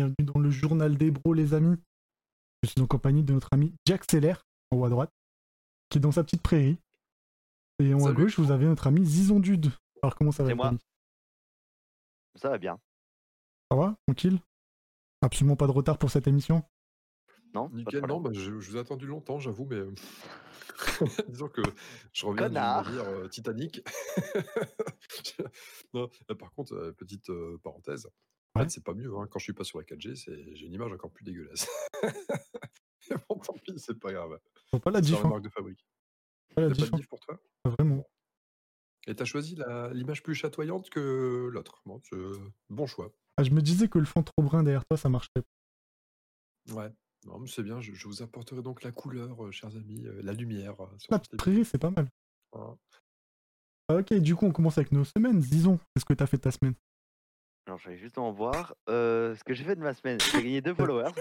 bienvenue dans le journal des bros, les amis. Je suis en compagnie de notre ami Jack Seller, en haut à droite, qui est dans sa petite prairie. Et en haut à gauche, vous avez notre ami Zizon Dude. Alors, comment ça va moi. Ça va bien. Ça va? Tranquille? Absolument pas de retard pour cette émission? Non de Nickel, non, bah, je, je vous ai attendu longtemps, j'avoue, mais euh, disons que je reviens Connard. navire euh, Titanic. non, euh, par contre, petite euh, parenthèse, en Ouais. fait, c'est pas mieux. hein, Quand je suis pas sur la 4G, c'est- j'ai une image encore plus dégueulasse. bon, tant pis, c'est pas grave. Vois pas la C'est diff, hein. marque de fabrique. Pas la pas diff, de hein. diff pour toi? Vraiment. Et t'as choisi la- l'image plus chatoyante que l'autre. Bon, c'est- bon choix. Ah, je me disais que le fond trop brun derrière toi, ça marcherait. Ouais. Non, mais c'est bien, je, je vous apporterai donc la couleur, euh, chers amis, euh, la lumière. euh, sur La cette petite prairie, c'est pas mal. émission. Ah, ok, du coup, on commence avec nos semaines. Zizon, qu'est-ce que t'as fait ta semaine? Alors, j'allais justement voir euh, ce que j'ai fait de ma semaine. J'ai gagné deux followers.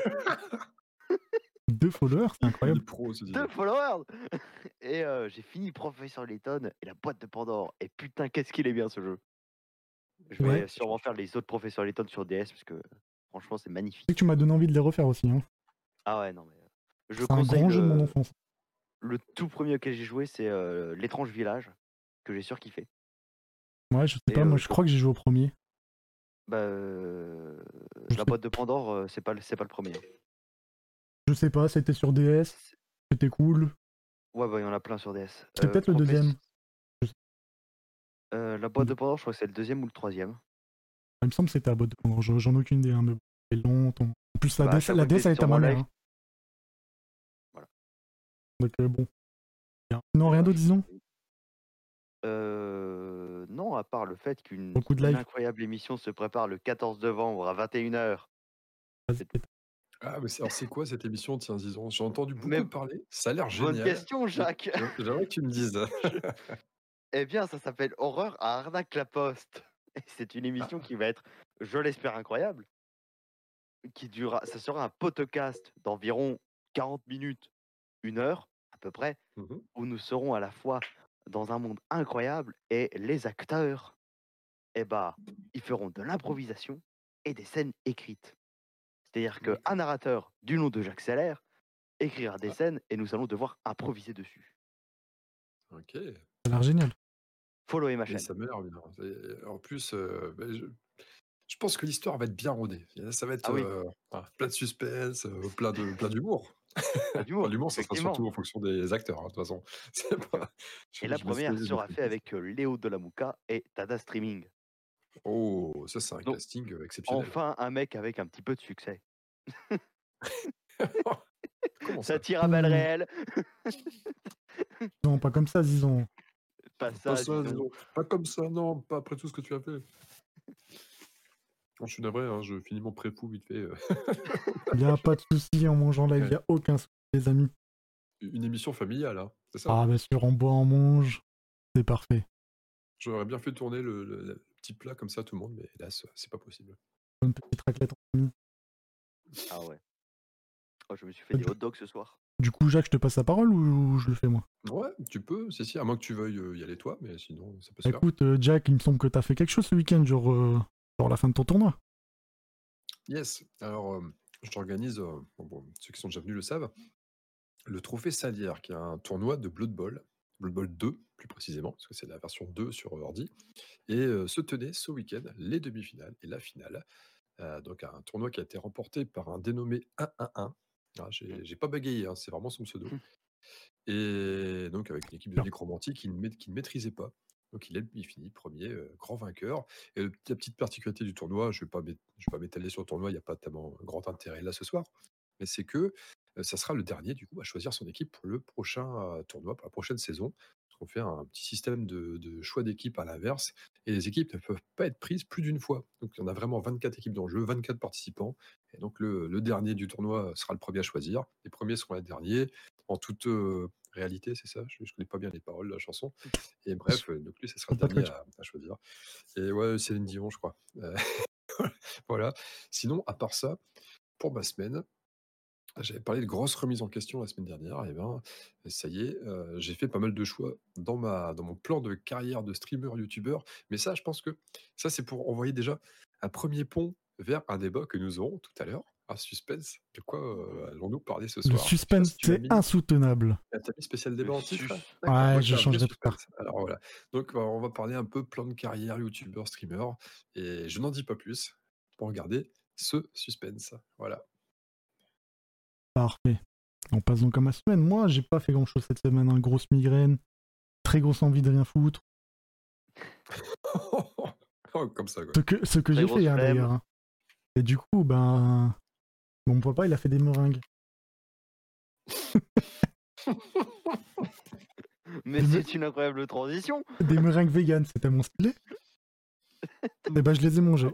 Deux followers, c'est incroyable. est pro, ce deux followers Et euh, j'ai fini Professeur Layton et la boîte de Pandore. Et putain, qu'est-ce qu'il est bien ce jeu. Je vais Ouais. sûrement faire les autres Professeur Layton sur DS parce que franchement, c'est magnifique. Je sais que tu m'as donné envie de les refaire aussi. Hein. Ah ouais, non, mais. Je C'est un grand jeu de mon le, enfance. le tout premier auquel j'ai joué, c'est euh, L'étrange village, que j'ai surkiffé. Ouais, je sais Et, pas, euh, moi je crois que j'ai joué au premier. Bah, euh, la boîte de Pandore, euh, c'est pas, le- c'est pas le premier. Je sais pas, c'était sur DS, C'est- c'était cool. Ouais, bah, il y en a plein sur DS. C'était Euh, peut-être le deuxième. Euh, la boîte de Pandore, je crois que c'est le deuxième ou le troisième. Il me semble que c'était à boîte de Pandore, j'en ai aucune idée. Hein, mais c'est longtemps. En plus, la Bah, DS, la DS elle était à ma mère. hein. Voilà. Donc euh, bon. Non, rien d'autre, disons Euh, non, à part le fait qu'une Beaucoup de une live. incroyable émission se prépare le 14 novembre à 21h. Vas-y, pétard. Ah, mais c'est- alors c'est quoi cette émission? Tiens, disons, j'ai entendu beaucoup Mais- parler. Ça a l'air Bonne génial. question, Jacques. J'ai- J'aimerais que tu me dises. eh bien, ça s'appelle Horreur à Arnaque la Poste. Et c'est une émission qui va être, je l'espère, incroyable. Qui durera, ça sera un podcast d'environ 40 minutes, une heure à peu près, Mhm. où nous serons à la fois dans un monde incroyable et les acteurs, eh bah, ils feront de l'improvisation et des scènes écrites. C'est-à-dire qu'un narrateur du nom de Jacques Seller écrira des scènes et nous allons devoir improviser dessus. Ok. Ça a l'air génial. Followez ma Et chaîne. ça l'air bien. Et En plus, euh, ben, je, je pense que l'histoire va être bien rodée. Ça va être Ah oui. euh, ah, plein de suspense, euh, plein d'humour. Pas d'humour, Enfin, L'humour, ça sera surtout en fonction des acteurs, hein, de toute façon. C'est pas- je- Et la première sera faite avec euh, Léo Delamouka et Tada Streaming. Oh, ça c'est un Donc, casting euh, exceptionnel. Enfin, un mec avec un petit peu de succès. Ça Ça? tire à balles réelles. Non, pas comme ça, disons. Pas Pas ça, ça, disons. disons. Pas comme ça, non, pas après tout ce que tu as fait. Bon, je suis navré, hein, je finis mon préfou vite fait. euh. Il a pas de souci en mangeant live, il Ouais. a aucun souci, les amis. Une émission familiale, hein, c'est ça Ah, bien sûr, on boit, on mange. C'est parfait. J'aurais bien fait tourner le, le- le petit plat comme ça à tout le monde, mais hélas, c'est pas possible. Une petite raclette en famille. Ah ouais. Oh, je me suis fait Du- des hot dogs ce soir. Du coup, Jacques, je te passe la parole ou je le fais moi? Ouais, tu peux, c'est si, à moins que tu veuilles euh, y aller toi, mais sinon, ça peut se faire. Écoute, euh, Jack, il me semble que t'as fait quelque chose ce week-end, genre, euh, genre la fin de ton tournoi. Yes, alors euh, j'organise, euh, bon, bon, ceux qui sont déjà venus le savent, le Trophée Salière, qui est un tournoi de Blood Bowl, Blood Bowl 2 plus précisément, parce que c'est la version 2 sur ordi, et euh, se tenait ce week-end les demi-finales et la finale. Euh, donc un tournoi qui a été remporté par un dénommé 1-1-1. Ah, J'ai j'ai pas bégayé, hein, c'est vraiment son pseudo. Et donc avec une équipe de nécromantie qui ne, maît- qui ne maîtrisait pas. Donc il, est, il finit premier, euh, grand vainqueur. Et la petite particularité du tournoi, je ne vais pas m'étaler sur le tournoi, il n'y a pas tellement grand intérêt là ce soir, mais c'est que ça sera le dernier du coup à choisir son équipe pour le prochain tournoi, pour la prochaine saison. Parce qu'on fait un petit système de, choix d'équipe à l'inverse, et les équipes ne peuvent pas être prises plus d'une fois. Donc en a vraiment 24 équipes dans le jeu, 24 participants, et donc le, dernier du tournoi sera le premier à choisir. Les premiers seront les derniers, en toute réalité, c'est ça? Je ne connais pas bien les paroles de la chanson. Et bref, euh, donc lui, ce sera le dernier à, à choisir. Et ouais, Céline Dion, je crois. Euh, voilà. Sinon, à part ça, pour ma semaine, j'avais parlé de grosses remises en question la semaine dernière. Et ben, ça y est, euh, j'ai fait pas mal de choix dans, ma, dans mon plan de carrière de streamer, youtubeur. Mais ça, je pense que ça, c'est pour envoyer déjà un premier pont vers un débat que nous aurons tout à l'heure. Un suspense. De quoi euh, allons-nous parler ce Le soir pas suspense, si c'est insoutenable. T'as mis spécial débat Le en titre Ouais, je changerai plus tard. Alors voilà. Donc euh, on va parler un peu plan de carrière, youtubeur, streamer. Et je n'en dis pas plus pour regarder ce suspense. Voilà. Parfait. On passe donc à ma semaine. Moi, j'ai pas fait grand chose cette semaine. hein. Grosse migraine, très grosse envie de rien foutre. Oh, Comme ça, quoi. Ce que, ce que j'ai fait hein, d'ailleurs. hein. Et du coup, ben. Mon papa, il a fait des meringues. Mais c'est une incroyable transition. Des meringues véganes, c'était mon stylé. Et ben, je les ai mangées.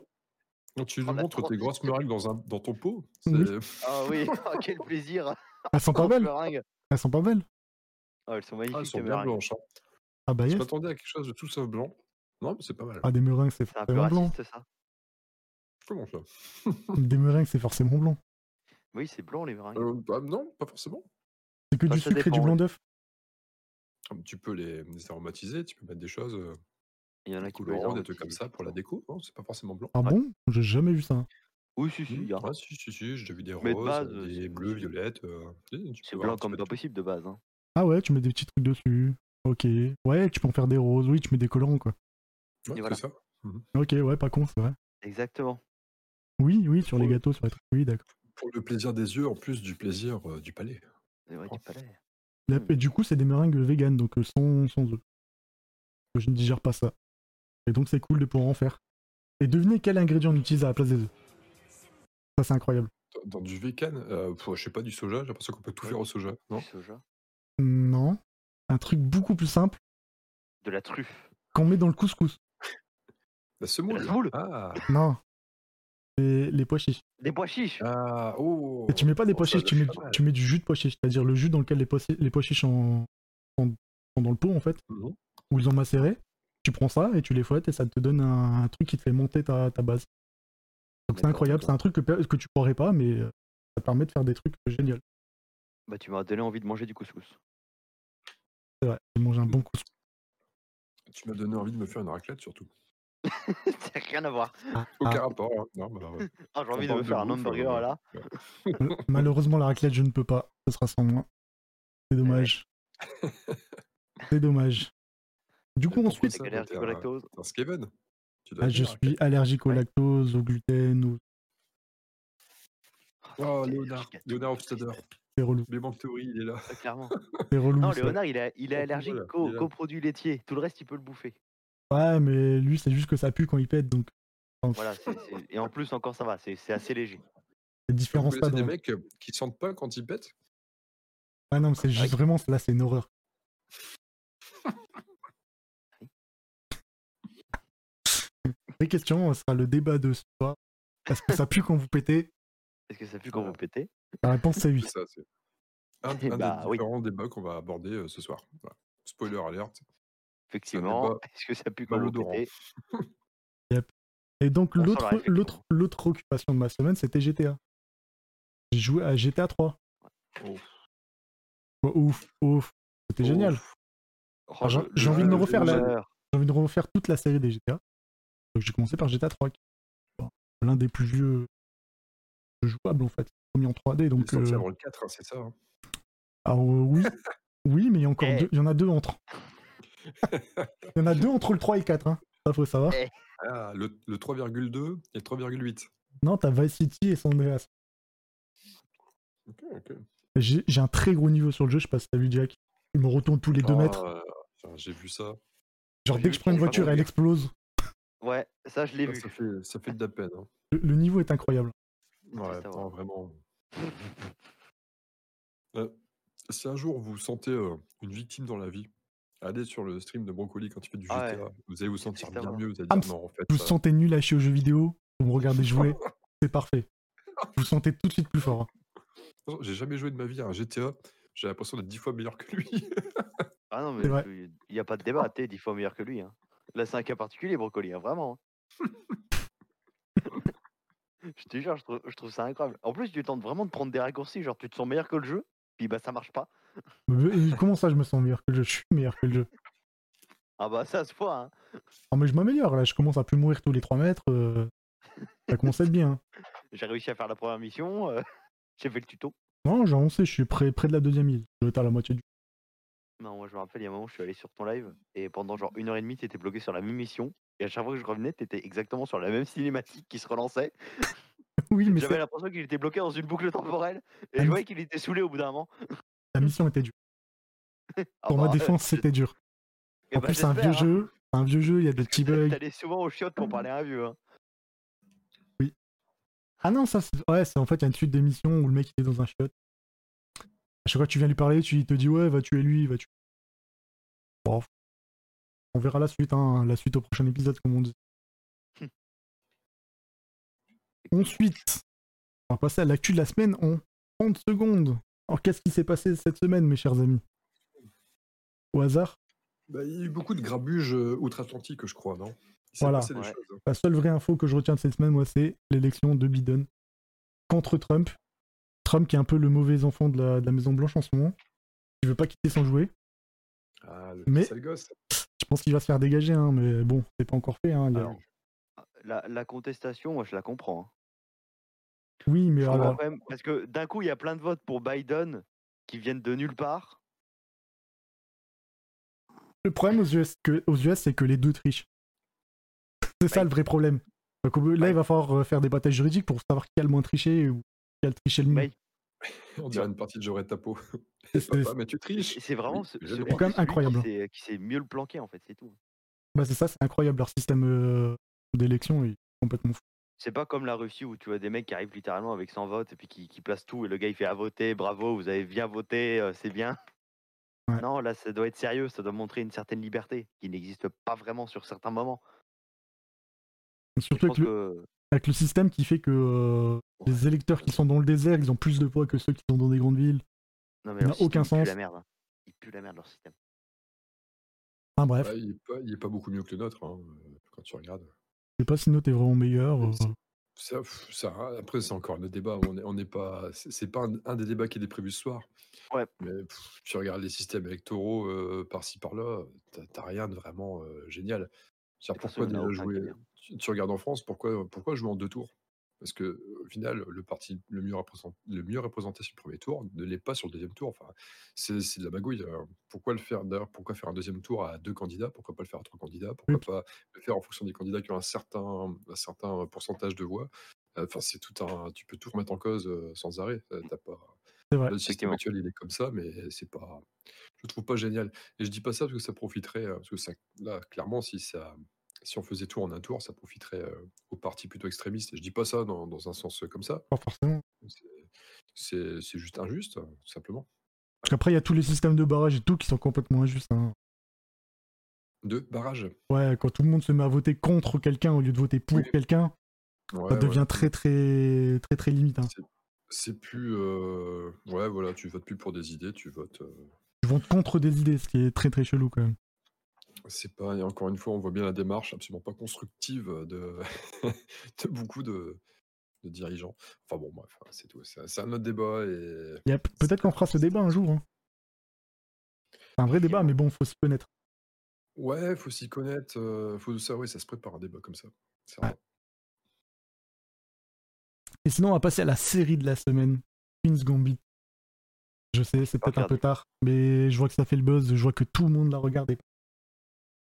Quand tu Oh, nous montres tes grosses meringues dans, un, dans ton pot, Oui. Ah oui, oh, quel plaisir. Elles sont pas belles. Elles sont pas belles. Oh, elles sont Ah, magnifiques elles sont bien meringues. blanches. hein. Ah bah Je m'attendais à quelque chose de tout sauf blanc. Non, mais c'est pas mal. Ah, des meringues, c'est C'est un peu forcément blanc. ça. Comment ça? Des meringues, c'est forcément blanc. Oui, c'est blanc les meringues. Euh, bah, Non, pas forcément. C'est que Bah, du ça sucre et du blanc oui. d'œuf? Tu peux les, les aromatiser, tu peux mettre des choses, euh, Il y en a qui peuvent les des trucs comme aromatiser, ça pour la déco. Non, c'est pas forcément blanc. Ah Ouais. bon? J'ai jamais vu ça. Oui, si, si, il y a. Ah, si, si, si, j'ai déjà vu des Mais de roses, base, euh, des c'est bleus, violettes. euh, tu C'est peux avoir un blanc petit comme peu pas tout. possible de base. Hein. Ah ouais, tu mets des petits trucs dessus. Ok. Ouais, tu peux en faire des roses. Oui, tu mets des colorants, quoi. Ouais, Et voilà. c'est ça. Ok, ouais, pas con, c'est vrai. Exactement. Oui, oui, sur les Ouais. gâteaux, sur les trucs. Oui, d'accord. Pour le plaisir des yeux, en plus du plaisir euh, du palais. C'est vrai Oh. du palais. Et Hmm. et du coup, c'est des meringues véganes, donc euh, sans, sans œufs. Je ne digère pas ça. Et donc, c'est cool de pouvoir en faire. Et devinez quel ingrédient on utilise à la place des œufs. Ça, c'est incroyable. Dans, dans du vegan, euh, pff, je sais pas, du soja, j'ai l'impression qu'on peut tout Ouais. faire au soja. Non? Du soja. Non. Un truc beaucoup plus simple De la truffe. qu'on met dans le couscous. La semoule. semoule Ah, Non. Les, les pois chiches. Des pois chiches? ah, oh Et tu mets pas des oh, pois chiches, tu mets, tu du jus de pois chiches. C'est-à-dire le jus dans lequel les pois, les pois chiches sont, sont dans le pot, en fait, Mhm. où ils ont macéré. Tu prends ça et tu les fouettes et ça te donne un, un truc qui te fait monter ta, ta base. Donc c'est incroyable, c'est un truc que, que tu croirais pas, mais euh, ça permet de faire des trucs géniaux. Bah, tu m'as donné envie de manger du couscous. C'est vrai, j'ai mangé un bon couscous. Tu m'as donné envie de me faire une raclette surtout. Ça n'a rien à voir. Aucun Ah, rapport. hein. Non, bah, ouais. Ah, j'ai On envie de me faire un hamburger euh, là. mal- malheureusement, la raclette, je ne peux pas. Ce sera sans moi. C'est dommage. C'est dommage. Du coup, ensuite, ça, allergique t'es au un- lactose. t'es un Skeven? Tu dois ah, je suis allergique au Ouais. lactose, au gluten, au... Oh, t'es Léonard, allergique à tout, Léonard Hofstadter. c'est relou. Big Bang Theory, il est là. c'est, Clairement. C'est relou. Non, ça. Léonard, il est, il est Oh, allergique voilà, qu'aux il est là. qu'aux produits laitiers. Tout le reste, il peut le bouffer. Ouais, mais lui, c'est juste que ça pue quand il pète, donc Voilà. Et en plus, encore, ça va. C'est c'est assez léger. différents connaissez stades. des mecs euh, qui sentent pas quand ils pètent? Ah non, mais c'est juste vraiment, là, c'est une horreur. Les questions, ce sera le débat de ce soir. Est-ce que ça pue quand vous pétez? Est-ce que ça pue quand vous pétez? La réponse, c'est oui. C'est ça, c'est un, Eh un bah, des oui. différents débats qu'on va aborder euh, ce soir. Voilà. Spoiler alerte. Effectivement. Est-ce que ça pue quand vous malodorant. pétez Et donc, la l'autre, réflexion. l'autre, l'autre occupation de ma semaine, c'était GTA. J'ai joué à GTA 3. Oh. Oh, ouf, ouf. C'était génial. Oh, j'ai- envie de me refaire la-. J'ai envie de refaire toute la série des GTA. Donc, j'ai commencé par GTA 3. qui est L'un des plus vieux jouables, en fait. Premier en 3D. Il est Donc, sorti euh, avant le 4, hein, c'est ça. hein. alors, euh, oui. oui, mais il y, a encore Eh. deux- il y en a deux entre. Il y en a deux entre le 3 et le 4. Hein. Ça, faut savoir. Eh. Ah, le, le 3,2 et le 3,8. Non, t'as Vice City et San Andreas. Ok, ok. J'ai j'ai un très gros niveau sur le jeu, je sais pas si t'as vu Jack. Il me retourne tous les deux Oh, mètres. euh, J'ai vu ça. Genre j'ai dès que je prends une voiture, elle explose. Ouais, ça, je l'ai Ça, vu. ça fait, ça fait de la peine. hein. Le, le niveau est incroyable. Ouais, non, ouais. vraiment. Euh, si un jour vous sentez euh, une victime dans la vie, allez sur le stream de Brocoli quand il fait du Ah GTA. ouais. Vous allez vous sentir bien mieux. Vous allez Ah, dire non, en fait. Vous vous ça- sentez nul à chier aux jeux vidéo, vous me regardez jouer, c'est parfait. Vous vous sentez tout de suite plus fort. hein. J'ai jamais joué de ma vie à un GTA. J'ai l'impression d'être dix fois meilleur que lui. Ah non, mais il n'y a pas de débat. T'es dix fois meilleur que lui. Hein. Là, c'est un cas particulier, Brocoli, hein, vraiment. hein. je te jure, je trouve, je trouve ça incroyable. En plus, tu tentes vraiment de prendre des raccourcis. Genre, tu te sens meilleur que le jeu, puis bah ça marche pas. Comment ça, je me sens meilleur que le jeu? Je suis meilleur que le jeu. Ah bah, ça se voit. Hein. Oh, mais je m'améliore là, je commence à plus mourir tous les 3 mètres. euh, Ça commence à être bien. J'ai réussi à faire la première mission, euh, j'ai fait le tuto. Non, j'ai avancé, je suis près, près de la deuxième île. Je à la moitié du. Non, moi je me rappelle, il y a un moment, je suis allé sur ton live et pendant genre une heure et demie, t'étais bloqué sur la même mission. Et à chaque fois que je revenais, t'étais exactement sur la même cinématique qui se relançait. Oui, mais J'avais l'impression qu'il était bloqué dans une boucle temporelle et je voyais qu'il était saoulé au bout d'un moment. la mission était dure. Ah Pour ma bah, défense, je- c'était dur. eh En bah, plus, c'est un vieux hein. jeu. Un vieux jeu, il y a des petits bugs. T'allais souvent aux chiottes pour parler à un vieux. hein. Ah non, ça, c'est- ouais, c'est en fait, il y a une suite d'émissions où le mec il est dans un shot. À chaque fois que tu viens lui parler, tu te dis ouais, va tuer lui, va tuer. Bon, on verra la suite, hein, la suite au prochain épisode, comme on dit. Ensuite, on va passer à l'actu de la semaine en 30 secondes. Alors, qu'est-ce qui s'est passé cette semaine, mes chers amis? Au hasard? Bah, il y a eu beaucoup de grabuges euh, outre-Atlantique, je crois, non? Voilà. passé des Ouais. choses. hein. La seule vraie info que je retiens de cette semaine, moi, c'est l'élection de Biden contre Trump. Trump qui est un peu le mauvais enfant de la, de la Maison Blanche en ce moment. Il veut pas quitter sans jouer. Ah, le Mais- gosse. Je pense qu'il va se faire dégager, hein, mais bon, c'est pas encore fait. hein, il y a- Alors, La, la contestation, moi je la comprends. hein. Oui, mais alors, quand même, parce que d'un coup, il y a plein de votes pour Biden qui viennent de nulle part. le problème aux US, que- aux US, c'est que les deux trichent. C'est ça Ouais. le vrai problème. Donc, là, Ouais. il va falloir euh, faire des batailles juridiques pour savoir qui a le moins triché ou qui a le triché le mieux. Mais On dirait une partie de J'aurais ta peau. Papa, mais tu triches. c'est vraiment Oui, ce- quand même qui incroyable. Qui sait mieux le planquer, en fait, c'est tout. Bah, c'est ça, c'est incroyable. Leur système euh, d'élection est complètement fou. C'est pas comme la Russie où tu vois des mecs qui arrivent littéralement avec 100 votes et puis qui, qui placent tout et le gars il fait à voter, bravo, vous avez bien voté, euh, c'est bien. Ouais. Non, là ça doit être sérieux, ça doit montrer une certaine liberté qui n'existe pas vraiment sur certains moments. Surtout avec le, que avec le système qui fait que euh, les électeurs qui sont dans le désert, ils ont plus de poids que ceux qui sont dans des grandes villes. non mais ça n'a système, aucun il pue sens. la merde. hein. Il pue la merde leur système. Enfin bref, Bah, il, est pas, il est pas beaucoup mieux que le nôtre, hein, euh, quand tu regardes. Je sais pas si notre est vraiment meilleur. euh, Ça, après, c'est encore le débat. On n'est on pas, c'est pas un, un des débats qui est prévu ce soir. Ouais. Mais pff, tu regardes les systèmes électoraux euh, par-ci par-là, t'as rien de vraiment euh, génial. Pourquoi déjà jouer bien. tu, tu regardes en France, pourquoi, pourquoi jouer en deux tours? Parce que au final, le parti le mieux, représent- le mieux représenté sur le premier tour ne l'est pas sur le deuxième tour. Enfin, c'est de la magouille. hein. Pourquoi le faire d'ailleurs Pourquoi faire un deuxième tour à deux candidats? Pourquoi pas le faire à trois candidats? Pourquoi Oui. pas le faire en fonction des candidats qui ont un certain, un certain pourcentage de voix? Enfin, c'est tout un. Tu peux tout remettre en cause euh, sans arrêt. Euh, T'as pas. Vrai. Le système actuel, il est comme ça, mais c'est pas. Je trouve pas génial. Et je dis pas ça parce que ça profiterait. euh, Parce que ça, là, clairement, si ça, si on faisait tout en un tour, ça profiterait euh, aux partis plutôt extrémistes. Et je dis pas ça dans, dans un sens comme ça. Pas forcément. C'est- juste injuste, tout simplement. Parce qu'après, il y a tous les systèmes de barrage et tout qui sont complètement injustes. hein. Deux barrages. Ouais, quand tout le monde se met à voter contre quelqu'un au lieu de voter pour Oui. quelqu'un, Ouais, ça devient ouais. très très très très limite. hein. C'est- plus. euh, Ouais, voilà, tu votes plus pour des idées, tu votes. euh, Ils vont contre des idées, ce qui est très très chelou quand même. C'est pas, et encore une fois, on voit bien la démarche absolument pas constructive de, de beaucoup de, de dirigeants. Enfin bon, bref, hein, c'est tout. C'est c'est un autre débat et Il y a- Peut-être qu'on fera ce débat un jour. hein. C'est un vrai débat, mais bon, faut s'y connaître. ouais, faut s'y connaître. euh, faut ça, ouais, ça se prépare un débat comme ça. Ouais. Et sinon, on va passer à la série de la semaine, Queen's Gambit. Je sais, c'est peut-être un peu tard, mais je vois que ça fait le buzz, je vois que tout le monde l'a regardé.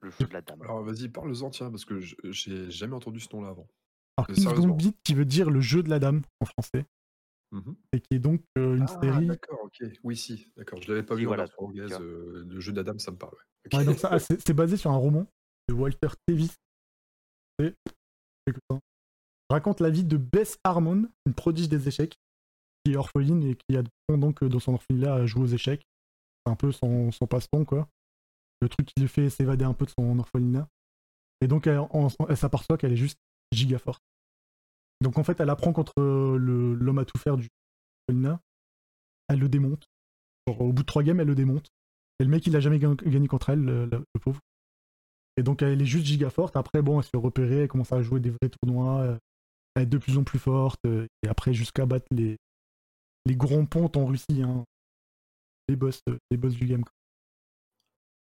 Le jeu de la dame. Alors vas-y, parle-en, tiens, parce que je- j'ai jamais entendu ce nom-là avant. Alors, sérieusement. Gambit, qui veut dire le jeu de la dame en français, Mhm. et qui est donc euh, une Ah, série. d'accord, ok. Oui, si, d'accord. Je l'avais pas Si, vu voilà, en anglaise. euh, le jeu de la dame, ça me parle. ouais. Ok. Ouais, donc ça, ah, c'est basé sur un roman de Walter Tevis. C'est- c'est que ça. Raconte la vie de Bess Harmon, une prodige des échecs, qui est orpheline et qui apprend donc dans son orphelinat à jouer aux échecs. C'est un peu son, son passe-temps, quoi. Le truc qui lui fait s'évader un peu de son orphelinat. Et donc, elle, elle s'aperçoit qu'elle est juste giga forte. Donc, en fait, elle apprend contre euh, le- l'homme à tout faire du orphelinat. Elle le démonte. Au bout de trois games, elle le démonte. Et le mec, il a jamais ga- gagné contre elle, le, le- le pauvre. Et donc, elle est juste giga forte. Après, bon, elle se fait repérer, elle commence à jouer des vrais tournois, euh, à être de plus en plus forte. euh, et après, jusqu'à battre les, les grands pontes en Russie, hein. les, boss, les boss du game.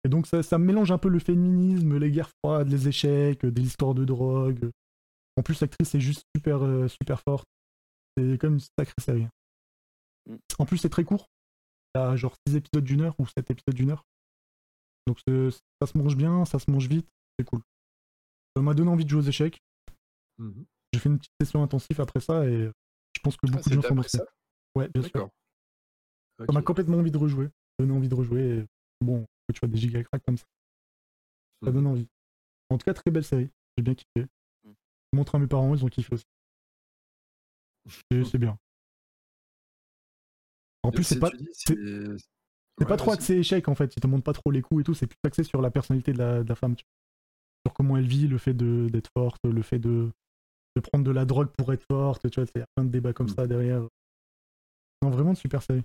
Et donc, ça, ça mélange un peu le féminisme, les guerres froides, les échecs, des histoires de drogue. En plus, l'actrice est juste super, euh, super forte. C'est comme une sacrée série. En plus, c'est très court. Il y a genre 6 épisodes d'une heure ou 7 épisodes d'une heure. Donc ça se mange bien, ça se mange vite, c'est cool. Ça m'a donné envie de jouer aux échecs. Mhm. J'ai fait une petite session intensive après ça et je pense que Ah, beaucoup de gens sont ça? Ouais, bien sûr. D'accord. Ça m'a complètement envie de rejouer. Donné envie de rejouer. et Bon, tu vois des giga cracks comme ça, ça Mhm. donne envie. En tout cas, très belle série. J'ai bien kiffé. Mm. Je montre à mes parents, ils ont kiffé aussi. C'est bien. En plus, c'est pas, c'est- c'est pas Ouais, trop axé échec en fait. Ils te montrent pas trop les coups et tout. C'est plus axé sur la personnalité de la, de la femme. tu vois. Sur comment elle vit, le fait de- d'être forte, le fait de, de prendre de la drogue pour être forte. Tu vois, il y a plein de débats comme Mm. ça derrière. Non, vraiment une super série.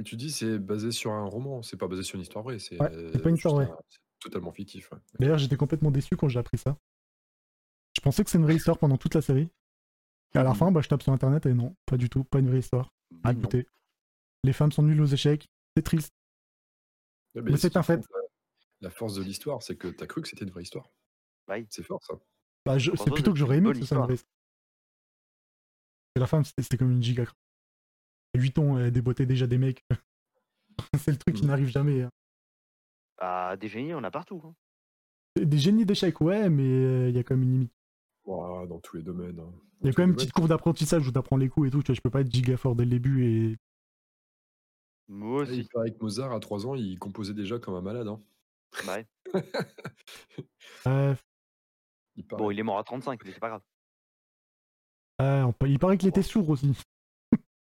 Et tu dis c'est basé sur un roman, c'est pas basé sur une histoire vraie, c'est Ouais, c'est pas une histoire vraie. un- c'est totalement fictif. ouais. D'ailleurs, j'étais complètement déçu quand j'ai appris ça. Je pensais que c'est une vraie histoire pendant toute la série. Et à la Mhm. fin, bah, je tape sur internet et non, pas du tout, pas une vraie histoire. Bah non. Écoutez, les femmes sont nulles aux échecs, c'est triste. Ouais, Mais c'est ce un fait. La, force de l'histoire, c'est que t'as cru que c'était une vraie histoire. Oui. C'est fort ça. Bah, c'est plutôt que j'aurais aimé que ce soit une vraie histoire. Et la femme, c'était c'était comme une giga. À 8 ans, elle déboîtait déjà des mecs. c'est le truc qui Mhm. n'arrive jamais. hein. Ah, des génies, on a partout. hein. Des génies d'échecs, ouais, mais euh, il y a quand même une limite. Ouah, dans tous les domaines. hein. Il y a quand même une petite courbe d'apprentissage où t'apprends les coups et tout. Tu vois, je peux pas être giga fort dès le début et Moi. Il aussi. paraît que Mozart, à 3 ans, il composait déjà comme un malade. hein. Bah ouais. euh, Il paraît. Bon, il est mort à 35, mais c'est pas grave. ah, on il paraît qu'il était sourd aussi.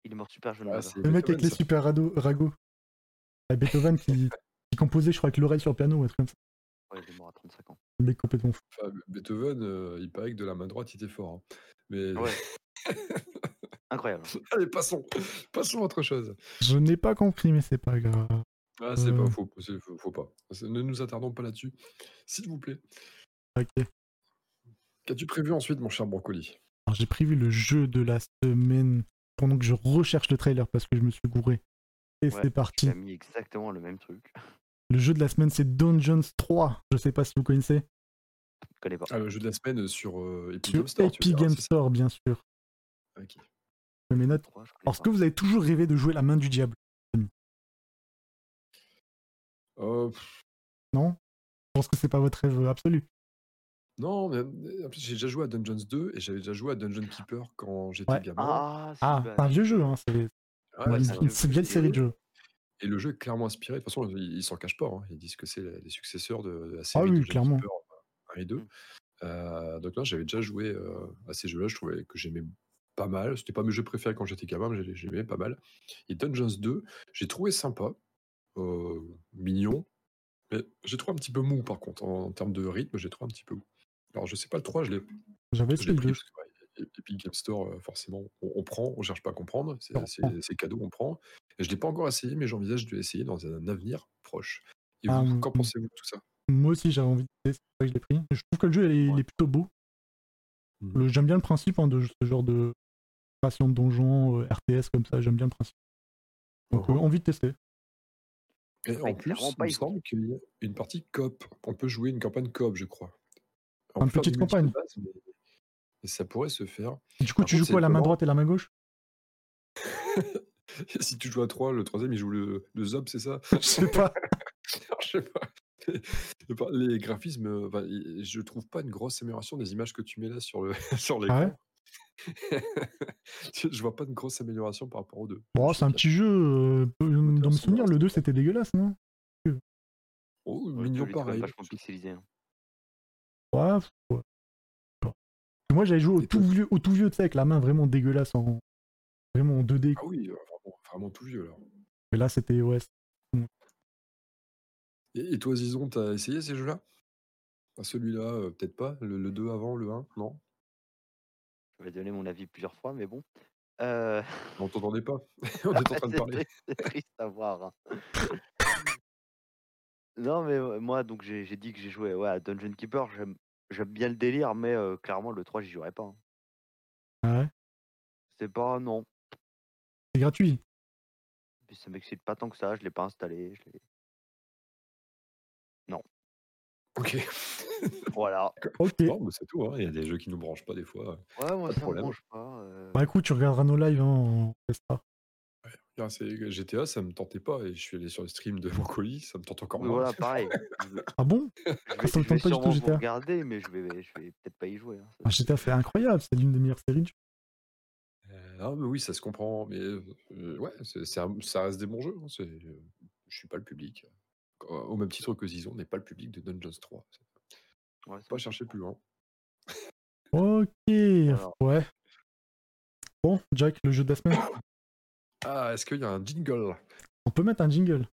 Il est mort super jeune. Ah, Le mec avec les ça. super ragots. Ah, Beethoven qui, qui composait, je crois, avec l'oreille sur le piano, ou un truc comme ça. Ouais, il est mort à 35 ans. Le mec complètement fou. Enfin, Beethoven, euh, il paraît que de la main droite, il était fort. hein. Mais Ouais. Incroyable. allez, passons. Passons à autre chose. Je n'ai pas compris, mais c'est pas grave. Ah, c'est Euh. pas faux, c'est- faut, faut pas. C'est- Ne nous attardons pas là-dessus, s'il vous plaît. Ok. Qu'as-tu prévu ensuite, mon cher Brocoli Alors, j'ai prévu le jeu de la semaine pendant que je recherche le trailer parce que je me suis gouré. Et Ouais, c'est parti. Tu as mis exactement le même truc. Le jeu de la semaine, c'est Dungeons 3. Je sais pas si vous connaissez. Je connais pas. Ah, le jeu de la semaine sur euh, Epic Sur Game Store. Epic Game Store, bien sûr. Ok. Je mets notes. Alors, est-ce que vous avez toujours rêvé de jouer la main du diable Euh, pff, Non? Je pense que c'est pas votre rêve absolu. Non, mais euh, en plus, j'ai déjà joué à Dungeons 2 et j'avais déjà joué à Dungeon Keeper quand j'étais Ouais. gamin. Ah, Ah, c'est un vieux jeu. Hein. C'est ouais, une, vieille série de jeux. Et le jeu est clairement inspiré. De toute façon, ils s'en cachent pas. hein. Ils disent que c'est les successeurs de, de la série Ah oui, Dungeon clairement. Keeper 1 et 2. Mm. Euh, donc là, j'avais déjà joué euh, à ces jeux-là. Je trouvais que j'aimais pas mal. C'était pas mes jeux préférés quand j'étais gamin, mais j'ai- j'aimais pas mal. Et Dungeons 2, j'ai trouvé sympa, euh, mignon. Mais j'ai trouvé un petit peu mou, par contre. En, en termes de rythme, j'ai trouvé un petit peu mou. Alors, je sais pas le 3, je l'ai J'avais essayé le pris jeu. parce que ouais, Epic Game Store, euh, forcément, on, on prend, on cherche pas à comprendre. C'est cadeau, on prend. Et je l'ai pas encore essayé, mais j'envisage de l'essayer dans un avenir proche. Et vous, qu'en mm. pensez-vous de tout ça? Moi aussi, j'avais envie de tester. C'est pour ça que je l'ai pris. Je trouve que le jeu, il est, il Ouais. est plutôt beau. Le- J'aime bien le principe hein, de ce genre de création de donjons, euh, RTS comme ça. J'aime bien le principe. Donc, euh, Mhm. envie de tester. Et en plus, il me semble qu'il y a une partie coop. On peut jouer une campagne coop, je crois. On Une petite campagne. base, mais, mais ça pourrait se faire. Du coup, Par tu contre, joues quoi, la main droite et la main gauche? Si tu joues à 3, le troisième, il joue le, le Zob, c'est ça? Je sais pas. Je sais pas. Les- graphismes, euh, enfin, je trouve pas une grosse amélioration des images que tu mets là sur le sur Ah ouais? l'écran. je vois pas de grosse amélioration par rapport aux deux. Bon, Je c'est un petit jeu. euh, dans mes souvenirs, le 2 c'est c'était dégueulasse, non? Pas- Oh, mignon pareil. vachement pixelisé. hein. Bon. Moi j'avais joué au tout vieux, au tout vieux, tu sais, avec la main vraiment dégueulasse, en... vraiment en 2D. Ah oui, euh, vraiment, vraiment tout vieux là. Mais là c'était, ouais. Et, et toi, Zizon, t'as essayé ces jeux-là? Ah, Celui-là, euh, peut-être pas. Le, le 2 avant, le 1, non? Je vais donner mon avis plusieurs fois, mais bon. Euh... On t'entendait pas. On est en train de parler. triste- c'est triste à voir. hein. Non, mais moi, donc j'ai j'ai dit que j'ai joué ouais, à Dungeon Keeper. J'aime j'aime bien le délire, mais euh, clairement, le 3, j'y jouerai pas. hein. Ah ouais? C'est pas. Non. C'est gratuit? Puis ça m'excite pas tant que ça. Je l'ai pas installé. Je l'ai- Ok. Voilà. Ok. C'est tout, hein, il y a des jeux qui nous branchent pas des fois. Ouais, moi Pas de ça me problème. branche pas. euh. Bah écoute, tu regarderas nos lives hein. Ouais, c'est GTA, ça me tentait pas et je suis allé sur le stream de mon colis, ça me tente encore moins. voilà, pareil. Je vais, Ah bon? je Ah, vais- ça me je vais tente pas du tout, sûrement vous GTA. regarder, mais je vais, je vais peut-être pas y jouer. hein, ça, Ah, c'est- GTA, c'est incroyable, c'est l'une des meilleures séries. du- Euh, ah, mais oui, ça se comprend, mais euh, ouais, c'est, c'est un- ça reste des bons jeux. hein, c'est, euh, je suis pas le public. Au même titre que Zizon n'est pas le public de Dungeons 3. Ouais, Faut c'est pas bon. chercher plus loin. Ok, Alors. ouais. Bon, Jack, le jeu de la semaine. Ah, est-ce qu'il y a un jingle? On peut mettre un jingle.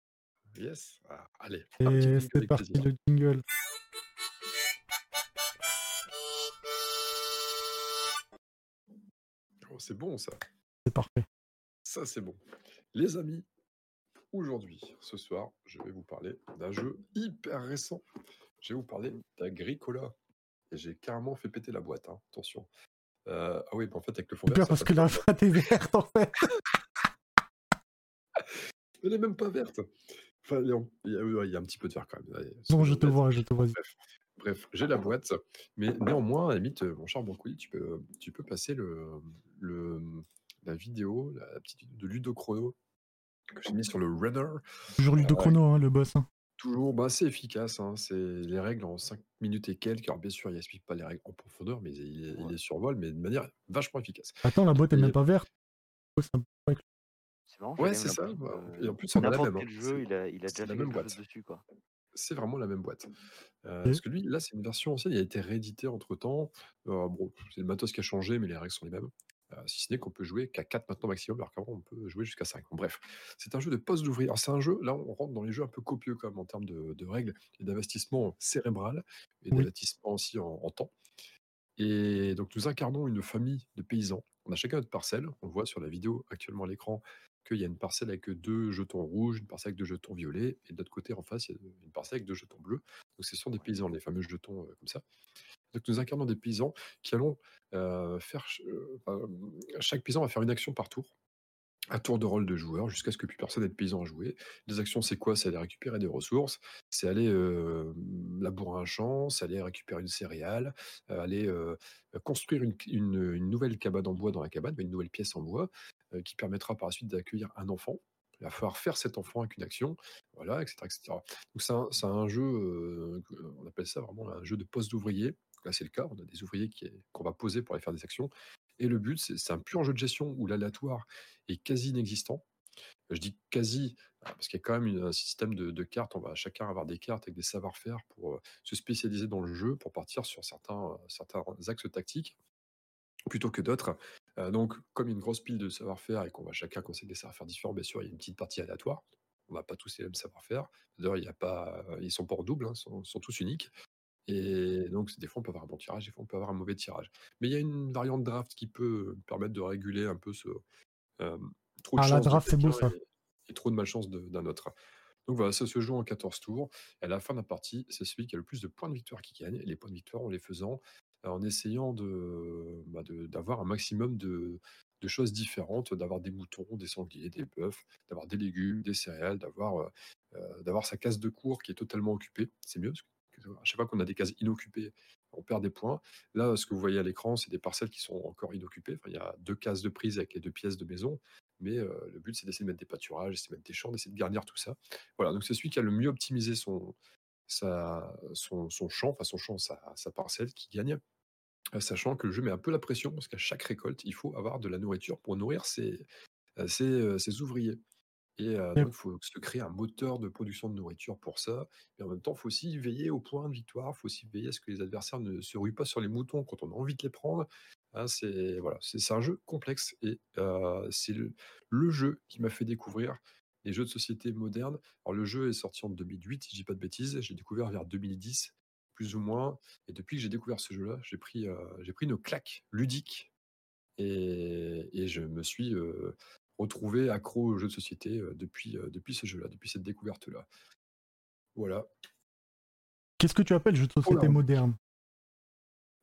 Yes. Ah, allez, Et c'est parti, le jingle. Oh, c'est bon ça. C'est parfait. Ça, c'est bon. Les amis, aujourd'hui, ce soir, je vais vous parler d'un jeu hyper récent. Je vais vous parler d'Agricola. Et j'ai carrément fait péter la boîte, hein, attention. Euh, ah oui, bah en fait, avec le fond vert, parce que la boîte est verte en fait. Elle est même pas verte. Enfin, il y a, il y a- ouais, il y a un petit peu de vert quand même. Soyons je te vois, je te vois. Bref, bref j'ai la boîte, mais néanmoins, à la limite, euh, mon cher Bancouli, tu peux, tu peux passer le, le, la vidéo, la petite de Ludochrono que j'ai mis sur le runner. Toujours Ludo Euh, Chrono, hein, le boss. hein. Toujours, bah, c'est efficace, hein, c'est les règles en 5 minutes et quelques. Alors bien sûr, il n'explique pas les règles en profondeur, mais il, il Ouais. les survole, mais de manière vachement efficace. Attends, la boîte est Et- même pas verte. Marrant, Ouais, c'est ça. bah, Et en plus, on a la même. quel hein, jeu, il a, il a c'est déjà la même boîte. dessus, quoi. C'est vraiment la même boîte. Euh, Ok. Parce que lui, là, c'est une version ancienne, il a été réédité entre temps. bon, c'est le matos qui a changé, mais les règles sont les mêmes. Euh, si ce n'est qu'on peut jouer qu'à 4 maintenant maximum, alors qu'avant, on peut jouer jusqu'à 5. Bon, bref, c'est un jeu de poste d'ouvrier. Alors, c'est un jeu, là, on rentre dans les jeux un peu copieux, quand même, en termes de, de règles et d'investissement cérébral et Oui. d'investissement aussi en, en temps. Et donc, nous incarnons une famille de paysans. On a chacun notre parcelle. On le voit sur la vidéo actuellement à l'écran qu'il y a une parcelle avec deux jetons rouges, une parcelle avec deux jetons violets, et de l'autre côté, en face, il y a une parcelle avec deux jetons bleus. Donc, ce sont des paysans, les fameux jetons euh, comme ça. Donc, nous incarnons des paysans qui allons euh, faire. euh, chaque paysan va faire une action par tour, un tour de rôle de joueur, jusqu'à ce que plus personne n'ait de paysan à jouer. Les actions, c'est quoi? C'est aller récupérer des ressources, c'est aller euh, labourer un champ, c'est aller récupérer une céréale, euh, aller euh, construire une, nouvelle cabane en bois dans la cabane, une nouvelle pièce en bois, qui permettra par la suite d'accueillir un enfant. Il va falloir faire cet enfant avec une action, voilà, etc. etc. Donc c'est un, un jeu, on appelle ça vraiment un jeu de poste d'ouvrier. Là, c'est le cas, on a des ouvriers qu'on va poser pour aller faire des actions. Et le but, c'est un pur jeu de gestion où l'aléatoire est quasi inexistant. Je dis quasi, euh, parce qu'il y a quand même un système de, cartes. On va chacun avoir des cartes avec des savoir-faire pour euh, se spécialiser dans le jeu, pour partir sur certains, euh, certains axes tactiques plutôt que d'autres. Donc, comme il y a une grosse pile de savoir-faire et qu'on va chacun conseiller des savoir-faire différents, bien sûr, il y a une petite partie aléatoire. On n'a pas tous les mêmes savoir-faire. D'ailleurs, il y sont pas en double, hein, ils sont tous uniques. Et donc, des fois, on peut avoir un bon tirage, des fois, on peut avoir un mauvais tirage. Mais il y a une variante draft qui peut permettre de réguler un peu ce euh, trop de Ah, la chance de draft, c'est beau, ça. et, et trop de malchance d'un autre. Donc voilà, ça se joue en 14 tours. Et à la fin de la partie, c'est celui qui a le plus de points de victoire qui gagne. Et les points de victoire, en les faisant, euh, en essayant de, bah, de- d'avoir un maximum de, de choses différentes, d'avoir des moutons, des sangliers, des bœufs, d'avoir des légumes, des céréales, d'avoir euh, euh, d'avoir sa case de cours qui est totalement occupée. C'est mieux, parce que à chaque fois qu'on a des cases inoccupées, on perd des points. Là, ce que vous voyez à l'écran, c'est des parcelles qui sont encore inoccupées. Il y a deux cases de prise avec les deux pièces de maison. Mais euh, le but, c'est d'essayer de mettre des pâturages, d'essayer de mettre des champs, d'essayer de garnir tout ça. Voilà, donc c'est celui qui a le mieux optimisé son, champ, sa, parcelle qui gagne. Euh, Sachant que le jeu met un peu la pression, parce qu'à chaque récolte, il faut avoir de la nourriture pour nourrir ses, euh, ouvriers. Et euh, Yep. donc, il faut se créer un moteur de production de nourriture pour ça. Et en même temps, il faut aussi veiller au point de victoire. Il faut aussi veiller à ce que les adversaires ne se ruent pas sur les moutons quand on a envie de les prendre. Hein, c'est voilà, c'est un jeu complexe et euh, c'est le, le jeu qui m'a fait découvrir les jeux de société modernes. Alors, le jeu est sorti en 2008, si je dis pas de bêtises. J'ai découvert vers 2010, plus ou moins. Et depuis que j'ai découvert ce jeu-là, j'ai pris, euh, j'ai pris une claque ludique et, et je me suis retrouvé accro aux jeux de société euh, depuis, euh, depuis ce jeu-là, depuis cette découverte-là. Voilà. Qu'est-ce que tu appelles jeu de société là. moderne?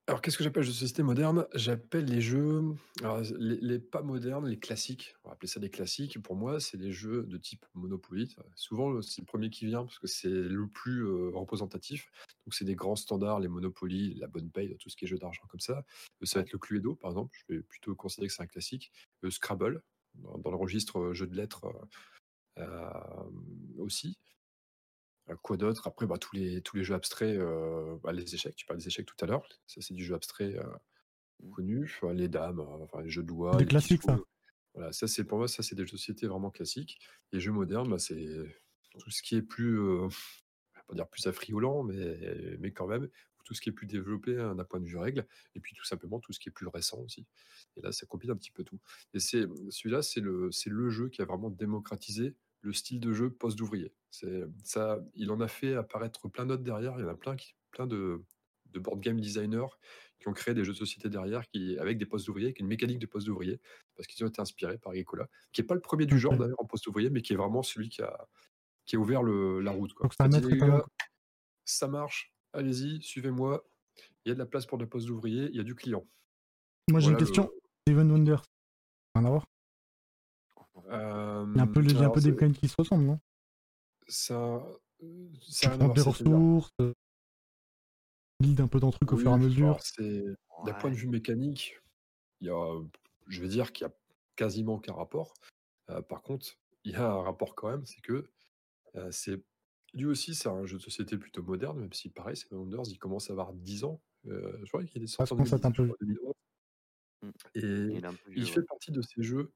Alors, qu'est-ce que j'appelle jeux de société moderne? J'appelle les jeux, alors, les, les pas modernes, les classiques. On va appeler ça des classiques. Pour moi, c'est les jeux de type Monopoly. Souvent, c'est le premier qui vient parce que c'est le plus euh, représentatif. Donc, c'est des grands standards, les Monopoly, la bonne paye, tout ce qui est jeu d'argent comme ça. Ça va être le Cluedo, par exemple. Je vais plutôt considérer que c'est un classique. Le Scrabble, dans, dans le registre jeu de lettres euh, euh, aussi. Euh, Quoi d'autre? Après, bah, tous, les, tous les jeux abstraits, euh, bah, les échecs, tu parles des échecs tout à l'heure, ça c'est du jeu abstrait euh, Mmh. connu, Enfin, les dames, euh, enfin, les jeux de doigts, Des les classiques, ça. Voilà, ça c'est pour moi, ça c'est des jeux de société vraiment classiques. Les jeux modernes, bah, c'est tout ce qui est plus, euh, pas dire plus affriolant, mais, mais quand même, tout ce qui est plus développé hein, d'un point de vue règle, et puis tout simplement tout ce qui est plus récent aussi. Et là, ça combine un petit peu tout. Et c'est celui-là, c'est le, c'est le jeu qui a vraiment démocratisé le style de jeu post-ouvrier. C'est ça, il en a fait apparaître plein d'autres derrière. Il y en a plein, qui, plein de, de board game designers qui ont créé des jeux de société derrière, qui avec des postes ouvriers, avec une mécanique de poste ouvrier, parce qu'ils ont été inspirés par Agricola, qui est pas le premier du genre d'ailleurs en poste ouvrier, mais qui est vraiment celui qui a qui a ouvert le, la route. Quoi. Donc, ça marche, allez-y, suivez-moi. Il y a de la place pour des postes d'ouvriers, il y a du client. Moi, j'ai une question. le- Steven Wonders. Rien à voir. Euh, Il y a un peu, il y a un alors, peu des mécaniques qui se ressemblent, non? Ça, euh, Tu ça prends des ressources, euh, build un peu ton truc au fur et à mesure. c'est d'un point de vue mécanique, il y a, je vais dire qu'il y a quasiment aucun rapport. Euh, par contre, il y a un rapport quand même, c'est que euh, c'est lui aussi, c'est un jeu de société plutôt moderne, même si pareil, Seven Wonders, il commence à avoir 10 ans. Euh, je crois qu'il est sorti en commence à être un 2010, je peu crois, 2011. Mm. Et Il est un peu il vieux, fait ouais. partie de ces jeux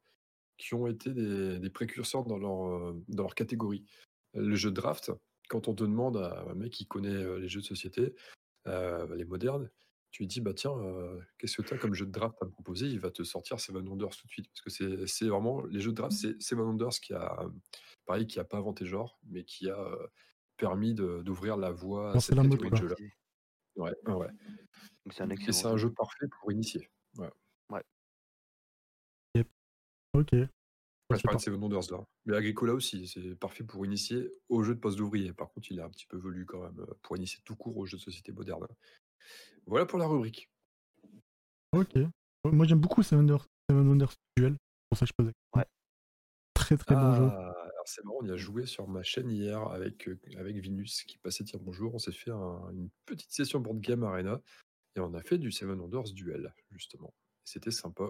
qui ont été des, des précurseurs dans leur, euh, dans leur catégorie. Le jeu de draft, quand on te demande à un mec qui connaît euh, les jeux de société, euh, les modernes, tu lui dis, bah tiens, euh, qu'est-ce que tu as comme jeu de draft à me proposer? Il va te sortir Seven Wonders tout de suite. Parce que c'est c'est vraiment, les jeux de draft, c'est Seven Wonders qui a, pareil, qui a pas inventé le genre, mais qui a permis d'ouvrir la voie à cette la mode, catégorie de jeu-là. Ouais, ouais, c'est un Et excellent c'est un jeu. parfait pour initier. Ouais. Ok. Ouais, je c'est parlais de Seven Wonders là. Mais Agricola aussi, c'est parfait pour initier au jeu de poste d'ouvrier. Par contre, il est un petit peu velu quand même euh, pour initier tout court au jeu de société moderne. Voilà pour la rubrique. Ok. Moi, j'aime beaucoup Seven Wonders, Seven Wonders Duel. C'est pour ça que je posais. Ouais. Très très bon jeu. C'est marrant, on y a joué sur ma chaîne hier avec, euh, avec Vinus qui passait dire bonjour. On s'est fait un- une petite session board game arena et on a fait du Seven Wonders duel, justement. C'était sympa.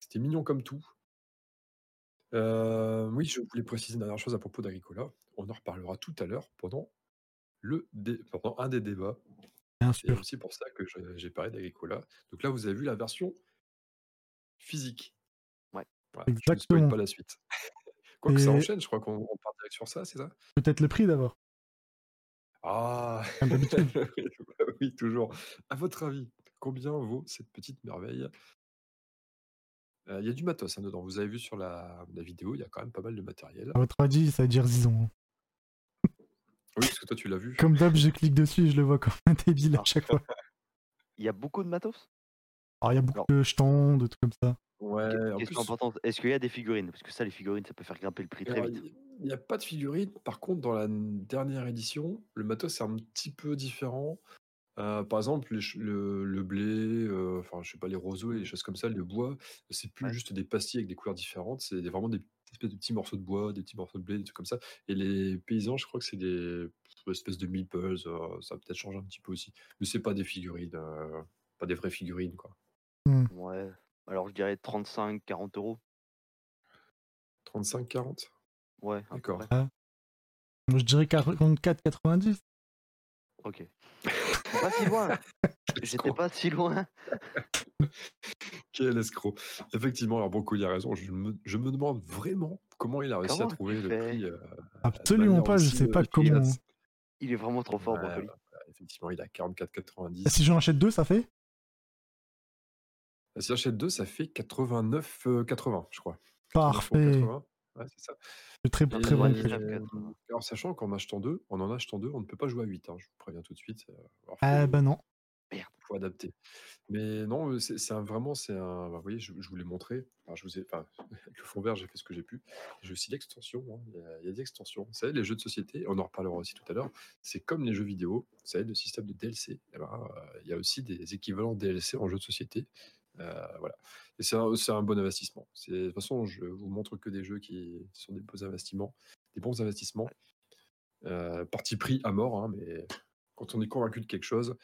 C'était mignon comme tout. Euh, oui, je voulais préciser une dernière chose à propos d'Agricola. On en reparlera tout à l'heure pendant, le dé- pendant un des débats. Bien C'est sûr. aussi pour ça que je- j'ai parlé d'Agricola. Donc là, vous avez vu la version physique. Ouais. Voilà, je ne spoil Exactement. pas la suite. Quoique ça Et- enchaîne, je crois qu'on on part direct sur ça, c'est ça? Peut-être le prix d'abord. Ah Comme d'habitude. oui, bah oui, toujours. À votre avis, combien vaut cette petite merveille? Euh, Il y a du matos hein, dedans. Vous avez vu sur la, la vidéo, il y a quand même pas mal de matériel. À votre avis, ça veut dire Zizon. hein. Oui, parce que toi, tu l'as vu. Comme d'hab, je clique dessus et je le vois comme un débile à Ah. chaque fois. Il y a beaucoup de matos? Alors, il y a beaucoup Alors- de jetons, de trucs comme ça. Ouais, Question importante, est-ce qu'il y a des figurines? Parce que ça, les figurines, ça peut faire grimper le prix très vite. il n'y a pas de figurine. Par contre, dans la dernière édition, le matos est un petit peu différent. Euh, par exemple, les le, le blé, euh, enfin, je sais pas, les roseaux et les choses comme ça, le bois, c'est plus Ouais. juste des pastilles avec des couleurs différentes, c'est vraiment des espèces de petits morceaux de bois, des petits morceaux de blé, des trucs comme ça. Et les paysans, je crois que c'est des espèces de meeples, euh, ça va peut-être changer un petit peu aussi. Mais c'est pas des figurines, euh, pas des vraies figurines, quoi. Ouais. Alors je dirais 35, 40 euros. 35, 40 Ouais, D'accord. Moi, je dirais 44,90. Ok. Pas si loin. J'étais pas si loin. Quel escroc. Effectivement, alors Broco, il a raison. Je me, je me demande vraiment comment il a réussi Comment à trouver le prix. euh, Absolument pas, je sais euh, pas comment. Il est vraiment trop fort, Brocoli. effectivement, il a 44,90. Et Si j'en achète deux, ça fait? Si j'achète deux, ça fait 89,80, je crois. 89 ou Parfait. 80. Ouais, c'est ça. C'est très, Et, très bon euh, 80. alors, sachant qu'en achetant deux, en en achetant deux, on ne peut pas jouer à 8. hein, je vous préviens tout de suite. euh, Ah bah non. Merde. faut adapter. Mais non, euh, c'est vraiment, c'est un bah, vous voyez, je je vous l'ai montré. Enfin, je vous ai enfin, avec le fond vert, j'ai fait ce que j'ai pu. J'ai aussi l'extension, hein, il y a il y a des extensions. Vous savez, les jeux de société, on en reparlera aussi tout à l'heure, c'est comme les jeux vidéo. Vous savez, le système de DLC, eh ben, il y a aussi des équivalents DLC en jeux de société. Heu, voilà et c'est un bon investissement. De toute façon, je vous montre que des jeux qui sont des beaux investissements des bons investissements. Heu, parti pris à mort, hein, mais quand on est convaincu de quelque chose,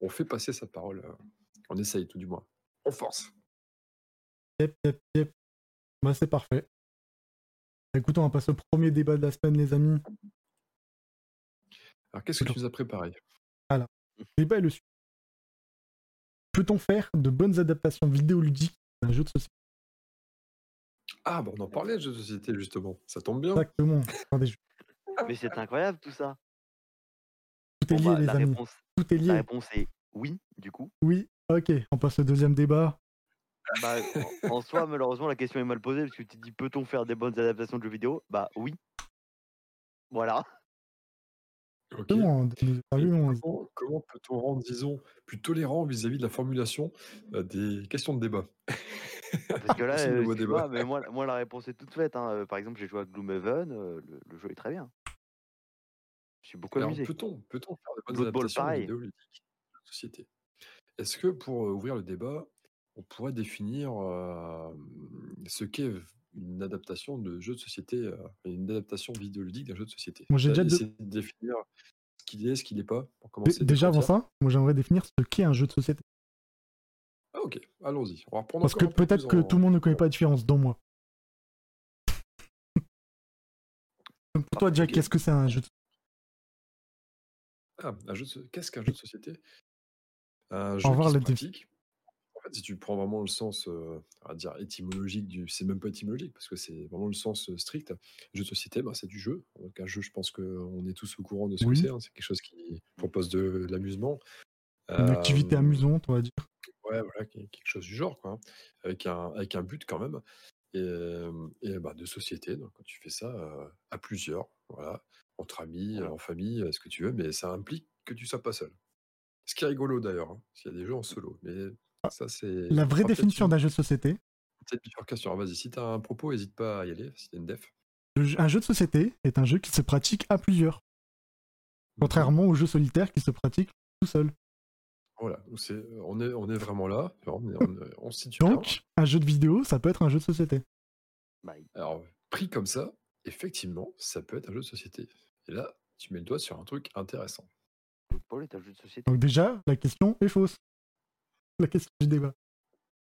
on fait passer sa parole, heu, on essaye tout du moins. On force. Yep, yep, yep. Bah, c'est parfait. Écoute, on va passer au premier débat de la semaine, les amis. Alors qu'est-ce que tu nous as préparé? Le débat est le suivant. Peut-on faire de bonnes adaptations vidéoludiques d'un jeu de société? Ah bah, on en parlait de jeux de société justement, ça tombe bien. Exactement. Enfin, des jeux. Mais c'est incroyable tout ça. Tout est Bon, lié, bah, les la amis. réponse, Tout est la lié. réponse est oui, du coup. Oui, ok. On passe au deuxième débat. Bah, en, en soi, malheureusement, la question est mal posée parce que tu dis peut-on faire des bonnes adaptations de jeux vidéo? Bah oui. Voilà. OK. Comment peut-on rendre, disons, plus tolérant vis-à-vis de la formulation, heu, des questions de débat? Parce que là, euh, mais moi, moi, la réponse est toute faite. hein. Euh, Par exemple, j'ai joué à Gloomhaven, euh, le, le jeu est très bien. Je suis beaucoup Alors amusé. peut-on peut-on faire de bonnes Blood adaptations pareil. vidéoludiques de société? Est-ce que pour, ouvrir le débat, on pourrait définir, ce qu'est une adaptation de jeu de société, heu, une adaptation vidéoludique d'un jeu de société? Moi, j'ai déjà de définir ce qu'il est, ce qu'il n'est pas, pour commencer Déjà avant ça, moi j'aimerais définir ce qu'est un jeu de société. Ah OK, allons-y. On va reprendre Parce que peut-être que en tout le monde ne connaît pas la différence, dont moi. Donc, Pour toi, Jack, qu'est-ce que c'est un jeu de Ah, un jeu de qu'est-ce qu'un jeu de société? Un jeu qui se pratique fait, si tu prends vraiment le sens, on va dire étymologique du c'est même pas étymologique parce que c'est vraiment le sens, heu, strict. Jeu de société, bah, c'est du jeu. Donc un jeu, je pense qu'on est tous au courant de ce que Oui. c'est, hein. C'est quelque chose qui propose de l'amusement. Une activité Hem, amusante, on va dire. ouais, voilà, quelque chose du genre, quoi, hein, avec un avec un but quand même et hem et bah, de société. Donc quand tu fais ça, à plusieurs, voilà, entre amis, en famille, ce que tu veux, mais ça implique que tu sois pas seul. Ce qui est rigolo d'ailleurs, hein, s'il y a des jeux en solo, mais ça c'est La vraie définition d'un jeu de société, peut-être bifurcation. Vas-y, si tu as un propos, hésite pas à y aller, si une def. un jeu de société est un jeu qui se pratique à plusieurs, contrairement au jeu solitaire qui se pratique tout seul. Voilà, donc c'est on est on est vraiment là, on est on, est- on se situe bien. Donc, un jeu de vidéo, ça peut être un jeu de société. Alors, pris comme ça, effectivement, ça peut être un jeu de société. Et là, tu mets le doigt sur un truc intéressant. Est un jeu de société. Donc déjà, la question est fausse. La question du débat.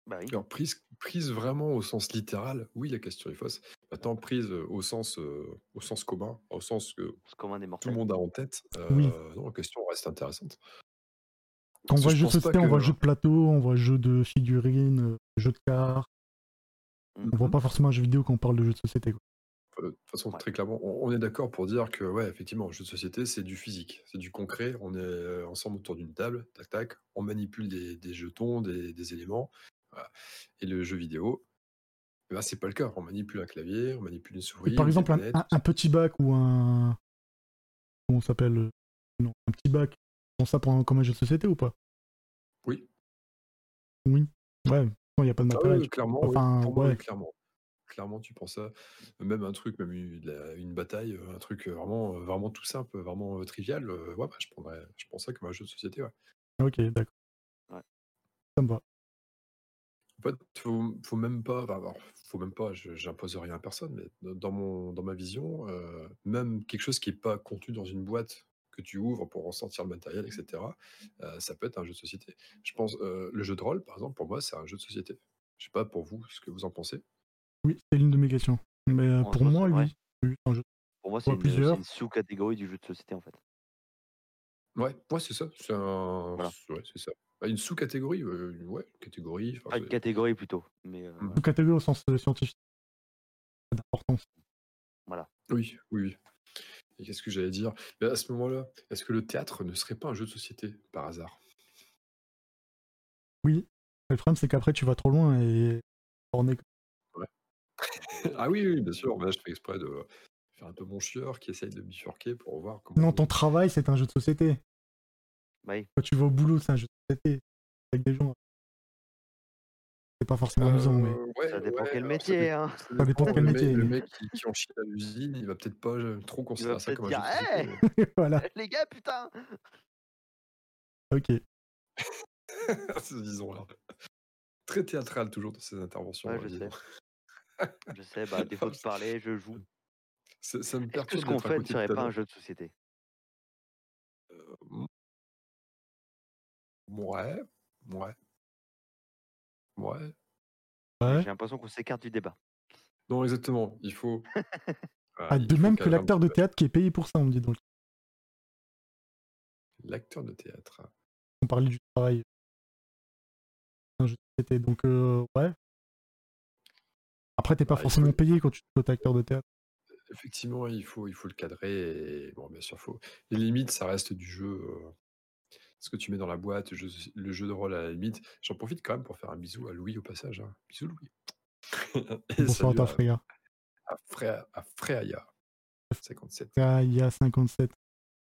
Bah oui. Alors, prise, prise vraiment au sens littéral, oui, la question est fausse. Maintenant, prise euh, au sens, euh, au sens commun, au sens que des tout le monde a en tête, euh, Oui. non, la question reste intéressante. Quand on voit jeu de société, on voit jeu de plateau, on voit jeu de figurines, jeu de cartes. On voit pas forcément un jeu vidéo quand on parle de jeu de société. quoi. De toute façon, Ouais. très clairement, on, on est d'accord pour dire que, ouais, effectivement, jeu de société, c'est du physique, c'est du concret. On est euh, ensemble autour d'une table, tac, tac, on manipule des, des jetons, des, des éléments. voilà. Et le jeu vidéo, ben, c'est pas le cas. On manipule un clavier, on manipule une souris. Par exemple, un, petit bac ou un. Comment ça s'appelle Non, un petit bac. On ça un, comme un jeu de société ou pas? Oui, Oui. Ouais, il n'y a pas de Ah matériel. oui, clairement, oui. Enfin, moi, oui, ouais. clairement. Clairement, tu penses ça. Même un truc, même une, la- une bataille, un truc euh, vraiment, euh, vraiment tout simple, vraiment euh, trivial. euh, ouais, bah, je prendrais, je pense ça comme un jeu de société. Ouais. Ok, d'accord. Ouais. Ça me va. En fait, faut, faut même pas, enfin, alors, faut même pas, je- j'impose rien à personne, mais dans- dans mon, dans ma vision, euh, même quelque chose qui est pas contenu dans une boîte que tu ouvres pour ressentir le matériel, etc., euh, ça peut être un jeu de société. Je pense, euh, le jeu de rôle, par exemple, pour moi, c'est un jeu de société. Je sais pas pour vous ce que vous en pensez. Oui, c'est l'une de mes questions. Mais euh, pour moi, oui. Oui, c'est un jeu- Pour moi, c'est Soit une, c'est plusieurs. une sous-catégorie du jeu de société en fait. Ouais, ouais, c'est ça. C'est un, Voilà. ouais, c'est ça. Bah, Une sous-catégorie, euh, une- ouais, une catégorie. enfin, une catégorie plutôt. Mais euh, voilà. Sous-catégorie au sens euh, scientifique. Pas d'importance. Oui, oui, oui. Et qu'est-ce que j'allais dire? Mais À ce moment-là, est-ce que le théâtre ne serait pas un jeu de société par hasard? Oui. Le problème, c'est qu'après, tu vas trop loin et. Ah oui, oui, bien sûr. mais Là, je fais exprès de faire un peu mon chieur qui essaye de bifurquer pour voir comment. Non, ton travail, c'est un jeu de société. Oui. Quand tu vas au boulot, c'est un jeu de société avec des gens. C'est pas forcément amusant, mais. Euh, ouais, Ça dépend ouais, quel métier, hein. Ça dépend quel le métier, mec, le mec qui, qui en chie à l'usine, il va peut-être pas euh, trop considérer ça comme un jeu de Hey société, voilà, Les gars, putain ok. disons là. Très théâtral toujours dans ses interventions. Ouais, euh, je sais. Je sais, bah, défaut de parler, je joue. Ça, ça me Est-ce que perturbe ce qu'on fait ne serait pas un jeu de société? Euh. Ouais, ouais, ouais. Ouais. J'ai l'impression qu'on s'écarte du débat. Non, exactement. Il faut. Ah, Ah, il de faut même que l'acteur de théâtre qui est payé pour ça, on me dit donc. L'acteur de théâtre. On parlait du travail. Un jeu de société, donc euh, ouais. Après, t'es pas il forcément payé quand tu es acteur de théâtre. Effectivement, il faut, il faut le cadrer. Et bon, bien sûr, faut. Les limites, ça reste du jeu. euh, Ce que tu mets dans la boîte, le jeu, le jeu de rôle à la limite. J'en profite quand même pour faire un bisou à Louis au passage. hein. Bisous Louis. Bonsoir à ta frère. à, à Fréaya. 57. Ah, il y a 57.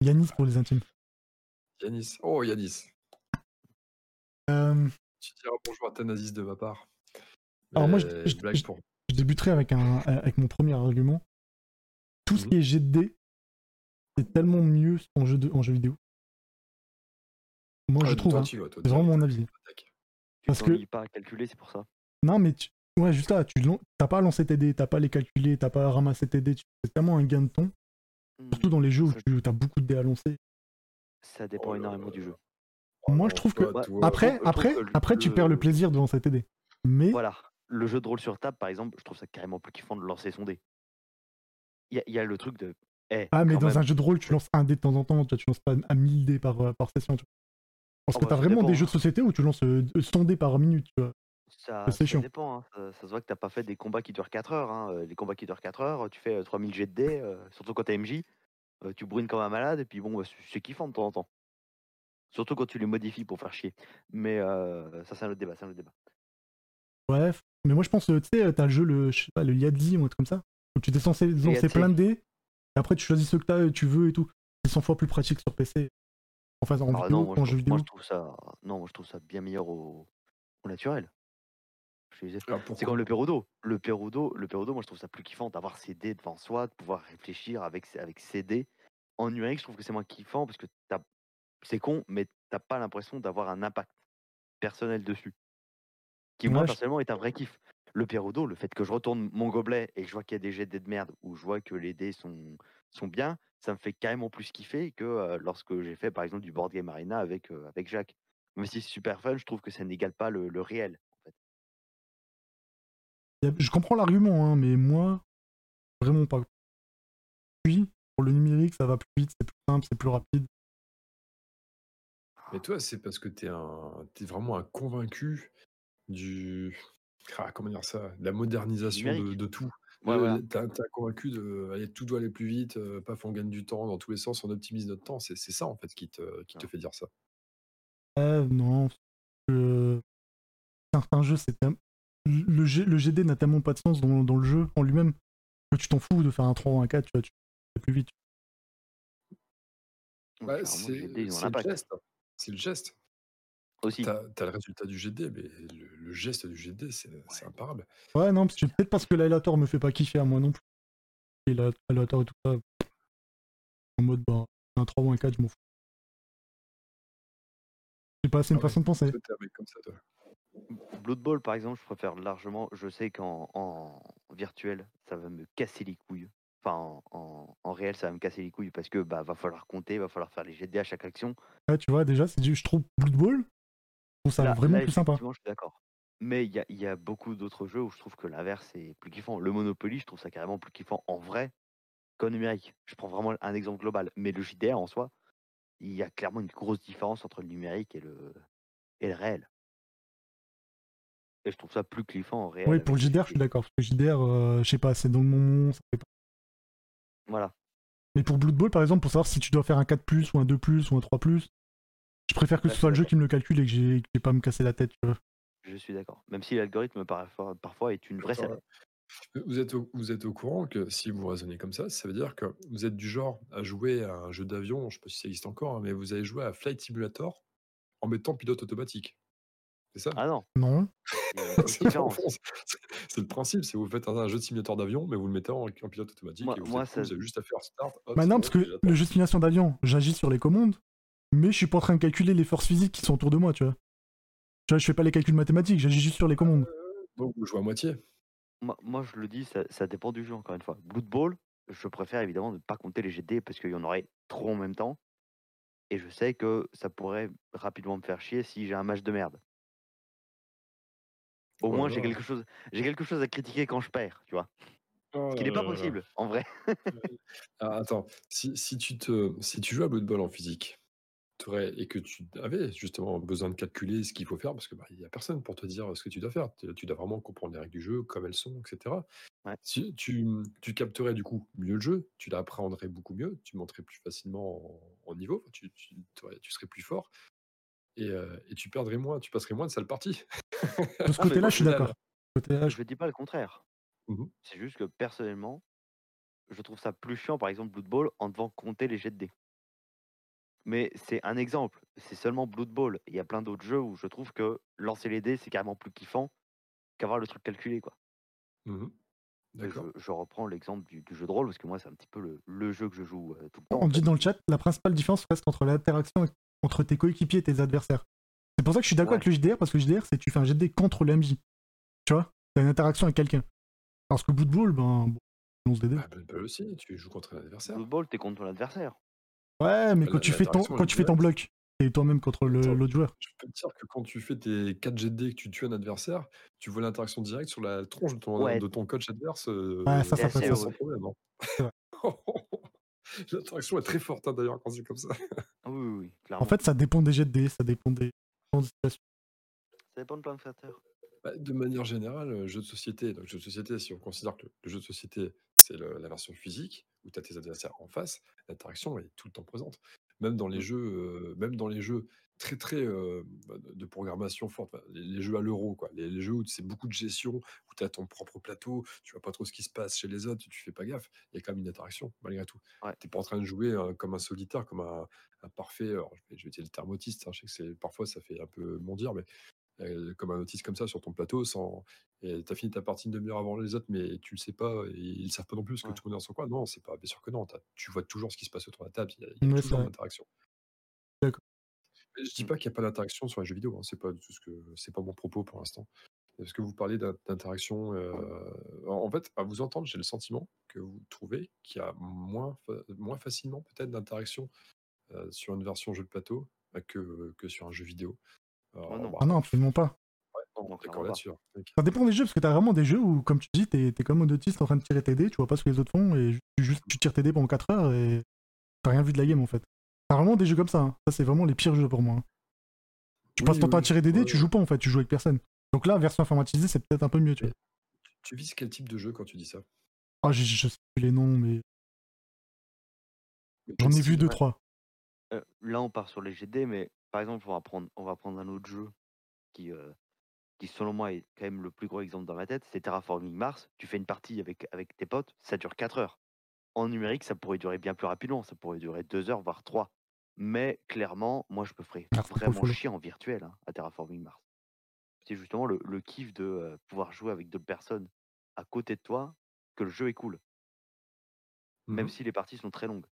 Yanis pour les intimes. Yanis. Oh, Yanis. Euh, Tu diras bonjour à Thanasis de ma part. Alors moi, je- je- pour. Je débuterai avec, un, avec mon premier argument. Tout ce Mhm. qui est jet de dés, c'est tellement mieux en jeu, de, en jeu vidéo. Moi, Ah, je toi, trouve. hein. C'est vraiment mon avis. Tu Parce que- pas à calculer, c'est pour ça. Non, mais tu... ouais, juste là, tu t'as pas à lancer tes dés, t'as pas à les calculer, t'as pas à ramasser tes dés. tu- C'est tellement un gain de temps. Surtout dans les jeux où Ça- tu as beaucoup de dés à lancer. Ça dépend Oh énormément du jeu. Oh Moi, je trouve que- toi, Ouais, toi, Après, après, que le- après, tu perds le plaisir devant tes dés. Mais Voilà. Le jeu de rôle sur table, par exemple, je trouve ça carrément plus kiffant de lancer son dé. Il y, a- il y a le truc de. Eh, Ah, mais dans même, un jeu de rôle, tu lances un dé de temps en temps, tu, tu lances pas à 1000 dés par, euh, par session. tu. Parce Oh, que bah, t'as vraiment dépend, des hein. jeux de société où tu lances euh, 100 dés par minute. Tu vois. Ça, dépend. hein. Ça, ça se voit que t'as pas fait des combats qui durent 4 heures. hein. Euh, Les combats qui durent 4 heures, tu fais euh, 3000 jets de dés, euh, surtout quand t'es MJ. euh, tu brûles comme un malade, et puis bon, bah, c'est- c'est kiffant de temps en temps. Surtout quand tu les modifies pour faire chier. Mais euh, ça, c'est un autre débat. C'est un autre débat. Bref. Mais moi, je pense, euh, tu sais, t'as le jeu, le, je sais pas, le Yadzi ou un truc comme ça, où tu t'es censé lancer plein de dés, et après, tu choisis ceux que t'as, euh, tu veux et tout. C'est 100 fois plus pratique sur PC. Enfin, en Ah vidéo, non, moi, en je jeu trouve, moi, vidéo. je trouve ça, non, moi, je trouve ça bien meilleur au, au naturel. Ah, C'est comme le Perudo. Le Perudo, le Perudo, moi je trouve ça plus kiffant d'avoir ses dés devant soi, de pouvoir réfléchir avec, ses- avec ses dés. En numérique, je trouve que c'est moins kiffant parce que t'as- c'est con, mais t'as pas l'impression d'avoir un impact personnel dessus. Qui, moi, je- personnellement, est un vrai kiff. Le Perudo, le fait que je retourne mon gobelet et que je vois qu'il y a des jets de dés de merde ou je vois que les dés sont, sont bien, ça me fait carrément plus kiffer que euh, lorsque j'ai fait, par exemple, du board game arena avec, euh, avec Jacques. Même si c'est super fun, je trouve que ça n'égale pas le, le réel. En fait. Je comprends l'argument, hein, mais moi, vraiment pas. Puis, pour le numérique, ça va plus vite, c'est plus simple, c'est plus rapide. Mais toi, c'est parce que t'es un, t'es vraiment un convaincu du, ah, comment dire ça, de la modernisation de, tout. Ouais, voilà. T'es convaincu de, allez, tout doit aller plus vite, euh, paf, on gagne du temps dans tous les sens, on optimise notre temps. C'est c'est ça en fait qui te, qui te fait dire ça. Euh, non. euh, certains jeux, c'est le, G- le GD n'a tellement pas de sens dans, dans le jeu en lui-même que tu t'en fous de faire un 3 ou un 4, tu vois, tu fais plus vite. Ouais, c'est le geste. C'est le geste. Aussi. T'as as le résultat du GD, mais le, le geste du GD, c'est c'est imparable. Ouais, non, parce que peut-être parce que l'aléatoire me fait pas kiffer à moi non plus. Et la- l'aléatoire et tout ça. En mode, bah, un 3 ou un 4, je m'en fous. Je sais pas, c'est une Ah ouais, façon de penser. Comme ça, toi. Blood Bowl, par exemple, je préfère largement. Je sais qu'en en virtuel, ça va me casser les couilles. Enfin, en, en- en réel, ça va me casser les couilles parce que bah va falloir compter, va falloir faire les GD à chaque action. Ouais, tu vois, déjà, c'est du- je trouve Blood Bowl, trouve ça Là- vraiment là, plus sympa. je suis d'accord. Mais il y a, il y a beaucoup d'autres jeux où je trouve que l'inverse est plus kiffant. Le Monopoly, je trouve ça carrément plus kiffant en vrai qu'en numérique. Je prends vraiment un exemple global. Mais le JDR en soi, il y a clairement une grosse différence entre le numérique et le, et le réel. Et je trouve ça plus kiffant en réel. Oui, pour le le JDR, je suis d'accord. Parce que JDR, euh, je sais pas, c'est dans le moment, ça fait pas. Voilà. Mais pour Blood Bowl, par exemple, pour savoir si tu dois faire un 4, ou un 2, ou un 3, je préfère que Là, ce je soit suis le jeu d'accord. qui me le calcule et que j'ai pas à me casser la tête. tu vois. Je suis d'accord. Même si l'algorithme parfois, parfois est une vraie salade. Vous êtes au vous êtes au courant que si vous raisonnez comme ça, ça veut dire que vous êtes du genre à jouer à un jeu d'avion, je sais pas si ça existe encore, hein, mais vous avez joué à Flight Simulator en mettant pilote automatique. C'est ça? Ah non, Non. C'est le principe, c'est vous faites un un jeu de simulateur d'avion, mais vous le mettez en en pilote automatique Moi et vous moi êtes cool, ça vous avez juste à faire start, hop, Bah non, parce que le jeu de simulation d'avion, j'agis sur les commandes, mais je suis pas en train de calculer les forces physiques qui sont autour de moi, tu vois. Tu vois, je fais pas les calculs mathématiques, j'agis juste sur les commandes. Donc vous jouez à moitié. moi moi je le dis, ça ça dépend du jeu encore une fois. Blood Bowl, je préfère évidemment ne pas compter les dés parce qu'il y en aurait trop en même temps et je sais que ça pourrait rapidement me faire chier si j'ai un match de merde. Au Oh moins j'ai quelque chose j'ai quelque chose à critiquer quand je perds, tu vois? Oh Ce qui n'est pas possible en vrai. Ah, attends, si si tu te si tu joues à Blood Bowl en physique, aurais et que tu avais justement besoin de calculer ce qu'il faut faire parce que, bah, il y a personne pour te dire ce que tu dois faire. Tu tu dois vraiment comprendre les règles du jeu, comme elles sont et cetera. Ouais. Si tu, tu capterais du coup mieux le jeu, tu l'appréhenderais beaucoup mieux, tu monterais plus facilement en en niveau, tu serais plus fort et heu et tu perdrais moins, tu passerais moins de sales parties. De ce côté-là, je suis d'accord. Je- je dis pas le contraire. Mmh C'est juste que personnellement, je trouve ça plus chiant par exemple Blood Bowl en devant compter les jets de dés. Mais c'est un exemple, c'est seulement Blood Bowl. Il y a plein d'autres jeux où je trouve que lancer les dés, c'est carrément plus kiffant qu'avoir le truc calculé, quoi. Mmh D'accord. je, je reprends l'exemple du, du jeu de rôle parce que moi, c'est un petit peu le, le jeu que je joue euh, tout le temps. On dit dans le chat, la principale différence reste entre l'interaction entre tes coéquipiers et tes adversaires. C'est pour ça que je suis d'accord Ouais. avec le JDR, parce que le JDR, c'est tu fais un dés contre le MJ. Tu vois? T'as une interaction avec quelqu'un. Parce que Blood Bowl, ben, on lance des dés. Ah, Blood Bowl aussi, tu joues contre un adversaire. Blood Bowl, t'es contre ton adversaire. Ouais, mais La- quand tu fais ton, quand tu fais ton bloc, et toi-même contre l'autre joueur. Je peux te dire que quand tu fais tes 4 jets de dés et que tu tues un adversaire, tu vois l'interaction directe sur la tronche de ton, Ouais. de ton coach adverse. euh, Ouais, ça, ça sans- peut sans problème. hein. L'interaction est très forte hein, d'ailleurs quand c'est comme ça. Ah oui, oui, oui, clairement. En fait, ça dépend des jets de dés, ça dépend des, situations. ça dépend de plein de facteurs. Bah, de manière générale, euh, jeu de société, donc jeu de société, si on considère que le, le jeu de société, c'est la version physique, où tu as tes adversaires en face, l'interaction est tout le temps présente. Même dans les Mm. jeux, euh, même dans les jeux très très euh, bah, de programmation forte, les, les jeux à l'euro, quoi, les, les jeux où c'est beaucoup de gestion, où tu as ton propre plateau, tu vois pas trop ce qui se passe chez les autres, tu fais pas gaffe, il y a quand même une interaction malgré tout. Ouais. Tu pas en train de jouer euh, comme un solitaire, comme un, un parfait, alors, je vais je vais utiliser le terme autiste, hein, je sais que c'est parfois ça fait un peu mondir, mais euh, comme un autiste comme ça sur ton plateau, sans et tu as fini ta partie une demi-heure avant les autres, mais tu le sais pas, et ils savent pas non plus ce que Ouais. tout le monde est dans son coin. Non, c'est pas, bien sûr que non. t'as- Tu vois toujours ce qui se passe autour de la table. Il y a, y a Ouais, toujours vrai. une interaction. D'accord. Je dis Mm. pas qu'il n'y a pas d'interaction sur les jeux vidéo. Hein. C'est pas tout ce que c'est pas mon propos pour l'instant. Est-ce que vous parlez d'in- d'interaction euh, En en fait, à vous entendre, j'ai le sentiment que vous trouvez qu'il y a moins, fa- moins facilement peut-être d'interaction euh, sur une version jeu de plateau euh, que, que sur un jeu vidéo. Non. bah, Ah non, absolument pas. non, d'accord là-dessus. Ça dépend des jeux, parce que t'as vraiment des jeux où, comme tu dis, t'es es comme un autiste en train de tirer tes dés, tu vois pas ce que les autres font, et tu, juste, tu tires tes dés pendant 4 heures et t'as rien vu de la game en fait. T'as vraiment des jeux comme ça, hein. ça c'est vraiment les pires jeux pour moi. hein. Tu Oui, passes ton oui, temps à tirer des dés, Ouais, tu joues pas en fait, tu joues avec personne. Donc là, version informatisée, c'est peut-être un peu mieux, tu vois. Tu vises quel type de jeu quand tu dis ça? Ah, je, je sais plus les noms, mais j'en ai vu style deux, ouais. trois. Euh, là, on part sur les GD, mais par exemple, on va prendre, on va prendre un autre jeu qui, euh, qui, selon moi, est quand même le plus gros exemple dans ma tête. C'est Terraforming Mars. Tu fais une partie avec, avec tes potes, ça dure 4 heures. En numérique, ça pourrait durer bien plus rapidement. Ça pourrait durer 2 heures, voire 3. Mais clairement, moi, je me ferais Ah, vraiment chier en virtuel hein, à Terraforming Mars. C'est justement le, le kiff de euh, pouvoir jouer avec d'autres personnes à côté de toi que le jeu est cool, même Mhm. si les parties sont très longues.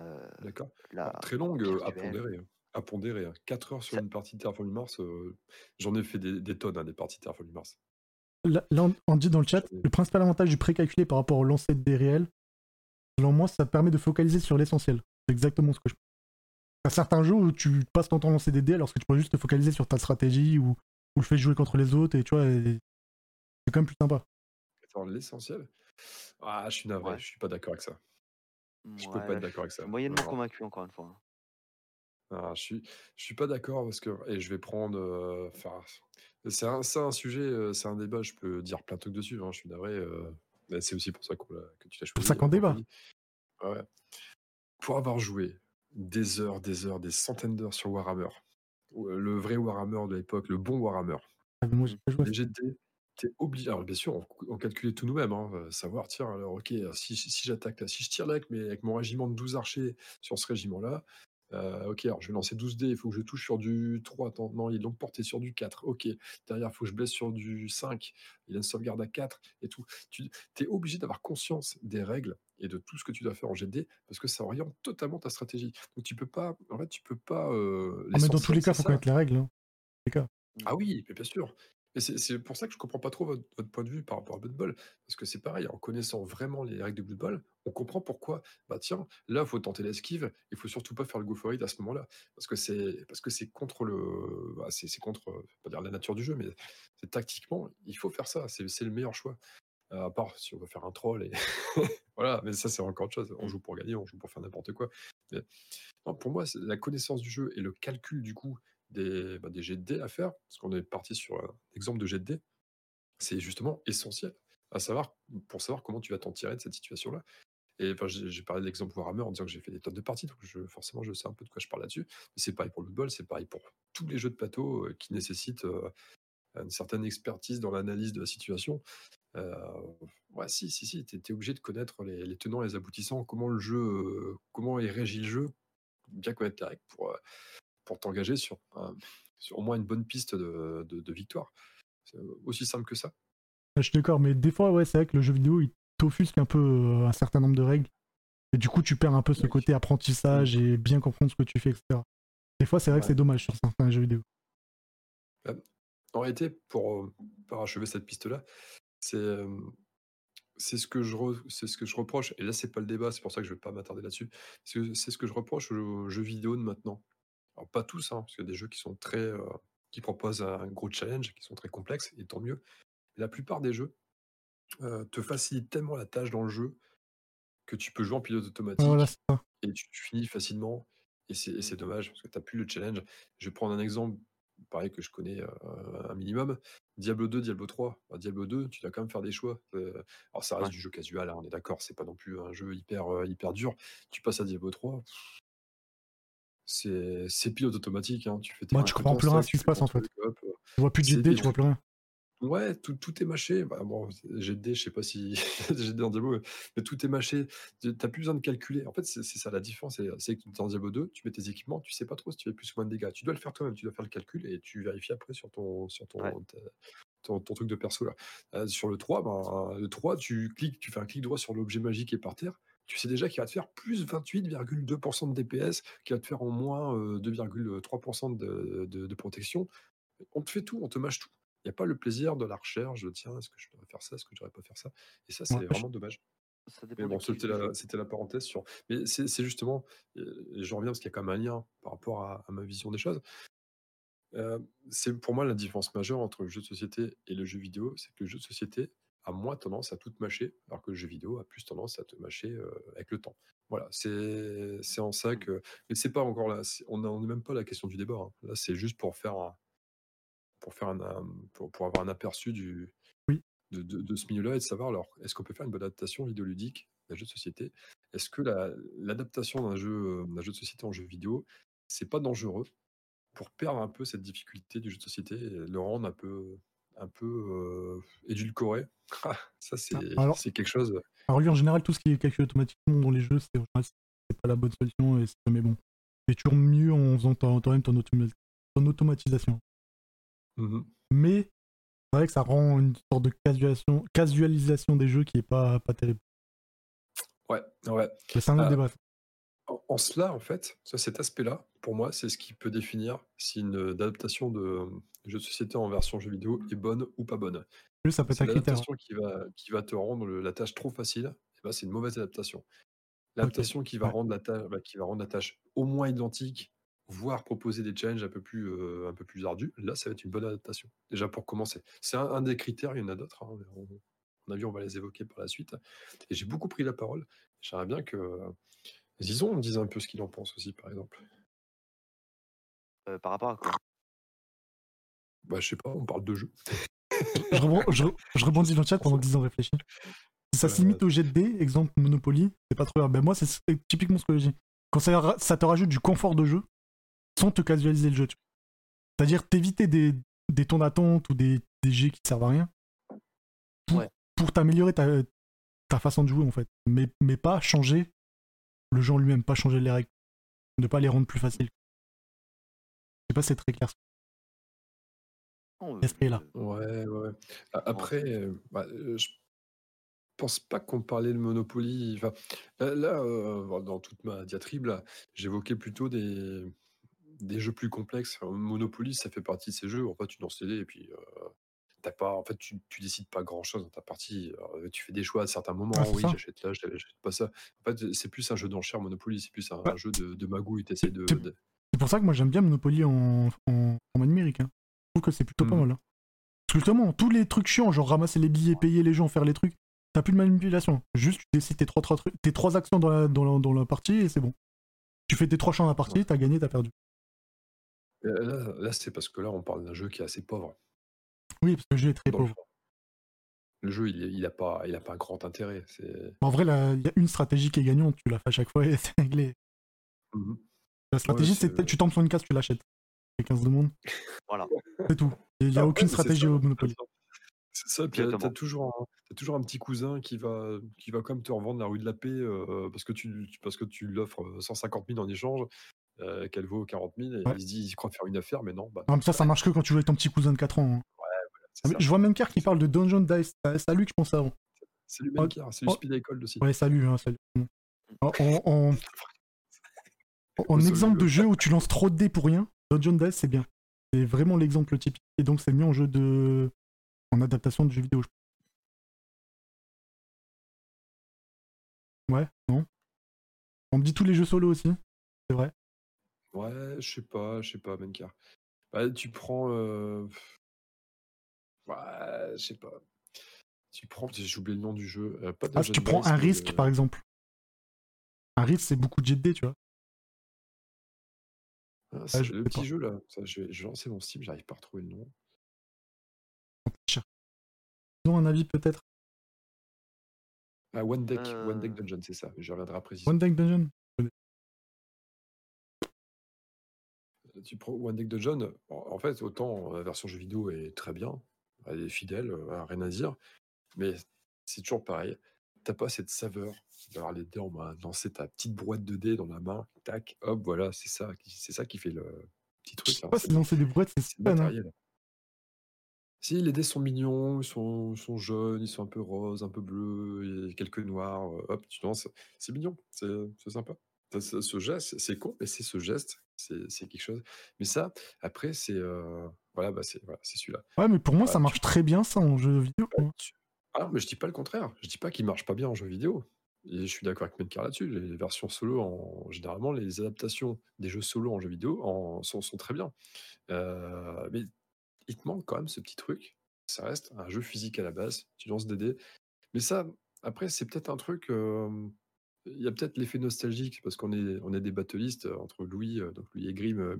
Euh, D'accord. la- très longue à pondérer. Hein. À pondérer. 4 heures sur Ça- une partie de Terraforming Mars, euh, j'en ai fait des, des tonnes, hein, des parties de Terraforming Mars. Là, là, on, dit dans le chat, le principal avantage du précalculé par rapport au lancer de dés réels, selon moi, ça permet de focaliser sur l'essentiel. C'est exactement ce que je Il y a certains jeux où tu passes ton temps à lancer des dés alors que tu pourrais juste te focaliser sur ta stratégie ou, ou le fait de jouer contre les autres et tu vois, et- c'est quand même plus sympa. Attends, l'essentiel? Ah, je suis navré, Ouais. je suis pas d'accord avec ça. Je peux pas être d'accord avec ça. moyennement convaincu, encore une fois. Ah, je suis, je suis pas d'accord parce que et je vais prendre. euh, Enfin, c'est un, c'est un sujet, euh, c'est un débat. Je peux dire plein de trucs dessus. hein, je suis navré. euh, mais c'est aussi pour ça qu'on l'a- que tu l'as choisi. Pour ça qu'on débat. Ouais. Pour avoir joué des heures, des heures, des centaines d'heures sur Warhammer, ou, euh, le vrai Warhammer de l'époque, le bon Warhammer, Ah, mais moi, j'ai pas joué à les jets de dés, T'es obligé. Alors, bien sûr, on, on calculait tout nous-mêmes, hein, euh, savoir, tiens, alors, ok, si, si j'attaque là, si je tire là avec, avec mon régiment de 12 archers sur ce régiment-là, euh, ok, alors je vais lancer 12 dés, il faut que je touche sur du 3. Attends, non, il est donc porté sur du 4. Ok, derrière, il faut que je blesse sur du 5. Il a une sauvegarde à 4 et tout. Tu es obligé d'avoir conscience des règles et de tout ce que tu dois faire en GD parce que ça oriente totalement ta stratégie. Donc tu peux pas, en fait, tu peux pas. Euh, ah, mais dans tous les cas, il faut connaître les règles. Hein. Les cas. Ah oui, bien sûr. Et c'est pour ça que je comprends pas trop votre, point de vue par rapport à Blood Bowl. Parce que c'est pareil, en connaissant vraiment les règles de Blood Bowl, on comprend pourquoi, bah tiens, là, il faut tenter l'esquive, il faut surtout pas faire le go à ce moment-là. Parce que c'est c'est contre le. Bah, c'est contre, dire la nature du jeu, mais c'est tactiquement, il faut faire ça. C'est le meilleur choix. à part si on veut faire un troll voilà, mais ça c'est encore autre chose. On joue pour gagner, on joue pour faire n'importe quoi. pour moi, la connaissance du jeu et le calcul du coup des, des jets de dés à faire, parce qu'on est parti sur un exemple de jet de dés, c'est justement essentiel à savoir, pour savoir comment tu vas t'en tirer de cette situation-là. Et enfin, j'ai parlé de l'exemple Warhammer en disant que j'ai fait des tonnes de parties, donc forcément je sais un peu de quoi je parle là-dessus. Mais c'est pareil pour le football, c'est pareil pour tous les jeux de plateau euh, qui nécessitent euh, une certaine expertise dans l'analyse de la situation. Euh, ouais, si, si, si, tu es, obligé de connaître les, tenants et les aboutissants, comment le jeu, comment est régi le jeu, bien connaître les règles pour, pour t'engager sur, sur au moins une bonne piste de, de, victoire. C'est aussi simple que ça. Je suis d'accord, mais des fois, ouais, c'est vrai que le jeu vidéo, il t'offusque un peu euh, un certain nombre de règles. Et du coup, tu perds un peu ce côté apprentissage et bien comprendre ce que tu fais, etc. Des fois, c'est vrai que c'est dommage sur certains jeux vidéo. En réalité, pour euh, parachever cette piste-là, c'est c'est ce que je c'est ce que je reproche. Et là, c'est pas le débat, c'est pour ça que je vais pas m'attarder là-dessus. C'est ce que je reproche aux jeux vidéo de maintenant. Alors pas tous, hein, parce qu'il y a des jeux qui sont très, euh, qui proposent un gros challenge, qui sont très complexes, et tant mieux. la plupart des jeux euh, te facilitent tellement la tâche dans le jeu que tu peux jouer en pilote automatique et tu, finis facilement. Et c'est mmh. dommage parce que tu n'as plus le challenge. Je vais prendre un exemple, pareil que je connais euh, un minimum. Diablo 2, Diablo 3. Bah, Diablo 2, tu dois quand même faire des choix. alors ça reste du jeu casual, hein, on est d'accord, c'est pas non plus un jeu hyper, hyper dur. Tu passes à Diablo 3, c'est c'est pilote automatique, hein. Tu fais tes Moi, tu comprends plus rien à ce qui se passe en fait. Tu vois plus de GD, tu vois plus rien. Ouais, tout, tout est mâché. Bah, bon, GD, je sais pas si GD en Diablo, mais tout est mâché. Tu n'as plus besoin de calculer. En fait, c'est ça la différence. C'est que dans Diablo 2, tu mets tes équipements, tu sais pas trop si tu fais plus ou moins de dégâts. Tu dois le faire toi-même, tu dois faire le calcul et tu vérifies après sur ton, sur ton, ton, truc de perso là. Euh, sur le 3, ben, le 3, tu cliques, tu fais un clic droit sur l'objet magique qui est par terre tu sais déjà qu'il va te faire plus 28,2% de DPS, qu'il va te faire en moins 2,3% de, de, protection. On te fait tout, on te mâche tout. Il n'y a pas le plaisir de la recherche, de tiens, est-ce que je devrais faire ça, est-ce que je devrais pas faire ça? Et ça, c'est vraiment dommage. mais bon, c'était la, parenthèse sur. Mais c'est justement, je reviens parce qu'il y a quand même un lien par rapport à, ma vision des choses. c'est pour moi la différence majeure entre le jeu de société et le jeu vidéo, c'est que le jeu de société, a moins tendance à tout te mâcher, alors que le jeu vidéo a plus tendance à te mâcher avec le temps. Voilà, c'est en ça mmh. que. Mais c'est pas encore là, on n'est même pas la question du débat. Hein. Là, c'est juste pour faire un, pour, faire un, pour, pour, avoir un aperçu du, oui. de, de, ce milieu-là et de savoir alors, est-ce qu'on peut faire une bonne adaptation vidéoludique d'un jeu de société? Est-ce que l'adaptation d'un jeu, jeu de société en jeu vidéo, c'est pas dangereux pour perdre un peu cette difficulté du jeu de société et le rendre un peu un peu édulcoré? ça, ah, c'est quelque chose. Alors, lui, en général, tout ce qui est calculé automatiquement dans les jeux, c'est pas la bonne solution et c'est jamais bon. C'est toujours mieux en faisant toi-même ton, ton, automatisation. Mmh Mais c'est vrai que ça rend une sorte de casualisation, casualisation des jeux qui est pas, pas terrible. Ouais, ouais. C'est un autre débat. En, cela, en fait, cet aspect-là, pour moi, c'est ce qui peut définir si une adaptation de, jeu de société en version jeu vidéo est bonne ou pas bonne. ça peut être L'adaptation qui va, qui va te rendre la tâche trop facile, eh ben, c'est une mauvaise adaptation. L'adaptation qui, va rendre la tâche, bah, qui va rendre la tâche au moins identique, voire proposer des challenges un peu plus, euh, un peu plus ardus, là, ça va être une bonne adaptation. Déjà pour commencer. C'est un, des critères, il y en a d'autres. Hein, on, on a vu, on va les évoquer par la suite. Et j'ai beaucoup pris la parole. J'aimerais bien que Zizon me dise un peu ce qu'il en pense aussi, par exemple. Euh, par rapport à quoi? Bah, je sais pas, on parle de jeu. je, rebondis dans le chat pendant que Zizon réfléchit. Si ça s'imite au jet de dés, exemple Monopoly, c'est pas trop grave. Ben moi, c'est typiquement ce que je dis. Quand ça, ça, te rajoute du confort de jeu, sans te casualiser le jeu. C'est-à-dire t'éviter des, des tons d'attente ou des, des jets qui servent à rien. pour, Ouais. pour t'améliorer ta, ta façon de jouer en fait. Mais, mais pas changer le jeu en lui-même, pas changer les règles. Ne pas les rendre plus faciles. Je sais pas si c'est très clair. Non, L'esprit est là. euh, Ouais, ouais. A- Après, euh, bah, euh, je pense pas qu'on parlait de Monopoly. Enfin, là, euh, dans toute ma diatribe, là, j'évoquais plutôt des, des jeux plus complexes. Monopoly, ça fait partie de ces jeux. En fait, tu lances les dés et puis euh, t'as pas, en fait, tu, tu décides pas grand chose dans ta partie. Alors, tu fais des choix à certains moments. C'est oui, j'achète là, j'achète pas ça. En fait, c'est plus un jeu d'enchères Monopoly. C'est plus un, jeu de, de magouille. T'essaies de, C'est- de- C'est pour ça que moi j'aime bien Monopoly en, en format numérique. hein. Je trouve que c'est plutôt pas Mhm. mal. hein. Parce que justement, tous les trucs chiants, genre ramasser les billets, payer les gens, faire les trucs, t'as plus de manipulation. Juste tu décides tes trois, trois, tes trois actions dans la, dans, la, dans la partie et c'est bon. Tu fais tes trois champs dans la partie, t'as gagné, t'as perdu. Euh, Là, là, c'est parce que là, on parle d'un jeu qui est assez pauvre. Oui, parce que le jeu est très dans le pauvre. fond. Le jeu, il, est- il a pas, il a pas un grand intérêt. C'est. En vrai, là, il y a une stratégie qui est gagnante, tu la fais à chaque fois et c'est réglé. Mhm. La stratégie, c'est- c'est tu tombes sur une case, tu l'achètes. C'est 15 de monde. Voilà. C'est tout. Il n'y a Ah, aucune ouais, c'est stratégie ça, au Monopoly. C'est ça, puis t'as- t'as Exactement. toujours, un, t'as toujours un petit cousin qui va, qui va quand même te revendre la rue de la paix euh, parce que tu, tu- parce que tu l'offres euh, 150 000 en échange, euh, qu'elle vaut 40 000, et Ouais. il se dit, il croit faire une affaire, mais non. Bah, Non, mais ça, ça marche que quand tu joues avec ton petit cousin de 4 ans. hein. c'est ça. Je vois même Car qui parle de Dungeon Dice. Que je pense avant. Oh, a, c'est lui oh. Speed Icon aussi. Ouais, salut. Hein, salut. En, en- en- en Salut, exemple de jeu où tu lances trop de dés pour rien, Dungeon Dice, c'est bien. C'est vraiment l'exemple typique. Et donc, c'est mieux en jeu de. en adaptation de jeu vidéo. je pense. Ouais, non On me dit tous les jeux solo aussi. C'est vrai. Ouais, je sais pas, je sais pas, Menkar. Bah, tu prends. euh, Ouais, je sais pas. Tu prends, j'ai oublié le nom du jeu. euh, pas Ah, tu prends Dice, un mais, risque, euh, par exemple. Un risque, c'est beaucoup de jet de dés, tu vois. ah, c'est je le sais petit pas. jeu là. Ça, je, vais, je vais lancer mon Steam, j'arrive pas à retrouver le nom. Ils ont un avis peut-être? Ah, One Deck, One Deck Euh. Dungeon, c'est ça. Je reviendrai après. One Deck Dungeon? Tu prends One Deck Dungeon, en, en fait, autant la version jeu vidéo est très bien, elle est fidèle, rien à dire, mais c'est toujours pareil. T'as pas cette saveur d'avoir les dés en main, lancer ta petite brouette de dés dans la main, tac, hop, voilà, c'est ça, qui- c'est ça qui fait le petit Je truc. sais hein, pas c'est si lancer des brouettes, c'est hein. matériel. Si, les dés sont mignons, ils sont, sont jaunes, ils sont un peu roses, un peu bleus, quelques noirs, euh, hop, tu lances, c'est mignon, c'est sympa. Ce geste, c'est con, mais c'est ce geste, c'est quelque chose. Mais ça, après, c'est euh, voilà, bah c'est voilà, celui-là. Ouais, mais pour moi, Bah, ça tu- marche très bien, ça, en jeu vidéo. Quoi. Ah, mais je dis pas le contraire. Je dis pas qu'il marche pas bien en jeu vidéo. Et je suis d'accord avec Menkar là-dessus. Les les versions solo, en... généralement, les adaptations des jeux solo en jeu vidéo en... sont, sont très bien. Euh, mais il te manque quand même ce petit truc. Ça reste un jeu physique à la base. Tu lances des dés. Mais ça, après, c'est peut-être un truc. euh, Il y a peut-être l'effet nostalgique parce qu'on est, on est des battleistes euh, entre Louis, euh, donc Louis et Grim.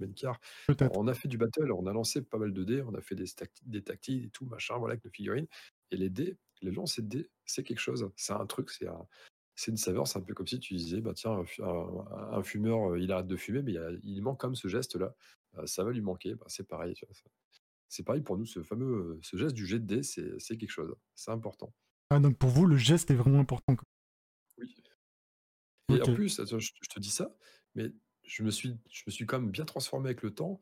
Peut-être. On a fait du battle, on a lancé pas mal de dés, on a fait des, des tactiles et tout, machin, voilà, avec nos figurines. Et les dés, les lancer de dés, c'est quelque chose. C'est un truc, c'est un, c'est une saveur. C'est un peu comme si tu disais, bah tiens, un, fu- un- un fumeur, euh, il arrête de fumer, mais il, a- il manque comme ce geste-là. Ça va lui manquer. Bah, c'est pareil. C'est pareil pour nous, ce fameux, ce geste du jet de dés, c'est c'est quelque chose. C'est important. Ah, donc pour vous, le geste est vraiment important. quoi. Et en plus, je, te dis ça, mais je me suis, je me suis quand même bien transformé avec le temps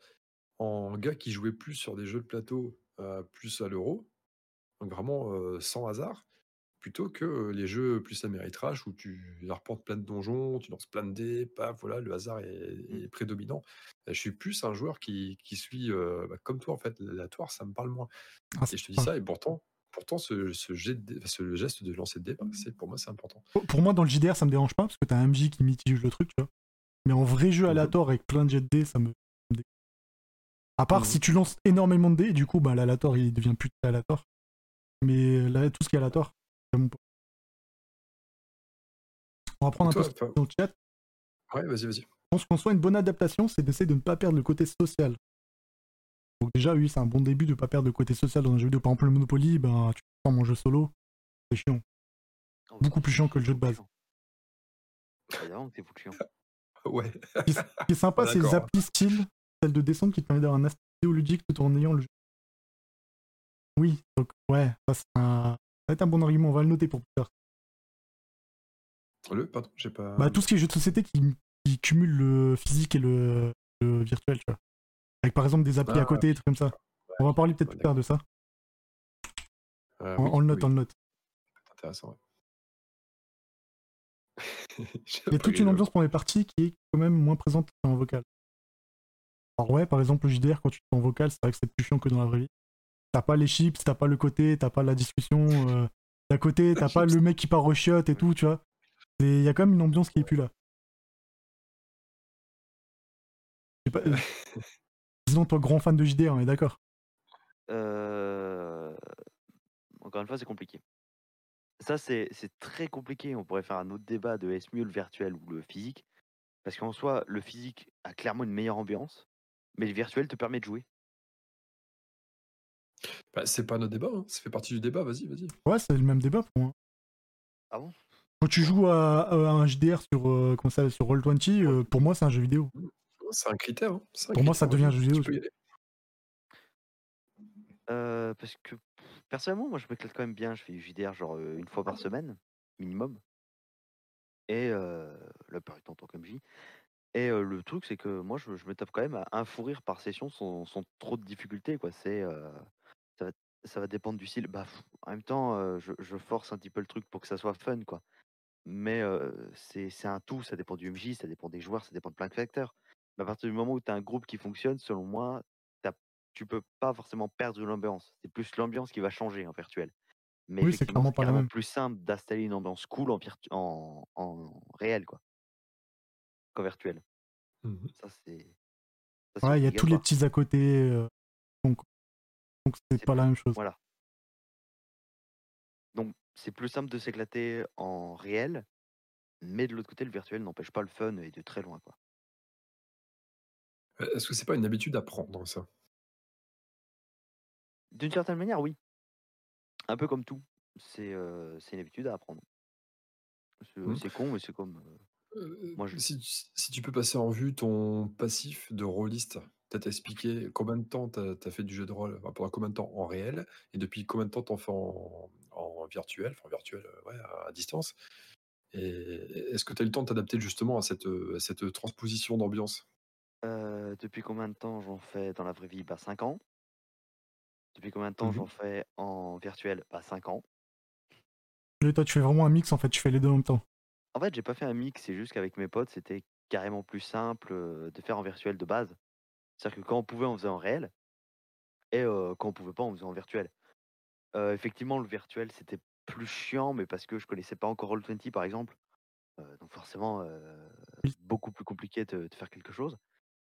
en gars qui jouait plus sur des jeux de plateau, euh, plus à l'euro, donc vraiment euh, sans hasard, plutôt que euh, les jeux plus Ameritrash où tu arpentes plein de donjons, tu lances plein de dés, paf, voilà, le hasard est, est prédominant. Je suis plus un joueur qui, qui suit, euh, bah, comme toi en fait, l'aléatoire, ça me parle moins. Ah, Et je te dis ça, et pourtant, pourtant ce, geste de lancer de dés, bah, pour moi, c'est important. Pour- moi, dans le JDR, ça me dérange pas parce que t'as un MJ qui mitige le truc, tu vois. Mais en vrai jeu Mhm. aléatoire avec plein de jets de dés, ça me. dé- À part Mhm. si tu lances énormément de dés, et du coup, bah, l'aléatoire il devient plus aléatoire. Mais là, tout ce qui est aléatoire, j'aime pas. On va prendre un Toi, peu dans le chat. Ouais, vas-y, vas-y. Je pense qu'en soit une bonne adaptation, c'est d'essayer de ne pas perdre le côté social. Donc déjà, oui, c'est un bon début de ne pas perdre le côté social dans un jeu vidéo. Par exemple, le Monopoly, ben, tu prends mon jeu solo, c'est chiant. Oh, Beaucoup plus chiant que le jeu de base. Évidemment que c'est chiant. Ouais. Ce qui est- sympa, c'est les applis style, celle de descente qui te permet d'avoir un aspect vidéoludique tout en ayant le jeu. Oui, donc ouais, ça c'est un... va être un bon argument, on va le noter pour plus tard. Le, pardon, j'ai pas. Bah, tout ce qui est jeux de société qui, qui cumule le physique et le, le virtuel, tu vois. Avec par exemple des applis à Ah, côté, des trucs comme ça. On va parler peut-être Ouais, plus tard de ça. Euh, On, oui, on le note, oui, on le note. intéressant. ouais. Il y a toute une ambiance pour les parties qui est quand même moins présente en vocal. Alors ouais, par exemple, le JDR, quand tu fais en vocal, c'est vrai que c'est plus chiant que dans la vraie vie. T'as pas les chips, t'as pas le côté, t'as pas la discussion. Euh, D'à côté, t'as pas chips. le mec qui part au shot et tout, tu vois. Il y a quand même une ambiance qui est plus là. Pas, euh, Disons, toi, grand fan de JDR, on est d'accord. Euh, Encore une fois, c'est compliqué. Ça, c'est très compliqué. On pourrait faire un autre débat de est-ce mieux le virtuel ou le physique? Parce qu'en soi, le physique a clairement une meilleure ambiance, mais le virtuel te permet de jouer. Bah, c'est pas notre débat, hein. ça fait partie du débat, vas-y, vas-y. Ouais, c'est le même débat pour moi. Ah bon? Quand tu joues à, à un JDR sur, euh, comment ça, sur Roll20, euh, pour moi, c'est un jeu vidéo. C'est un critère. hein. Un Pour moi, ça devient aller. Euh, parce que personnellement, moi, je m'éclate quand même bien. Je fais du JDR genre euh, une fois par semaine, minimum. Et euh, la plupart du temps, tant comme dis. Et euh, le truc, c'est que moi, je, je me tape quand même à un fou rire par session sans, sans trop de difficultés. Quoi. C'est, euh, ça, va, ça va dépendre du style. Bah, pff, en même temps, euh, je, je force un petit peu le truc pour que ça soit fun. Quoi. Mais euh, c'est c'est un tout. Ça dépend du MJ, ça dépend des joueurs, ça dépend de plein de facteurs. Mais à partir du moment où tu as un groupe qui fonctionne, selon moi, tu peux pas forcément perdre de l'ambiance. C'est plus l'ambiance qui va changer en virtuel. Mais Oui, c'est clairement pas la même. plus simple d'installer une ambiance cool en, virtu- en, en réel quoi, qu'en virtuel. Mhm. Ça, c'est. Ouais, il y a tous les petits à côté. euh, donc, donc c'est C'est pas la même chose. Voilà. Donc, c'est plus simple de s'éclater en réel, mais de l'autre côté, le virtuel n'empêche pas le fun et de très loin. Quoi. Euh, Est-ce que c'est pas une habitude à prendre, ça? D'une certaine manière, oui. Un peu comme tout. C'est euh, une habitude à apprendre. C'est Mhm. c'est con, mais c'est comme. euh, Euh, Moi, je- si, si tu peux passer en vue ton passif de rôliste, peut-être expliquer combien de temps tu as, fait du jeu de rôle, enfin, pendant combien de temps en réel, et depuis combien de temps tu en fais en, en virtuel, enfin virtuel, euh, ouais, à, distance. Est-ce que tu as eu le temps de t'adapter justement à cette, à cette transposition d'ambiance? Euh, depuis combien de temps j'en fais dans la vraie vie? Bah, 5 ans. Depuis combien de temps Mhm. j'en fais en virtuel? Bah, 5 ans. Et toi, tu fais vraiment un mix en fait, tu fais les deux en même temps? En fait, j'ai pas fait un mix, c'est juste qu'avec mes potes, c'était carrément plus simple euh, de faire en virtuel de base. C'est-à-dire que quand on pouvait, on faisait en réel, et quand on pouvait pas, on faisait en virtuel. Effectivement, le virtuel, c'était plus chiant, mais parce que je connaissais pas encore Roll20 par exemple. Donc forcément, Oui. beaucoup plus compliqué de, de faire quelque chose.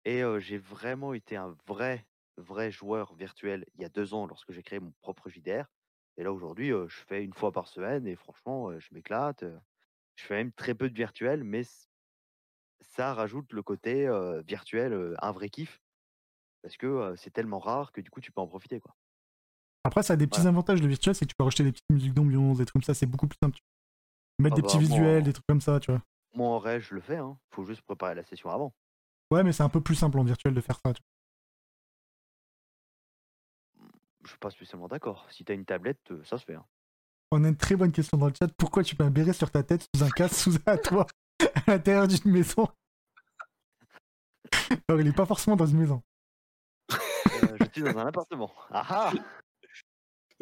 Et euh, j'ai vraiment été un vrai, vrai joueur virtuel il y a deux ans lorsque j'ai créé mon propre JDR. Et là aujourd'hui, euh, je fais une fois par semaine et franchement, euh, je m'éclate. je fais même très peu de virtuel, mais ça rajoute le côté virtuel, un vrai kiff, parce que c'est tellement rare que du coup tu peux en profiter. Quoi. Après, ça a des petits Voilà. avantages le virtuel, c'est que tu peux rajouter des petites musiques d'ambiance, des trucs comme ça, c'est beaucoup plus simple. Mettre Ah des bah, petits moi, visuels, des trucs comme ça, tu vois. Moi en vrai, je le fais, hein. faut juste préparer la session avant. Ouais, mais c'est un peu plus simple en virtuel de faire ça. tu Je suis pas spécialement d'accord. Si t'as une tablette, euh, ça se fait. hein. vois. On a une très bonne question dans le chat. Pourquoi tu mets un béret sur ta tête sous un casque, sous un toit, à l'intérieur d'une maison? Alors, il est pas forcément dans une maison. Euh, je suis dans un appartement. Ah ah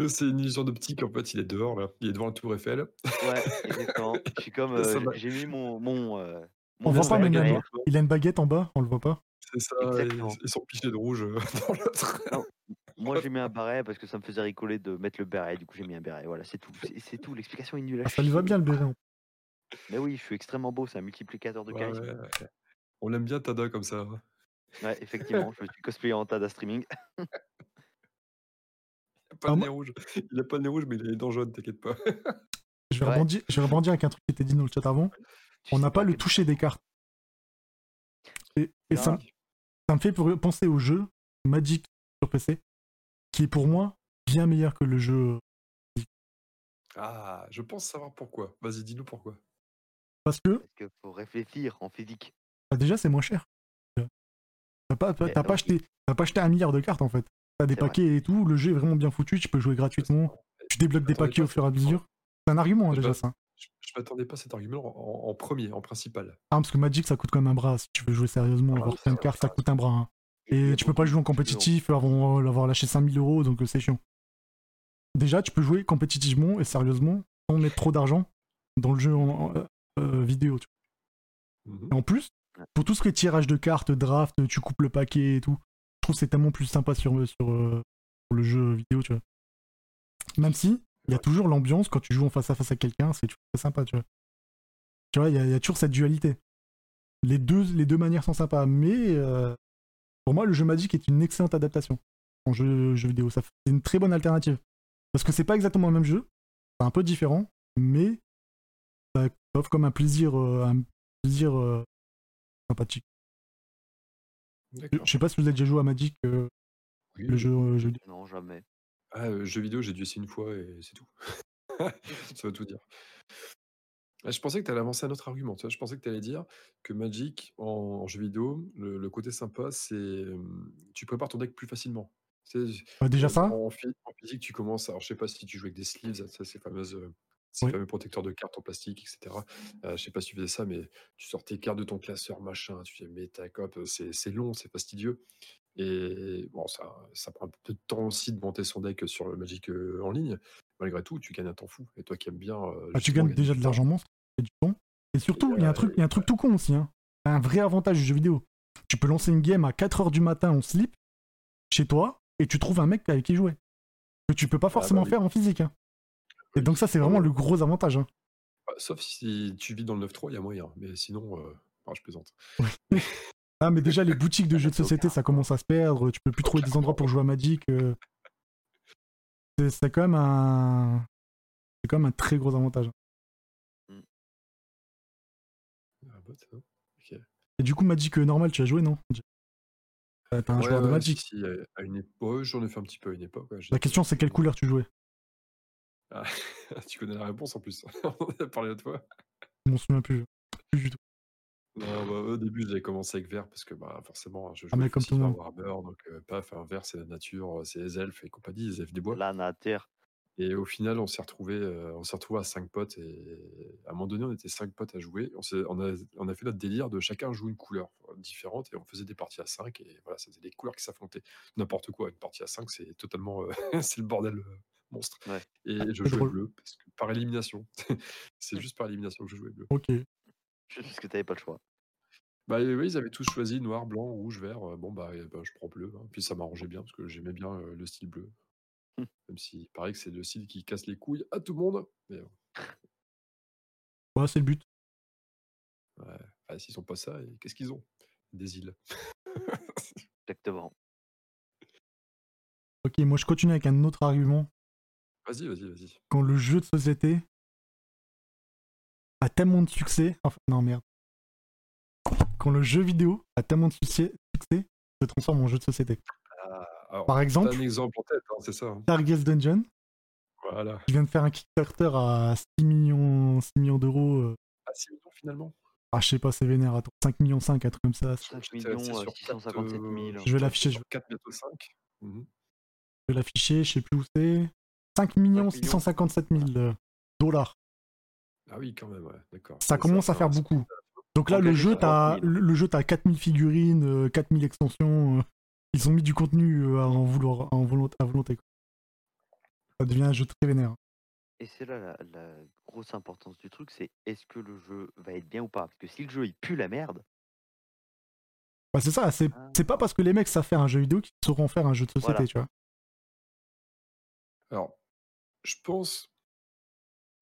C'est une illusion d'optique, en fait, il est dehors, là. Il est devant la tour Eiffel. Ouais, exactement. Je suis comme. Euh, j'ai mis mon. mon, euh, On voit pas, mais il a, il a une baguette en bas, on le voit pas. C'est ça, et, Exactement. et son pichet de rouge euh, dans l'autre. Moi, j'ai mis un béret parce que ça me faisait rigoler de mettre le béret. Du coup, j'ai mis un béret. Voilà, c'est tout. C'est c'est tout. L'explication est nulle Ah, ça lui va bien le béret. Mais oui, je suis extrêmement beau. C'est un multiplicateur de Ouais, charisme. ouais, ouais. On l'aime bien, Tada, comme ça. Ouais, effectivement. je suis cosplayer en Tada Streaming. Il a pas Ah, le moi- nez rouge. Il a pas le nez rouge, mais il a les dents jaunes, t'inquiète pas. Je vais, Ouais. rebondir, je vais rebondir avec un truc qui était dit dans le chat avant. On n'a pas le toucher des cartes. Et, et ça, ça me fait penser au jeu Magic sur PC, qui est pour moi bien meilleur que le jeu. Ah, je pense savoir pourquoi. Vas-y, dis-nous pourquoi. Parce que Parce qu'il faut réfléchir en physique. bah, déjà, c'est moins cher. T'as pas, pas, acheté, t'as pas acheté un milliard de cartes en fait. T'as des C'est vrai. paquets et tout, le jeu est vraiment bien foutu, tu peux jouer gratuitement. tu débloques des paquets au fur et à mesure. C'est un argument hein, déjà ça. Je, m'attendais pas à cet argument en, en premier, en principal. Ah, parce que Magic ça coûte quand même un bras si tu veux jouer sérieusement. Ah Avoir oui, plein de cartes ça coûte un bras. hein. Et a tu peux pas jouer en compétitif avant l'avoir lâché 5000 euros donc euh, c'est chiant. Déjà tu peux jouer compétitivement et sérieusement sans mettre trop d'argent dans le jeu en, en- euh, vidéo. tu vois. Mhm. Et en plus, pour tout ce qui est tirage de cartes, draft, tu coupes le paquet et tout, je trouve que c'est tellement plus sympa sur, sur, euh, sur le jeu vidéo, tu vois. Même si, il y a toujours l'ambiance quand tu joues en face à face à quelqu'un, c'est toujours très sympa, tu vois. Tu vois, il y, a- il y a toujours cette dualité. Les deux, les deux manières sont sympas, mais euh, pour moi, le jeu Magic est une excellente adaptation en jeu, jeu vidéo. C'est une très bonne alternative. Parce que c'est pas exactement le même jeu, c'est un peu différent, mais ça offre comme un plaisir, euh, un plaisir euh, sympathique. Je sais pas si vous avez déjà joué à Magic, euh, Oui, le jeu, euh, jeu vidéo. Non, jamais. Ah, euh, jeu vidéo, j'ai dû essayer une fois et c'est tout. Ça veut tout dire. Ah, je pensais que tu allais avancer un autre argument. tu vois? Je pensais que tu allais dire que Magic, en, en jeu vidéo, le, le côté sympa, c'est euh, tu prépares ton deck plus facilement. Tu sais, Bah, déjà ça, en, phy- en physique, tu commences. Alors, je sais pas si tu joues avec des sleeves, ça, ces fameuses. euh, ces Oui. fameux protecteurs de cartes en plastique, etc. Euh, je sais pas si tu faisais ça, mais tu sors tes cartes de ton classeur, machin, tu fais mais ta cop, c'est c'est long, c'est fastidieux. Et bon, ça, ça prend un peu de temps aussi de monter son deck sur le Magic euh, en ligne. Malgré tout, tu gagnes un temps fou. Et toi qui aimes bien. euh, bah, tu gagnes déjà de l'argent monstre et du temps. Et surtout, il y a un truc, il y a un truc tout con aussi. Hein. Un vrai avantage du jeu vidéo. Tu peux lancer une game à 4h du matin en slip chez toi et tu trouves un mec avec qui jouer. Que tu peux pas Ah, bah forcément oui. faire en physique. hein. Et donc ça, c'est Ah vraiment le gros avantage. hein. Bah, Sauf si tu vis dans le 9-3, il y a moyen. Mais sinon, euh, ah, je plaisante. Ah, mais déjà, les boutiques de jeux de société, ça commence à se perdre. Tu peux plus trouver des endroits pour jouer à Magic. euh. C'est quand même un. C'est quand même un très gros avantage. Ah, bah. Et du coup, Magic euh, normal, tu as joué, non? T'es un Ouais, joueur de Magic. si, si, à- une époque, j'en ai fait un petit peu à une époque. ouais, La question, c'est quelle couleur tu jouais? Ah, tu connais la réponse en plus. On en a parlé à toi. Je m'en souviens plus. Plus du tout. Non, bah, au début, j'avais commencé avec vert parce que bah, forcément, je Ah, mais jouais comme tout le effectivement à monde. Warhammer. Donc, euh, paf, un vert, c'est la nature, euh, c'est les elfes et compagnie, les elfes des bois. La nature. Et au final, on s'est retrouvés, euh, on s'est retrouvés à 5 potes. Et à un moment donné, on était 5 potes à jouer. On, s'est- on, a, on a fait notre délire de chacun jouer une couleur euh, différente et on faisait des parties à 5. Et voilà, ça faisait des couleurs qui s'affrontaient. N'importe quoi, une partie à 5, c'est totalement. euh, c'est le bordel euh, monstre. Ouais. Et je c'est jouais drôle. bleu parce que, par élimination. c'est juste par élimination que je jouais bleu. Ok. Juste parce que t'avais pas le choix. Bah oui, ils avaient tous choisi noir, blanc, rouge, vert. euh, Bon, bah, ben, je prends bleu. hein. Puis ça m'arrangeait bien parce que j'aimais bien euh, le style bleu. Hum. Même si paraît que c'est le style qui casse les couilles à tout le monde. Mais bon, Ouais, c'est le but. ouais. Ah, s'ils sont pas ça, et qu'est-ce qu'ils ont? Des îles. Exactement. Ok, moi je continue avec un autre argument. Vas-y, vas-y, vas-y. Quand le jeu de société a tellement de succès. Enfin, non, merde. Quand le jeu vidéo a tellement de succès, succès se transforme en jeu de société. Ah, alors, Par exemple, un exemple en tête, hein, c'est ça. hein. Darkest Dungeon, Voilà. qui vient de faire un Kickstarter à 6 millions, 6 millions d'euros. euh, Ah, 6 millions finalement Ah, je sais pas, c'est vénère. Attends, 5 millions 5, un truc comme ça. 5 J'étais resté millions euh, sur 657 000. quatre, Je vais l'afficher, je sur 4, bientôt 5. Mhm. Je vais l'afficher, je sais plus où c'est. 5 millions millions. 657 000 euh, dollars. Ah oui, quand même, ouais, d'accord. Ça commence à faire beaucoup. Donc là, le jeu, t'as 30 000. le, le jeu, t'as 4000 figurines, euh, 4000 extensions. euh, ils ont mis du contenu euh, à en vouloir, à en volonté, à volonté. Ça devient un jeu très vénère. Et c'est là la, la grosse importance du truc, c'est est-ce que le jeu va être bien ou pas? Parce que si le jeu il pue la merde, Bah, c'est ça, c'est Ah. c'est pas parce que les mecs savent faire un jeu vidéo qu'ils sauront faire un jeu de société, Voilà. tu vois. Alors, je pense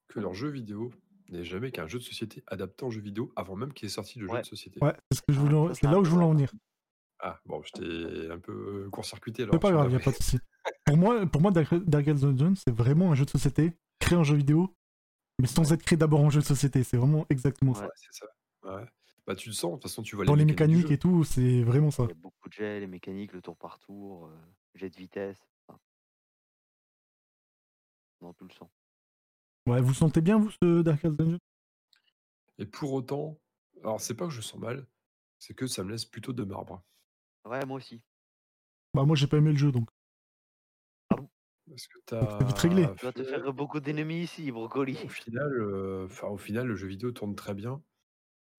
que leur jeu vidéo n'est jamais qu'un jeu de société adapté en jeu vidéo avant même qu'il ait sorti le jeu de société. Ouais, c'est ce que je Ah, voulais en- ça, c'est là où je voulais en venir. Ah, bon, je t'ai un peu court-circuité alors. C'est pas grave, y a pas de souci. Pour moi, pour moi Dark- Dungeon, c'est vraiment un jeu de société créé en jeu vidéo, mais sans être créé d'abord en jeu de société. C'est vraiment exactement ça. Ouais, c'est ça. Ouais. Bah, tu le sens, de toute façon, tu vois Dans les mécaniques et tout, c'est vraiment ça. il y a beaucoup de jets, les mécaniques, le tour par tour, euh, jet de vitesse. enfin. Non, tout le sens. Ouais, vous sentez bien, vous, ce Darkest Dungeon? Et pour autant, alors c'est pas que je sens mal, c'est que ça me laisse plutôt de marbre. Ouais, moi aussi. Bah, moi, j'ai pas aimé le jeu, donc. Parce que Donc c'est vite réglé. t'as Tu vas te faire beaucoup d'ennemis ici, Brocoli. au final, heu, enfin, au final, le jeu vidéo tourne très bien.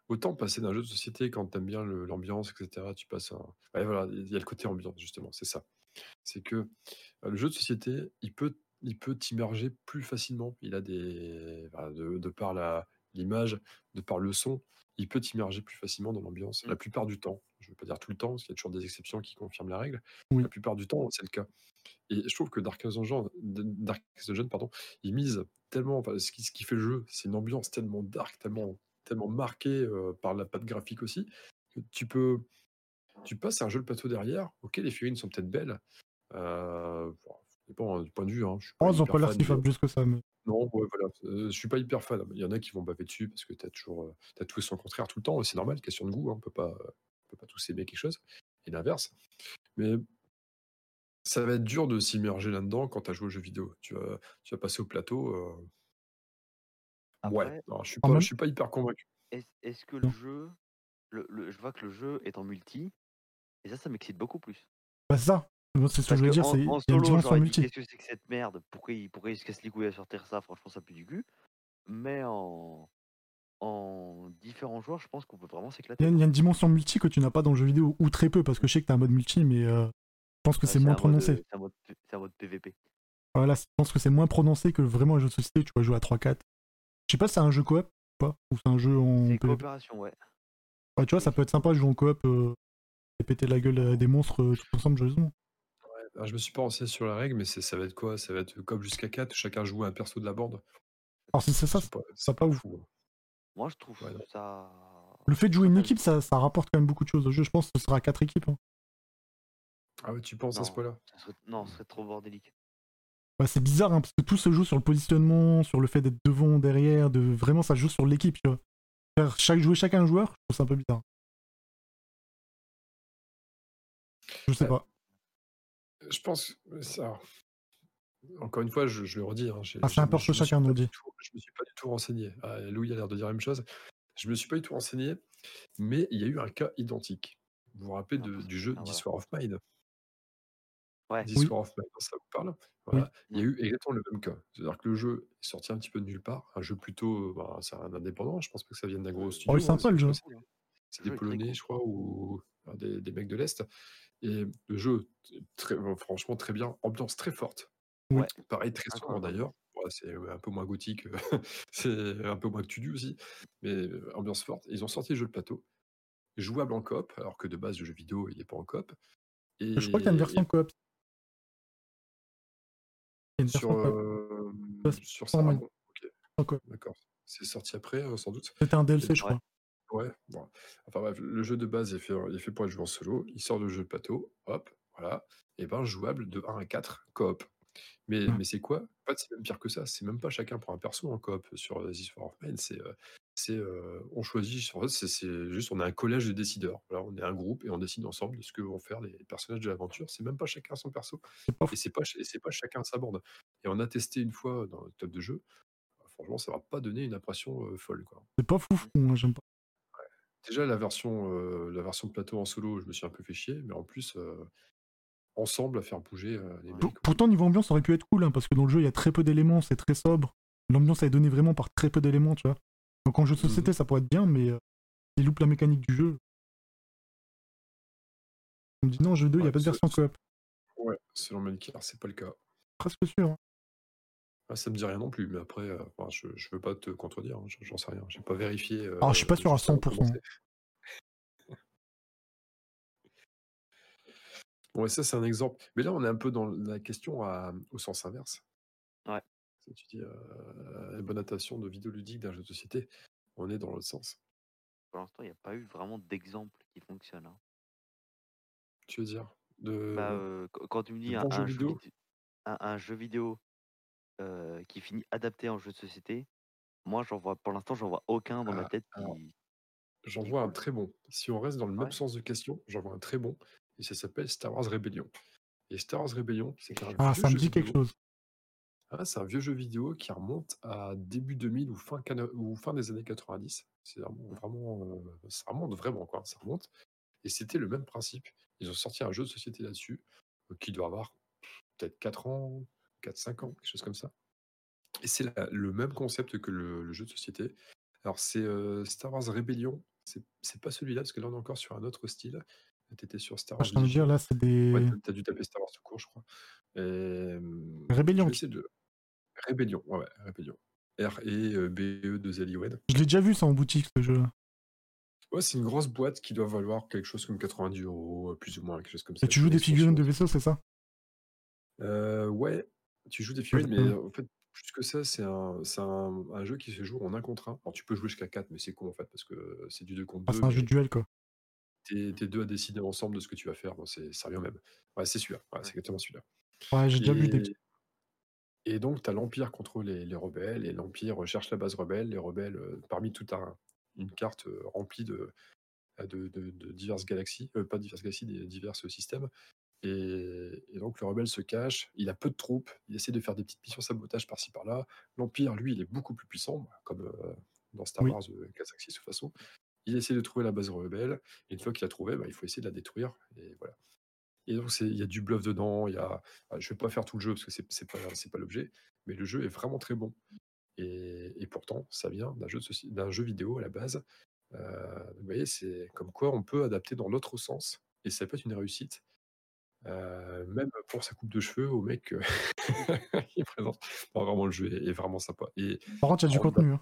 Autant passer d'un jeu de société quand tu aimes bien l'ambiance et cetera, tu passes un ouais, voilà, il y a le côté ambiance justement, c'est ça. C'est que, heu, le jeu de société, il peut il peut t'immerger plus facilement. Il a des de de par la l'image, de par le son, il peut t'immerger plus facilement dans l'ambiance. Mmh. La plupart du temps, je veux pas dire tout le temps, parce qu'il y a toujours des exceptions qui confirment la règle. Oui. La plupart du temps, c'est le cas et je trouve que Darkest Dungeon D Darkest Dungeon, pardon, il mise tellement enfin, ce qui ce qui fait le jeu, c'est une ambiance tellement dark, tellement tellement marquée, heu, par la patte graphique aussi, que tu peux tu passes à un jeu de plateau derrière, OK, les figurines sont peut-être belles, ça dépend, hein, du point de vue, hein, je suis pas Oh, ils ont hyper pas l'air fan si de que ça, mais non, ouais, voilà, heu, je suis pas hyper fan. Il y en a qui vont baver dessus parce que tu as toujours, as tout et son contraire tout le temps c'est normal, question de goût, hein, on peut pas, on peut pas tous aimer quelque chose et l'inverse. Mais ça va être dur de s'immerger là-dedans quand tu as joué aux jeux vidéo. Tu vas tu vas passer au plateau, heu ouais, je suis pas même je suis pas hyper convaincu. est-ce que le non. jeu, le, le- je vois que le jeu est en multi, et ça, ça m'excite beaucoup plus. Bah, c'est ça. Moi, c'est ce que je voulais dire, c'est une dimension multi. qu'est-ce que c'est que cette merde? Pourquoi il, pourquoi il se casse les couilles à sortir ça? Franchement, ça pue du cul. Mais en, en différents joueurs, je pense qu'on peut vraiment s'éclater. a, il y a une dimension multi que tu n'as pas dans le jeu vidéo, ou très peu, parce que je sais que t'as un mode multi, mais euh, je pense que Ouais, c'est moins prononcé. euh, c'est un mode, c'est un mode PVP. Voilà, je pense que c'est moins prononcé que vraiment un jeu de société, tu vas jouer à 3-4. Je sais pas si c'est un jeu coop ou pas, ou c'est un jeu en C'est PvP. coopération, ouais. Ouais, tu vois, ça peut être sympa de jouer en coop euh, et péter la gueule à des monstres euh, tous ensemble joyeusement. Alors je me suis pas renseigné sur la règle, mais c'est ça va être quoi? Ça va être comme jusqu'à 4, chacun joue un perso de la bande? Alors si c'est ça, C'est pas c'est pas ouf. fou, hein. Moi, je trouve Ouais, ça. Le fait de jouer une équipe, ça, ça rapporte quand même beaucoup de choses au jeu. Je pense que ce sera 4 équipes. hein. Ah ouais, tu penses à ce point-là? serait, non, ce serait trop bordélique. Bah, c'est bizarre, hein, parce que tout se joue sur le positionnement, sur le fait d'être devant, derrière, de vraiment ça se joue sur l'équipe, tu vois. Faire chaque, jouer chacun un joueur, je trouve ça un peu bizarre. Je sais Bah, pas. Je pense que ça encore une fois, je je le redis, hein, Ah, c'est un me suis chacun, pas nous du dit. tout je me suis pas du tout renseigné. Ah, Louis a l'air de dire la même chose. Je me suis pas du tout renseigné, mais il y a eu un cas identique. Vous vous rappelez Ah, de parce- du jeu ah, voilà. War of Mine? Ouais. Oui. War of Mine, ça vous parle? Oui. Il y a eu exactement le même cas. C'est-à-dire que le jeu est sorti un petit peu de nulle part, un jeu plutôt, heu, bah, c'est un indépendant, je pense pas que ça vienne d'un gros Euh, Oh, studio, est hein, sympa c'est le jeu. que c'est cool, hein. des c'est Le des jeu est très Polonais, je crois, ou des des mecs de l'Est et le jeu très euh, franchement très bien, ambiance très forte. Ouais, Pareil, très sombre d'ailleurs. Ouais, c'est un peu moins gothique, c'est un peu moins que Tudu aussi, mais heu, ambiance forte. Ils ont sorti le jeu de plateau, jouable en coop, alors que de base le jeu vidéo il est pas en coop Je crois qu'il y a une version et coop. Il y a une sur, coop. sur ça? d'accord. C'est sorti après, heu, sans doute? C'était un DLC, je Ouais. crois. Ouais, bon, enfin bref, le jeu de base est fait il est fait pour être joué en solo. Il sort le jeu de plateau, hop, voilà et ben jouable de 1 à 4 coop. Mais Mm. mais c'est quoi? En fait, c'est même pire que ça. C'est même pas chacun prend un perso en coop sur, This War of Mine, c'est, heu c'est, heu, on choisit en fait, c'est c'est juste on a un collège de décideurs. Voilà, on est un groupe et on décide ensemble de ce que vont faire les personnages de l'aventure. C'est même pas chacun son perso C'est pas fou. et c'est pas et c'est pas chacun sa bande et on a testé une fois dans le top de jeu, franchement, ça va pas donner une impression, heu, folle, quoi. C'est pas fou, moi j'aime pas. Déjà la version, heu, la version de plateau en solo, je me suis un peu fait chier, mais en plus, ensemble à faire bouger, les mecs, pourtant, niveau ambiance, ça aurait pu être cool, hein, parce que dans le jeu, il y a très peu d'éléments, c'est très sobre. L'ambiance, elle est donnée vraiment par très peu d'éléments, tu vois. Donc en jeu de Mmh société, ça pourrait être bien, mais euh, il loupe la mécanique du jeu. On me dit non, jeu 2, il n'y a pas de version coop. ouais, selon Melchior, c'est pas le cas. Presque sûr. hein. Ah, ça me dit rien non plus, mais après, enfin, je je veux pas te contredire, hein, j'en sais rien. J'ai pas vérifié, Alors, je suis pas sûr à juste avant de 100%. commencer. Ouais, ça, c'est un exemple. Mais là, on est un peu dans la question à au sens inverse. Ouais. Si tu dis, heu, bonne adaptation de vidéoludique d'un jeu de société, on est dans l'autre sens. Pour l'instant, il n'y a pas eu vraiment d'exemple qui fonctionne. hein. Tu veux dire? Bah, De euh, qu- quand tu me dis un, bons jeux un jeu vidéo? vidéo, un, un jeu vidéo euh, qui finit adapté en jeu de société, moi, j'en vois, pour l'instant, j'en vois aucun dans ma Ah, tête qui, J'en vois un très bon. Si on reste dans le même sens de question, j'en vois un très bon et ça s'appelle Star Wars Rebellion. Et Star Wars Rebellion, c'est un Ah, vieux ça me jeu dit quelque vidéo. chose. Ah, c'est un vieux jeu vidéo qui remonte à début 2000 ou fin, ou fin des années 90. C'est vraiment, vraiment, euh, ça remonte vraiment, quoi. Ça remonte. Et c'était le même principe. Ils ont sorti un jeu de société là-dessus, euh, qui doit avoir peut-être 4 ans, 4-5 ans, quelque chose comme ça. Et c'est le même concept que le, le jeu de société. Alors, c'est euh, Star Wars Rebellion. C'est pas celui-là, parce que là, on est encore sur un autre style. Tu étais sur Star Wars je tiens de dire, là, c'est des. Ouais, t'as- dû taper Star Wars tout court, je crois. Et, je Rébellion. de. Rébellion, ouais, ouais, Rébellion. R-E-B-E-2-L-I-O-N. Je l'ai déjà vu ça en boutique, ce jeu. Ouais, c'est une grosse boîte qui doit valoir quelque chose comme 90 euros, euh, plus ou moins, quelque chose comme ça. Et tu joues des figurines de vaisseau, c'est ça? Euh, ouais, tu joues des figurines, mais en fait, plus que ça, c'est un, c'est un, un jeu qui se joue en un contre un. Alors, tu peux jouer jusqu'à 4, mais c'est con en fait, parce que c'est du 2 contre Ah, 2. C'est un jeu de duel, quoi. T'es t'es deux à décider ensemble de ce que tu vas faire. Bon, c'est au même. Ouais, c'est celui-là. Ouais, c'est exactement celui-là. Ouais, j'ai déjà vu des Et, petits. et donc, tu as l'Empire contre les, les rebelles, et l'Empire cherche la base rebelle. Les rebelles, euh, parmi toute un- une carte euh, remplie de, de, de- de diverses galaxies, euh, pas diverses galaxies, des divers systèmes. Et, et donc, le rebelle se cache, il a peu de troupes, il essaie de faire des petites missions sabotage par-ci par-là. L'Empire, lui, il est beaucoup plus puissant, comme euh, dans Star Oui. Wars euh, 4-5-6 de toute façon. Il essaie de trouver la base rebelle, et une fois qu'il l'a trouvée, bah, il faut essayer de la détruire. Et voilà. Et donc, il y a du bluff dedans. Il y a, ah, je vais pas faire tout le jeu parce que c'est c'est pas, l'objet, mais le jeu est vraiment très bon. Et, et pourtant, ça vient jeu, d'un jeu vidéo à la base. Euh, vous voyez, c'est comme quoi on peut adapter dans l'autre sens, et ça peut être une réussite. Euh, même pour sa coupe de cheveux au mec euh, qui présente. Non, vraiment, le jeu est, est vraiment sympa. Et Par contre, il y a du d'un- contenu. Hein.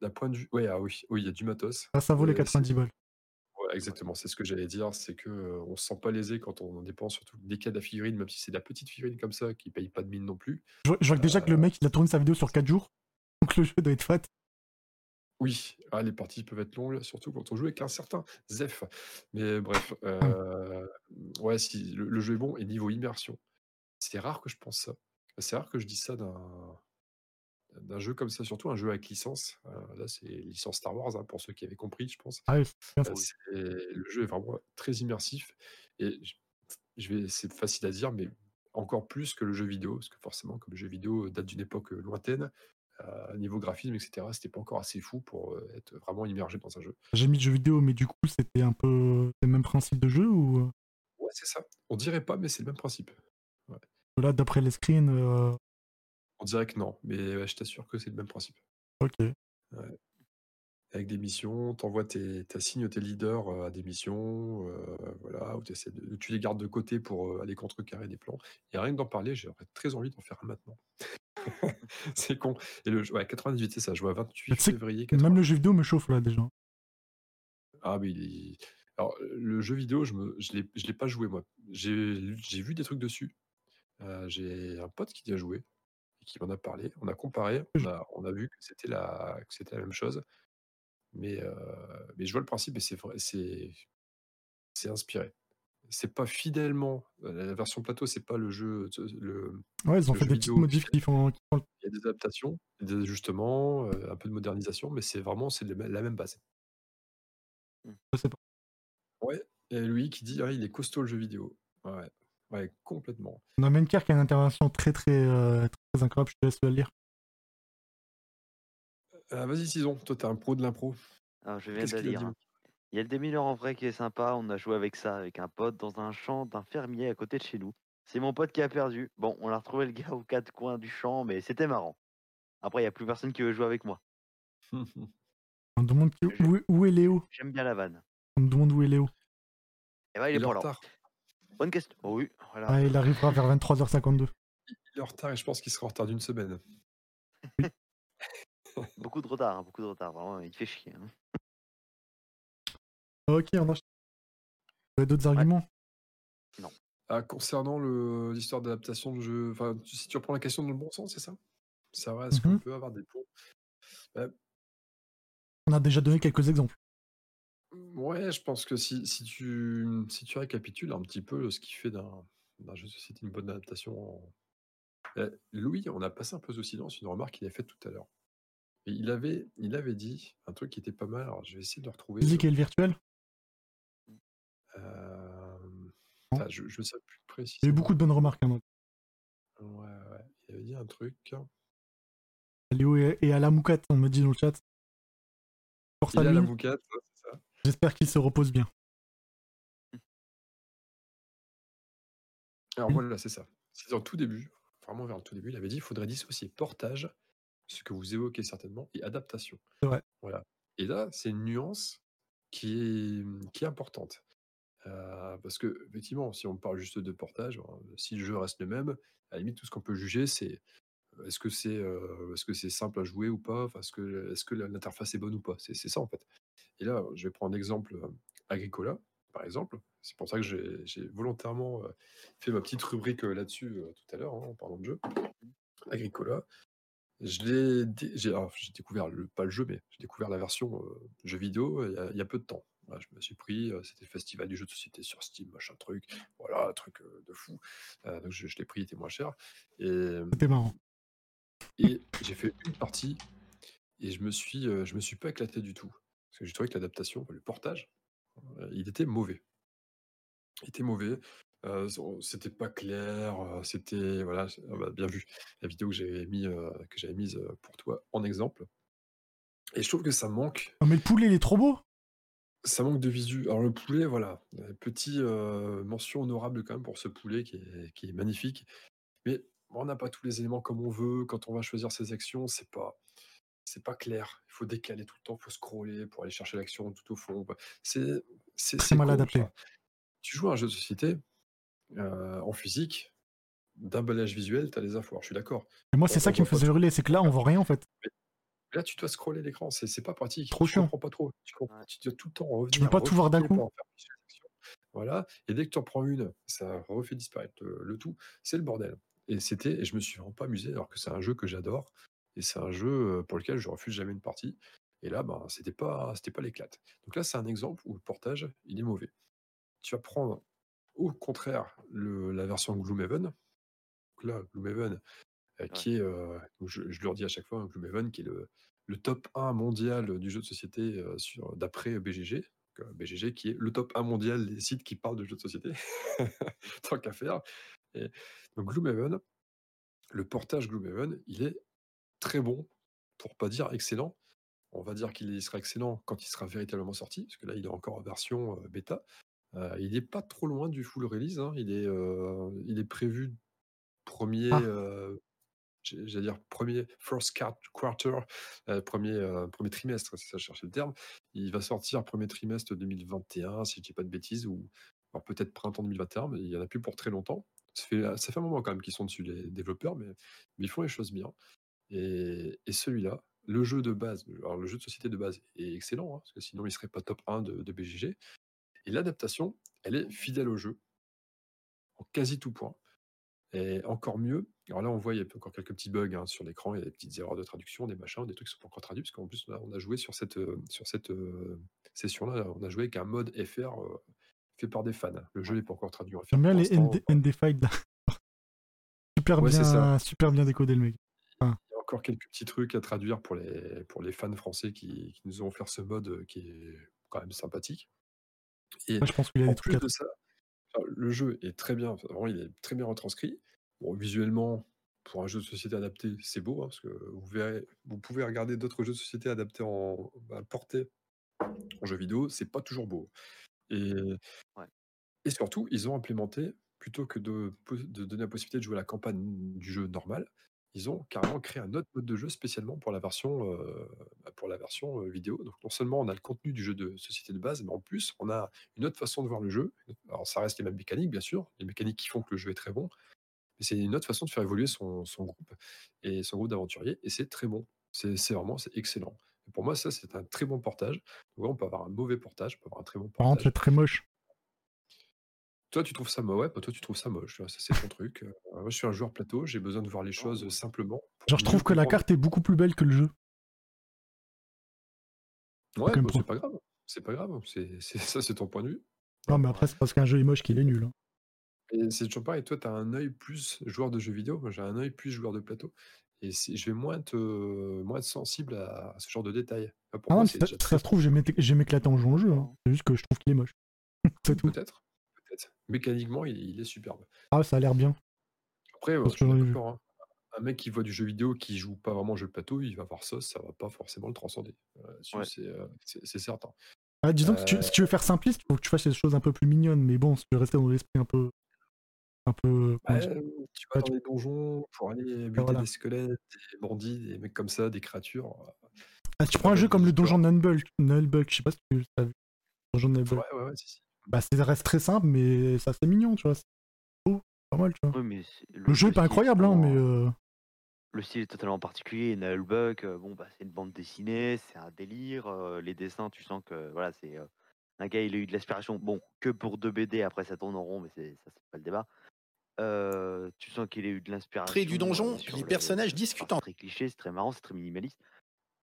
d'un point de vue, ouais, ah oui, oui, il y a du matos. Ça, ça vaut les Euh, 90 c'est- balles. Ouais, exactement, c'est ce que j'allais dire, c'est que euh, on se sent pas lésé quand on dépense surtout des cas de la figurine, même si c'est de la petite figurine comme ça qui paye pas de mine non plus. Je, vois- je vois que déjà que le Euh, mec, il a tourné sa vidéo sur 4 jours. Donc le jeu doit être fat. Oui, ah, les parties peuvent être longues, surtout quand on joue avec un certain Zef. Mais bref, Ah. euh, ouais, si le, le jeu est bon et niveau immersion, c'est rare que je pense ça. C'est rare que je dise ça d'un d'un jeu comme ça, surtout un jeu avec licence. Euh, là, c'est licence Star Wars, hein, pour ceux qui avaient compris, je pense. Ah ouais, c'est bien ça. Euh, c'est- le jeu est vraiment très immersif et je, je vais, c'est facile à dire, mais encore plus que le jeu vidéo, parce que forcément, comme le jeu vidéo date d'une époque euh, lointaine, euh, niveau graphisme, etc., c'était pas encore assez fou pour euh, être vraiment immergé dans un jeu. J'ai mis le jeu vidéo, mais du coup, c'était un peu le même principe de jeu ou euh, Ouais, c'est ça. On dirait pas, mais c'est le même principe. là, d'après les screens, euh, On dirait que non, mais ouais, je t'assure que c'est le même principe. ok. Avec des missions, t'envoies tes, t'assignes tes leaders à des missions, euh, voilà, où de, tu les gardes de côté pour aller contrecarrer des plans. Et rien que d'en parler, j'aurais très envie d'en faire un maintenant. c'est con. Et le ouais, 98, c'est ça, je vois 28 Mais tu sais que février Même 98. le jeu vidéo me chauffe là déjà. Ah, mais il- alors, le jeu vidéo, je ne je l'ai pas joué, moi. J'ai vu des trucs dessus. Euh, J'ai un pote qui y a joué et qui m'en a parlé. On a comparé, on a, on a vu que c'était la, que la même chose. Mais, euh, mais je vois le principe et c'est vrai, c'est c'est inspiré. C'est pas fidèlement. euh, La version plateau, c'est pas le jeu. Le, Ouais, ils ont fait des petites modifs qui font. il y a des adaptations, des ajustements, euh, un peu de modernisation, mais c'est vraiment c'est la même base. Je sais pas. Ouais, et lui qui dit ah, il est costaud le jeu vidéo. Ouais, ouais, complètement. On a Menker qui a une intervention très très, euh, très incroyable, je te laisse le lire. Euh, Vas-y, Sison, toi t'es un pro de l'impro. Alors, je viens Qu'est-ce de lire. Il y a le démineur en vrai qui est sympa. On a joué avec ça, avec un pote dans un champ d'un fermier à côté de chez nous. C'est mon pote qui a perdu. Bon, on a retrouvé le gars aux quatre coins du champ, mais c'était marrant. Après, il n'y a plus personne qui veut jouer avec moi. On me demande qui- où, est, où est Léo? J'aime bien la vanne. On me demande où est Léo. Et bah, il est Il est en pas là. retard. Bonne question. Oh oui, voilà. Ah, il arrivera vers 23h52. Il est en retard et je pense qu'il sera en retard d'une semaine. Beaucoup de retard, hein, beaucoup de retard. Vraiment, il fait chier. hein. Ok, on enchaîne. Vous avez d'autres arguments? Ah, concernant l'histoire d'adaptation de jeu, tu- si tu reprends la question dans le bon sens, c'est ça? Ça va, est-ce qu'on Mhm. peut avoir des ponts On a déjà donné quelques exemples. Ouais, je pense que si, si tu, si tu récapitules un petit peu ce qui fait d'un jeu de société une bonne adaptation. en- Eh, Louis, on a passé un peu sous silence une remarque qu'il a faite tout à l'heure. Il avait, il avait dit un truc qui était pas mal. Alors, je vais essayer de le retrouver. Physique sur- et le virtuel Euh, je ne sais plus Il y a eu précisément. beaucoup de bonnes remarques. Hein. Ouais, ouais. Il avait dit un truc. Léo est est à la mouquette, on me dit dans le chat. Force à la ouais, c'est ça. J'espère qu'il se repose bien. Alors Mhm. voilà, c'est ça. C'est en tout début. vraiment vers le tout début, il avait dit il faudrait dissocier portage, ce que vous évoquez certainement, et adaptation. Vrai. Voilà. Et là, c'est une nuance qui est, mmh, qui est importante. Euh, parce que, effectivement, si on parle juste de portage, hein, si le jeu reste le même, à la limite, tout ce qu'on peut juger, c'est est-ce que c'est euh, est-ce simple à jouer ou pas? Est-ce que, est-ce que l'interface est bonne ou pas? C'est ça, en fait. Et là, je vais prendre l'exemple euh, Agricola, par exemple. C'est pour ça que j'ai volontairement euh, fait ma petite rubrique euh, là-dessus euh, tout à l'heure, hein, en parlant de jeu. Agricola. J'ai découvert le, pas le jeu, mais j'ai découvert la version euh, jeu vidéo euh, il y a peu de temps. Voilà, je me suis pris, c'était le festival du jeu de société sur Steam, machin truc, voilà, un truc de fou. Euh, donc je, je l'ai pris, il était moins cher. Et, C'était marrant. et j'ai fait une partie et je me suis, je me suis pas éclaté du tout. Parce que j'ai trouvé que l'adaptation, le portage, il était mauvais. Il était mauvais. euh, c'était pas clair. C'était voilà, ah bah, bien vu la vidéo que j'avais mis, euh, que j'avais mise pour toi en exemple. Et je trouve que ça manque, Oh, mais le poulet, il est trop beau. Ça manque de visu. Alors le poulet, voilà, euh, petit euh, mention honorable quand même pour ce poulet qui est, qui est magnifique. Mais on n'a pas tous les éléments comme on veut. Quand on va choisir ses actions, c'est pas, c'est pas clair. Il faut décaler tout le temps, il faut scroller pour aller chercher l'action tout au fond. C'est, mal adapté. ça. Tu joues à un jeu de société euh, en physique, d'emballage visuel, tu as les infos. Alors, je suis d'accord. Et moi, c'est ça qui me faisait hurler, c'est que là, on voit rien en fait. Là, tu dois scroller l'écran, c'est c'est pas pratique. Trop Tu chiant. comprends pas trop. Tu, comprends- tu dois tout le temps Tu peux revenir, pas tout voir d'un coup. Voilà. Et dès que tu en prends une, ça refait disparaître le, le tout. C'est le bordel. Et c'était, et je me suis vraiment pas amusé, alors que c'est un jeu que j'adore. Et c'est un jeu euh, pour lequel je refuse jamais une partie. Et là, ben, c'était pas, c'était pas l'éclate. Donc là, c'est un exemple où le portage, il est mauvais. Tu vas prendre, au contraire, le, la version Gloomhaven. Donc là, Gloomhaven, euh, qui est, euh, je, je le redis à chaque fois, hein, Gloomhaven, qui est le, le top 1 mondial du jeu de société euh, sur- d'après BGG. Donc, BGG qui est le top 1 mondial des sites qui parlent de jeux de société, tant qu'à faire. Et, donc Gloomhaven, le portage Gloomhaven, il est très bon, pour pas dire excellent. On va dire qu'il sera excellent quand il sera véritablement sorti, parce que là, il est encore en version euh, bêta. Euh, il n'est pas trop loin du full release. hein. Il, est, euh, il est prévu premier, Ah. J'allais dire premier first quart- quarter, euh, premier, euh, premier trimestre, c'est ça, je cherchais le terme. Il va sortir premier trimestre 2021, si je dis pas de bêtises, ou alors peut-être printemps 2021, mais il y en a plus pour très longtemps. Ça fait, ça fait un moment quand même qu'ils sont dessus, les développeurs, mais, mais ils font les choses bien. Et, et celui-là, le jeu de base, alors le jeu de société de base est excellent, hein, parce que sinon il serait pas top 1 de, de BGG. Et l'adaptation, elle est fidèle au jeu, en quasi tout point. Et encore mieux, alors là on voit il y a encore quelques petits bugs hein, sur l'écran, il y a des petites erreurs de traduction, des machins, des trucs qui sont pas encore traduits, parce qu'en plus on a, on a joué sur cette, euh, sur cette euh, session-là, on a joué avec un mode FR euh, fait par des fans. Le jeu n'est pas encore traduit en FR. J'aime bien les. ND là. super, Ouais, bien, super bien décodé le mec. Il y a encore quelques petits trucs à traduire pour les, pour les fans français qui, qui nous ont offert ce mode qui est quand même sympathique. Et je pense qu'il a en des trucs plus à de ça, le jeu est très bien, vraiment, il est très bien retranscrit. Bon, visuellement, pour un jeu de société adapté, c'est beau, hein, parce que vous verrez, vous pouvez regarder d'autres jeux de société adaptés en bah, portés en jeu vidéo, c'est pas toujours beau. Et, Ouais. et surtout, ils ont implémenté, plutôt que de, donner la possibilité de jouer la campagne du jeu normal, ils ont carrément créé un autre mode de jeu spécialement pour la version, euh, bah, pour la version euh, vidéo. Donc non seulement on a le contenu du jeu de société de base, mais en plus on a une autre façon de voir le jeu. Alors ça reste les mêmes mécaniques, bien sûr, les mécaniques qui font que le jeu est très bon, mais c'est une autre façon de faire évoluer son, son groupe et son groupe d'aventuriers, et c'est très bon. C'est vraiment c'est excellent. Et pour moi, ça c'est un très bon portage. Donc, ouais, on peut avoir un mauvais portage, on peut avoir un très bon Par contre, portage. c'est très moche. Toi, tu trouves ça moche, ouais, bah, toi, tu trouves ça moche, ça c'est ton truc. Euh, moi, je suis un joueur plateau, j'ai besoin de voir les choses ouais. simplement. Genre, je trouve que la carte est beaucoup plus belle que le jeu. Ouais, bah, c'est pas grave. C'est pas grave. C'est, c'est- ça, c'est ton point de vue. Non, mais après, c'est parce qu'un jeu est moche qu'il est nul. hein. Et c'est toujours pareil. Toi, tu as un œil plus joueur de jeux vidéo. Moi, j'ai un œil plus joueur de plateau. Et je vais moins être, moins être sensible à, à ce genre de détails. Enfin, pour Ah moi, non, ça, déjà ça très se trouve, j'ai m'éclate- j'ai m'éclaté en jouant au jeu. hein. C'est juste que je trouve qu'il est moche. c'est tout. Peut-être. Peut-être. Mécaniquement, il, il est superbe. Ah, ça a l'air bien. Après, ouais, je suis d'accord. hein. Un mec qui voit du jeu vidéo qui joue pas vraiment au jeu de plateau, il va voir ça, ça va pas forcément le transcender. Euh, Ouais. euh, c'est certain. Ah, disons que si tu, Euh, si tu veux faire simpliste, il faut que tu fasses des choses un peu plus mignonnes. Mais bon, si tu veux rester dans l'esprit un peu. Un peu. Bah, dire tu vas dans les donjons pour aller buter voilà. des squelettes, des bandits, des mecs comme ça, des créatures. euh, Ah, tu prends un le jeu comme le donjon Nullbuck, Nullbuck, je sais pas si tu as vu. Donjon Nullbuck. Ouais, ouais, ouais, si, si. Bah, ça reste très simple, mais ça c'est mignon, tu vois. C'est beau, pas mal, tu vois. Mais Le jeu est pas style incroyable, hein, mais. euh, Le style est totalement particulier. Nullbuck, euh, bon, bah, c'est une bande dessinée, c'est un délire. euh, les dessins, tu sens que voilà, c'est euh, un gars, il a eu de l'inspiration. Bon, que pour deux BD, après ça tourne en rond, mais ça, c'est pas le débat. Euh, tu sens qu'il a eu de l'inspiration. Près du donjon, euh, les le- personnages en- très cliché, c'est très marrant, c'est très minimaliste.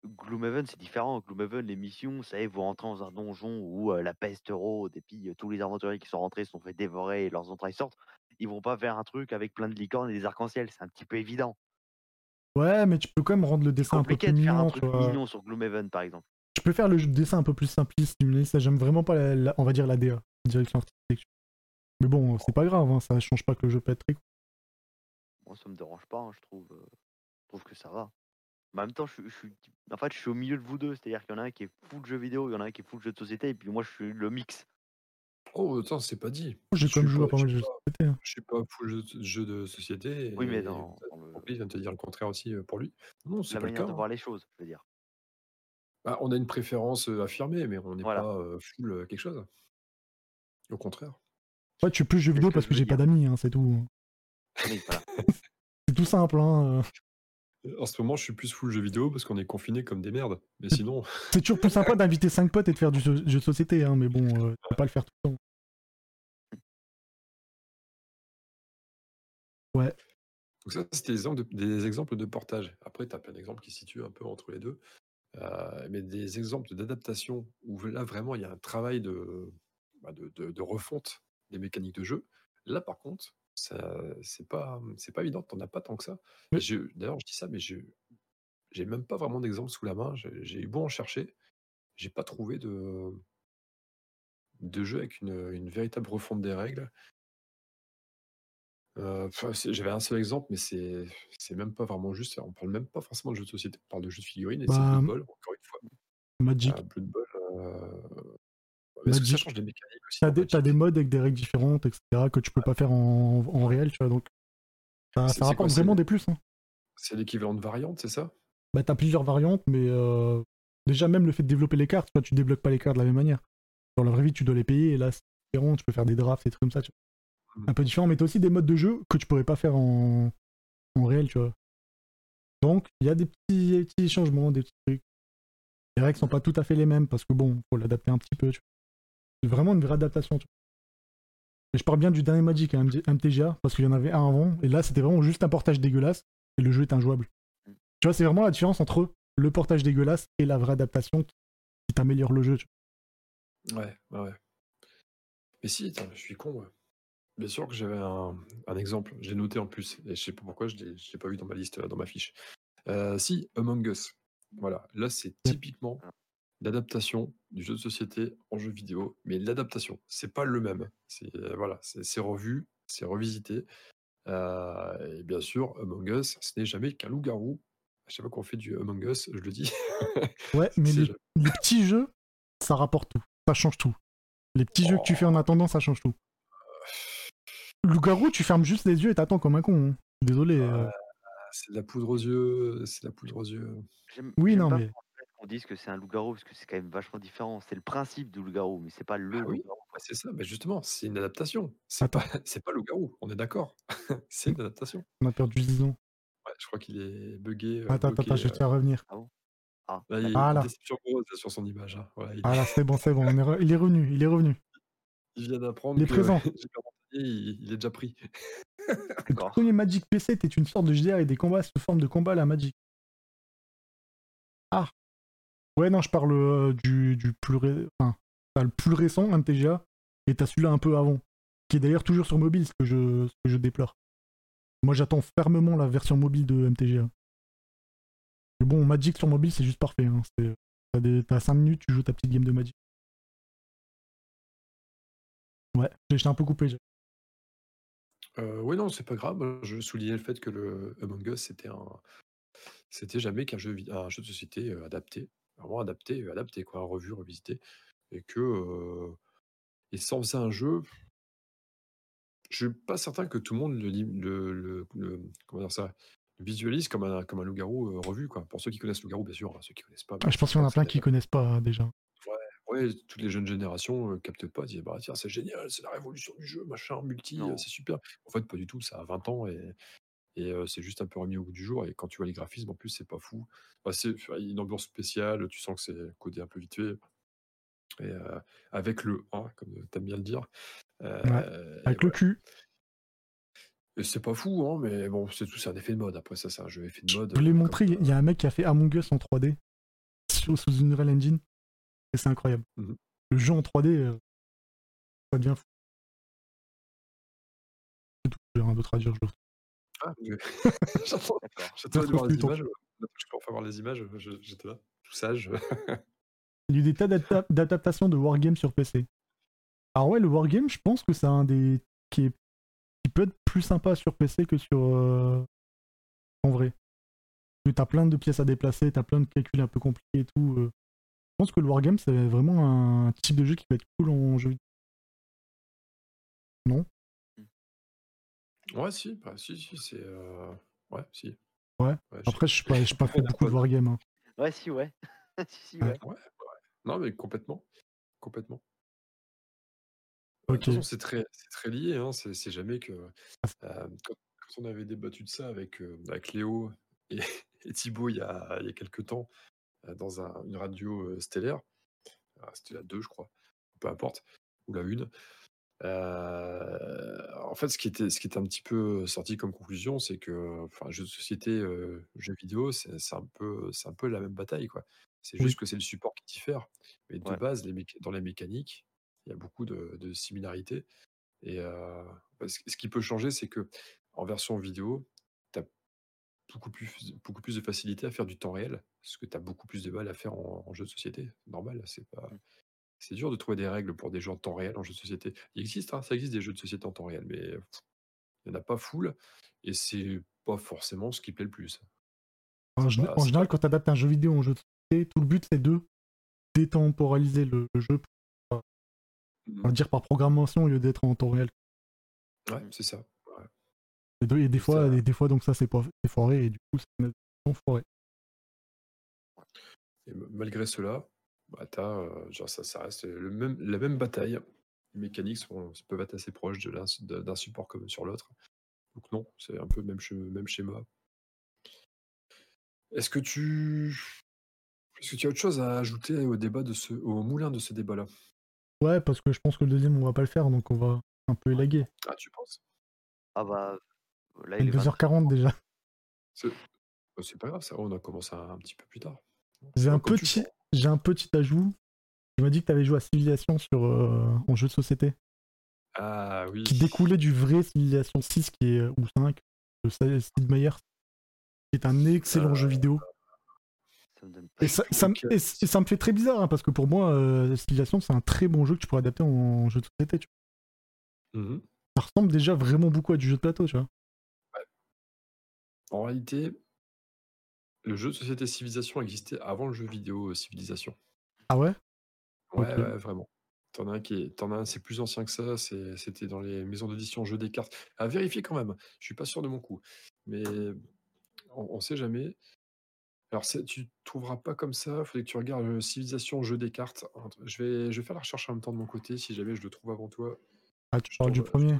Gloomhaven, c'est différent. Gloomhaven, les missions, ça y est, vous rentrez dans un donjon où euh, la peste rôde et puis euh, tous les aventuriers qui sont rentrés se sont fait dévorer et leurs entrailles sortent. Ils vont pas faire un truc avec plein de licornes et des arcs-en-ciel, c'est un petit peu évident. Ouais, mais tu peux quand même rendre le dessin un peu plus de faire un mignon, truc sur Gloomhaven, par exemple. Tu peux faire le dessin un peu plus simpliste, ça j'aime vraiment pas, la, la- on va dire la DA, direction artistique. Mais bon, c'est pas grave, hein, ça change pas que le jeu peut être très cool. Moi, ça me dérange pas, hein, je trouve. euh, je trouve que ça va. Mais en même temps, je, suis- je suis, en fait, je suis au milieu de vous deux, c'est-à-dire qu'il y en a un qui est full jeu vidéo, il y en a un qui est full jeu de société, et puis moi, je suis le mix. Oh, attends, c'est pas dit. J'ai Je quand même joué à pas- mal de je jeux de société. hein. Je suis pas full jeu, de- jeu de société. Oui, mais et dans, le- Henri vient de te dire le contraire aussi euh, pour lui. Non, c'est la pas le manière cas. de hein. voir les choses, je veux dire. Bah, on a une préférence euh, affirmée, mais on n'est Voilà. pas euh, full euh, quelque chose. Au contraire. Ouais, je suis plus jeu vidéo que parce que j'ai pas d'amis, hein, c'est tout. Oui, voilà. C'est tout simple, hein. euh. En ce moment, je suis plus full jeu vidéo parce qu'on est confinés comme des merdes. Mais sinon, C'est toujours plus sympa d'inviter 5 potes et de faire du jeu jeu de société, hein, mais bon, euh, tu peux pas le faire tout le temps. donc ça, c'était des exemples de, des exemples de portage. Après, tu as plein d'exemples qui se situent un peu entre les deux. Euh, mais des exemples d'adaptation où là, vraiment, il y a un travail de, bah, de, de- de refonte des mécaniques de jeu. Là, par contre, c'est pas, c'est pas évident. T'en as pas tant que ça. D'ailleurs, je dis ça, mais je j'ai même pas vraiment d'exemple sous la main. J'ai eu beau en chercher, j'ai pas trouvé de, de jeu avec une, une véritable refonte des règles. Euh, c'est- J'avais un seul exemple, mais c'est c'est même pas vraiment juste. On parle même pas forcément de jeux de société, on parle de jeux de figurines et c'est Bah, Blood Bowl, encore une fois. Magic. Euh, Blood Bowl. euh, Est-ce que ça change des mécaniques aussi T'as des, des modes avec des règles différentes, etc., que tu peux pas faire en, en réel, tu vois, donc ça, rapporte quoi, vraiment des plus. Hein. C'est l'équivalent de variante, c'est ça? Bah, t'as plusieurs variantes, mais euh, déjà, même le fait de développer les cartes, tu vois, tu débloques pas les cartes de la même manière. Dans la vraie vie, tu dois les payer, et là, c'est différent, tu peux faire des drafts, des trucs comme ça, tu vois. Mhm. Un peu différent, mais t'as aussi des modes de jeu que tu pourrais pas faire en, en réel, tu vois. Donc, il y a des petits, des petits changements, des petits trucs. Les règles sont pas tout à fait les mêmes, parce que bon, faut l'adapter un petit peu, tu vois. Vraiment une vraie adaptation, tu vois. Et je parle bien du dernier Magic, hein, MTGA, parce qu'il y en avait un avant, et là, c'était vraiment juste un portage dégueulasse, et le jeu est injouable. Tu vois, c'est vraiment la différence entre le portage dégueulasse et la vraie adaptation qui, qui t'améliore le jeu. tu Ouais, ouais, ouais. Mais si, attends, je suis con. ouais. Bien sûr que j'avais un, un exemple, j'ai noté en plus, et je sais pas pourquoi je l'ai je l'ai pas vu dans ma liste, euh, dans ma fiche. Euh, si, Among Us. Voilà, là c'est typiquement l'adaptation du jeu de société en jeu vidéo, mais l'adaptation, c'est pas le même. C'est euh, voilà, c'est revu, c'est revisité. Euh, et bien sûr, Among Us, ce n'est jamais qu'un loup-garou. À chaque fois qu'on fait du Among Us, je le dis. Ouais, mais les, les petits jeux, ça rapporte tout. Ça change tout. Les petits jeux que tu fais en attendant, ça change tout. Loup-garou, tu fermes juste les yeux et t'attends comme un con. hein. Désolé. euh. c'est de la poudre aux yeux, c'est de la poudre aux yeux. Oui, non, pas mais- qu'on dise que c'est un loup-garou, parce que c'est quand même vachement différent. C'est le principe du loup-garou, mais c'est pas le Ah oui, loup-garou. c'est ça, bah justement, c'est une adaptation. C'est Attends. pas, c'est pas loup-garou, on est d'accord. c'est une adaptation. On a perdu 10 ans. Ouais, je crois qu'il est bugué. euh, Attends, attends, bloqué, attends, je vais te faire revenir. Ah, Là, il y a Ah, une là. déception grosse sur son image. hein. Voilà, il, Ah là, c'est bon, c'est bon. on est re- Il est revenu, il est revenu. il vient d'apprendre il est que présent. Il, il est déjà pris. Le premier Magic PC était une sorte de JDR et des combats sous forme de combat à la Magic. Ah. Ouais, non, je parle euh, du, du plus ré- enfin, le plus récent, MTGA, et t'as celui-là un peu avant, qui est d'ailleurs toujours sur mobile, ce que je, ce que je déplore. Moi, j'attends fermement la version mobile de MTGA. Bon, Magic sur mobile, c'est juste parfait. Hein. T'as, des... t'as 5 minutes, tu joues ta petite game de Magic. Ouais, j'étais un peu coupé. Euh, oui, non, c'est pas grave. Je soulignais le fait que le Among Us, c'était un. C'était jamais qu'un jeu, un jeu de société euh, adapté. Vraiment adapté, euh, adapté, quoi, revu, revisité. Et que. euh, Et sans faisait un jeu, je suis pas certain que tout le monde le, le, le, le comment dire ça, visualise comme un, comme un loup-garou revu. Quoi. Pour ceux qui connaissent loup-garou, bien sûr, hein, ceux qui connaissent pas. Ah, je pense qu'il y en a plein qui connaissent pas déjà. Ouais, toutes les jeunes générations ne captent pas, disent bah, tiens, c'est génial, c'est la révolution du jeu, machin, multi, c'est super. En fait, pas du tout, ça a 20 ans et, et c'est juste un peu remis au bout du jour. Et quand tu vois les graphismes, en plus, c'est pas fou. C'est une ambiance spéciale, tu sens que c'est codé un peu vite fait. Et avec le 1, comme tu aimes bien le dire. avec le cul. Et c'est pas fou, hein, mais bon, c'est tout, c'est un effet de mode. Après, ça, c'est un jeu effet de mode. Je l'ai montré, il y a un mec qui a fait Among Us en 3D sous, sous Unreal Engine. Et c'est incroyable. Mmh le jeu en 3D, ça devient fou. C'est tout, j'ai rien d'autre à dire, je ah, j'attends, j'attends de voir les images. Je peux enfin voir les images, j'étais là, tout sage. Il y a eu des tas d'adaptations de Wargame sur PC. Alors ouais, le Wargame, je pense que c'est un des qui, est... qui peut être plus sympa sur PC que sur euh, en vrai. T'as plein de pièces à déplacer, t'as plein de calculs un peu compliqués et tout. Euh. Je pense que le Wargame, c'est vraiment un type de jeu qui va être cool en jeu. Non? Ouais, si, bah, si, si, c'est. Euh... Ouais, si. Ouais. Après, je n'ai pas, pas fait beaucoup de Wargame. Hein. Ouais, si, ouais. si, si, ouais. ouais. Non, mais complètement. Complètement. De toute façon, c'est très, très lié. Hein. C'est jamais que. Euh, quand, on avait débattu de ça avec, euh, avec Léo et, et Thibaut il y a, il y a quelques temps, euh, dans une radio stellaire. Ah, c'était la 2, je crois. Peu importe. Ou la 1. En fait, ce qui, était, ce qui était un petit peu sorti comme conclusion, c'est que enfin, jeux de société, jeux vidéo, c'est un, peu, un peu la même bataille. quoi. C'est juste que c'est le support qui diffère. Mais de base, les dans les mécaniques, il y a beaucoup de, similarités. Et ce qui peut changer, c'est que en version vidéo, beaucoup plus, beaucoup plus de facilité à faire du temps réel, parce que tu as beaucoup plus de balles à faire en, jeu de société. Normal, c'est pas. C'est dur de trouver des règles pour des jeux en temps réel en jeu de société. Il existe, hein, ça existe des jeux de société en temps réel, mais il n'y en a pas full, et c'est pas forcément ce qui plaît le plus. En, général, quand tu adaptes un jeu vidéo en jeu de société, tout le but c'est de détemporaliser le, jeu, pour, on va mmh. dire par programmation au lieu d'être en temps réel. Ouais, c'est ça. Et, des fois, des fois, donc ça c'est foiré et du coup c'est foiré. Et malgré cela, bah, euh, genre ça, ça reste le même, la même bataille. Les mécaniques sont, peuvent être assez proches d'un support comme sur l'autre. Donc non, c'est un peu le même, même schéma. Est-ce que tu est-ce que tu as autre chose à ajouter au débat de ce au moulin de ce débat-là? Ouais, parce que je pense que le deuxième on va pas le faire, donc on va un peu élaguer. Ah, tu penses? Ah bah Là, il est 2h40 déjà. Bah, c'est pas grave, ça. On a commencé un, petit peu plus tard. J'ai un, petit... J'ai un petit ajout. Tu m'as dit que tu avais joué à Civilization sur, euh, en jeu de société. Ah oui. Qui découlait du vrai Civilization 6 qui est, ou 5, de Sid Meier, qui est un excellent jeu vidéo. et, ça, ça, me, et, ça, me fait très bizarre hein, parce que pour moi, euh, Civilization c'est un très bon jeu que tu pourrais adapter en, jeu de société. Tu vois. Mmh ça ressemble déjà vraiment beaucoup à du jeu de plateau, tu vois. En réalité, le jeu de société Civilisation existait avant le jeu vidéo euh, Civilisation. Ah ouais? Ouais, vraiment. T'en as un qui est, un, c'est plus ancien que ça. c'était dans les maisons d'édition jeux des cartes. À vérifier quand même. Je suis pas sûr de mon coup, mais on, ne sait jamais. Alors, tu trouveras pas comme ça. Il faudrait que tu regardes euh, Civilisation jeu des cartes. Je vais, je vais faire la recherche en même temps de mon côté. Si jamais je le trouve avant toi. Ah, tu parles du premier?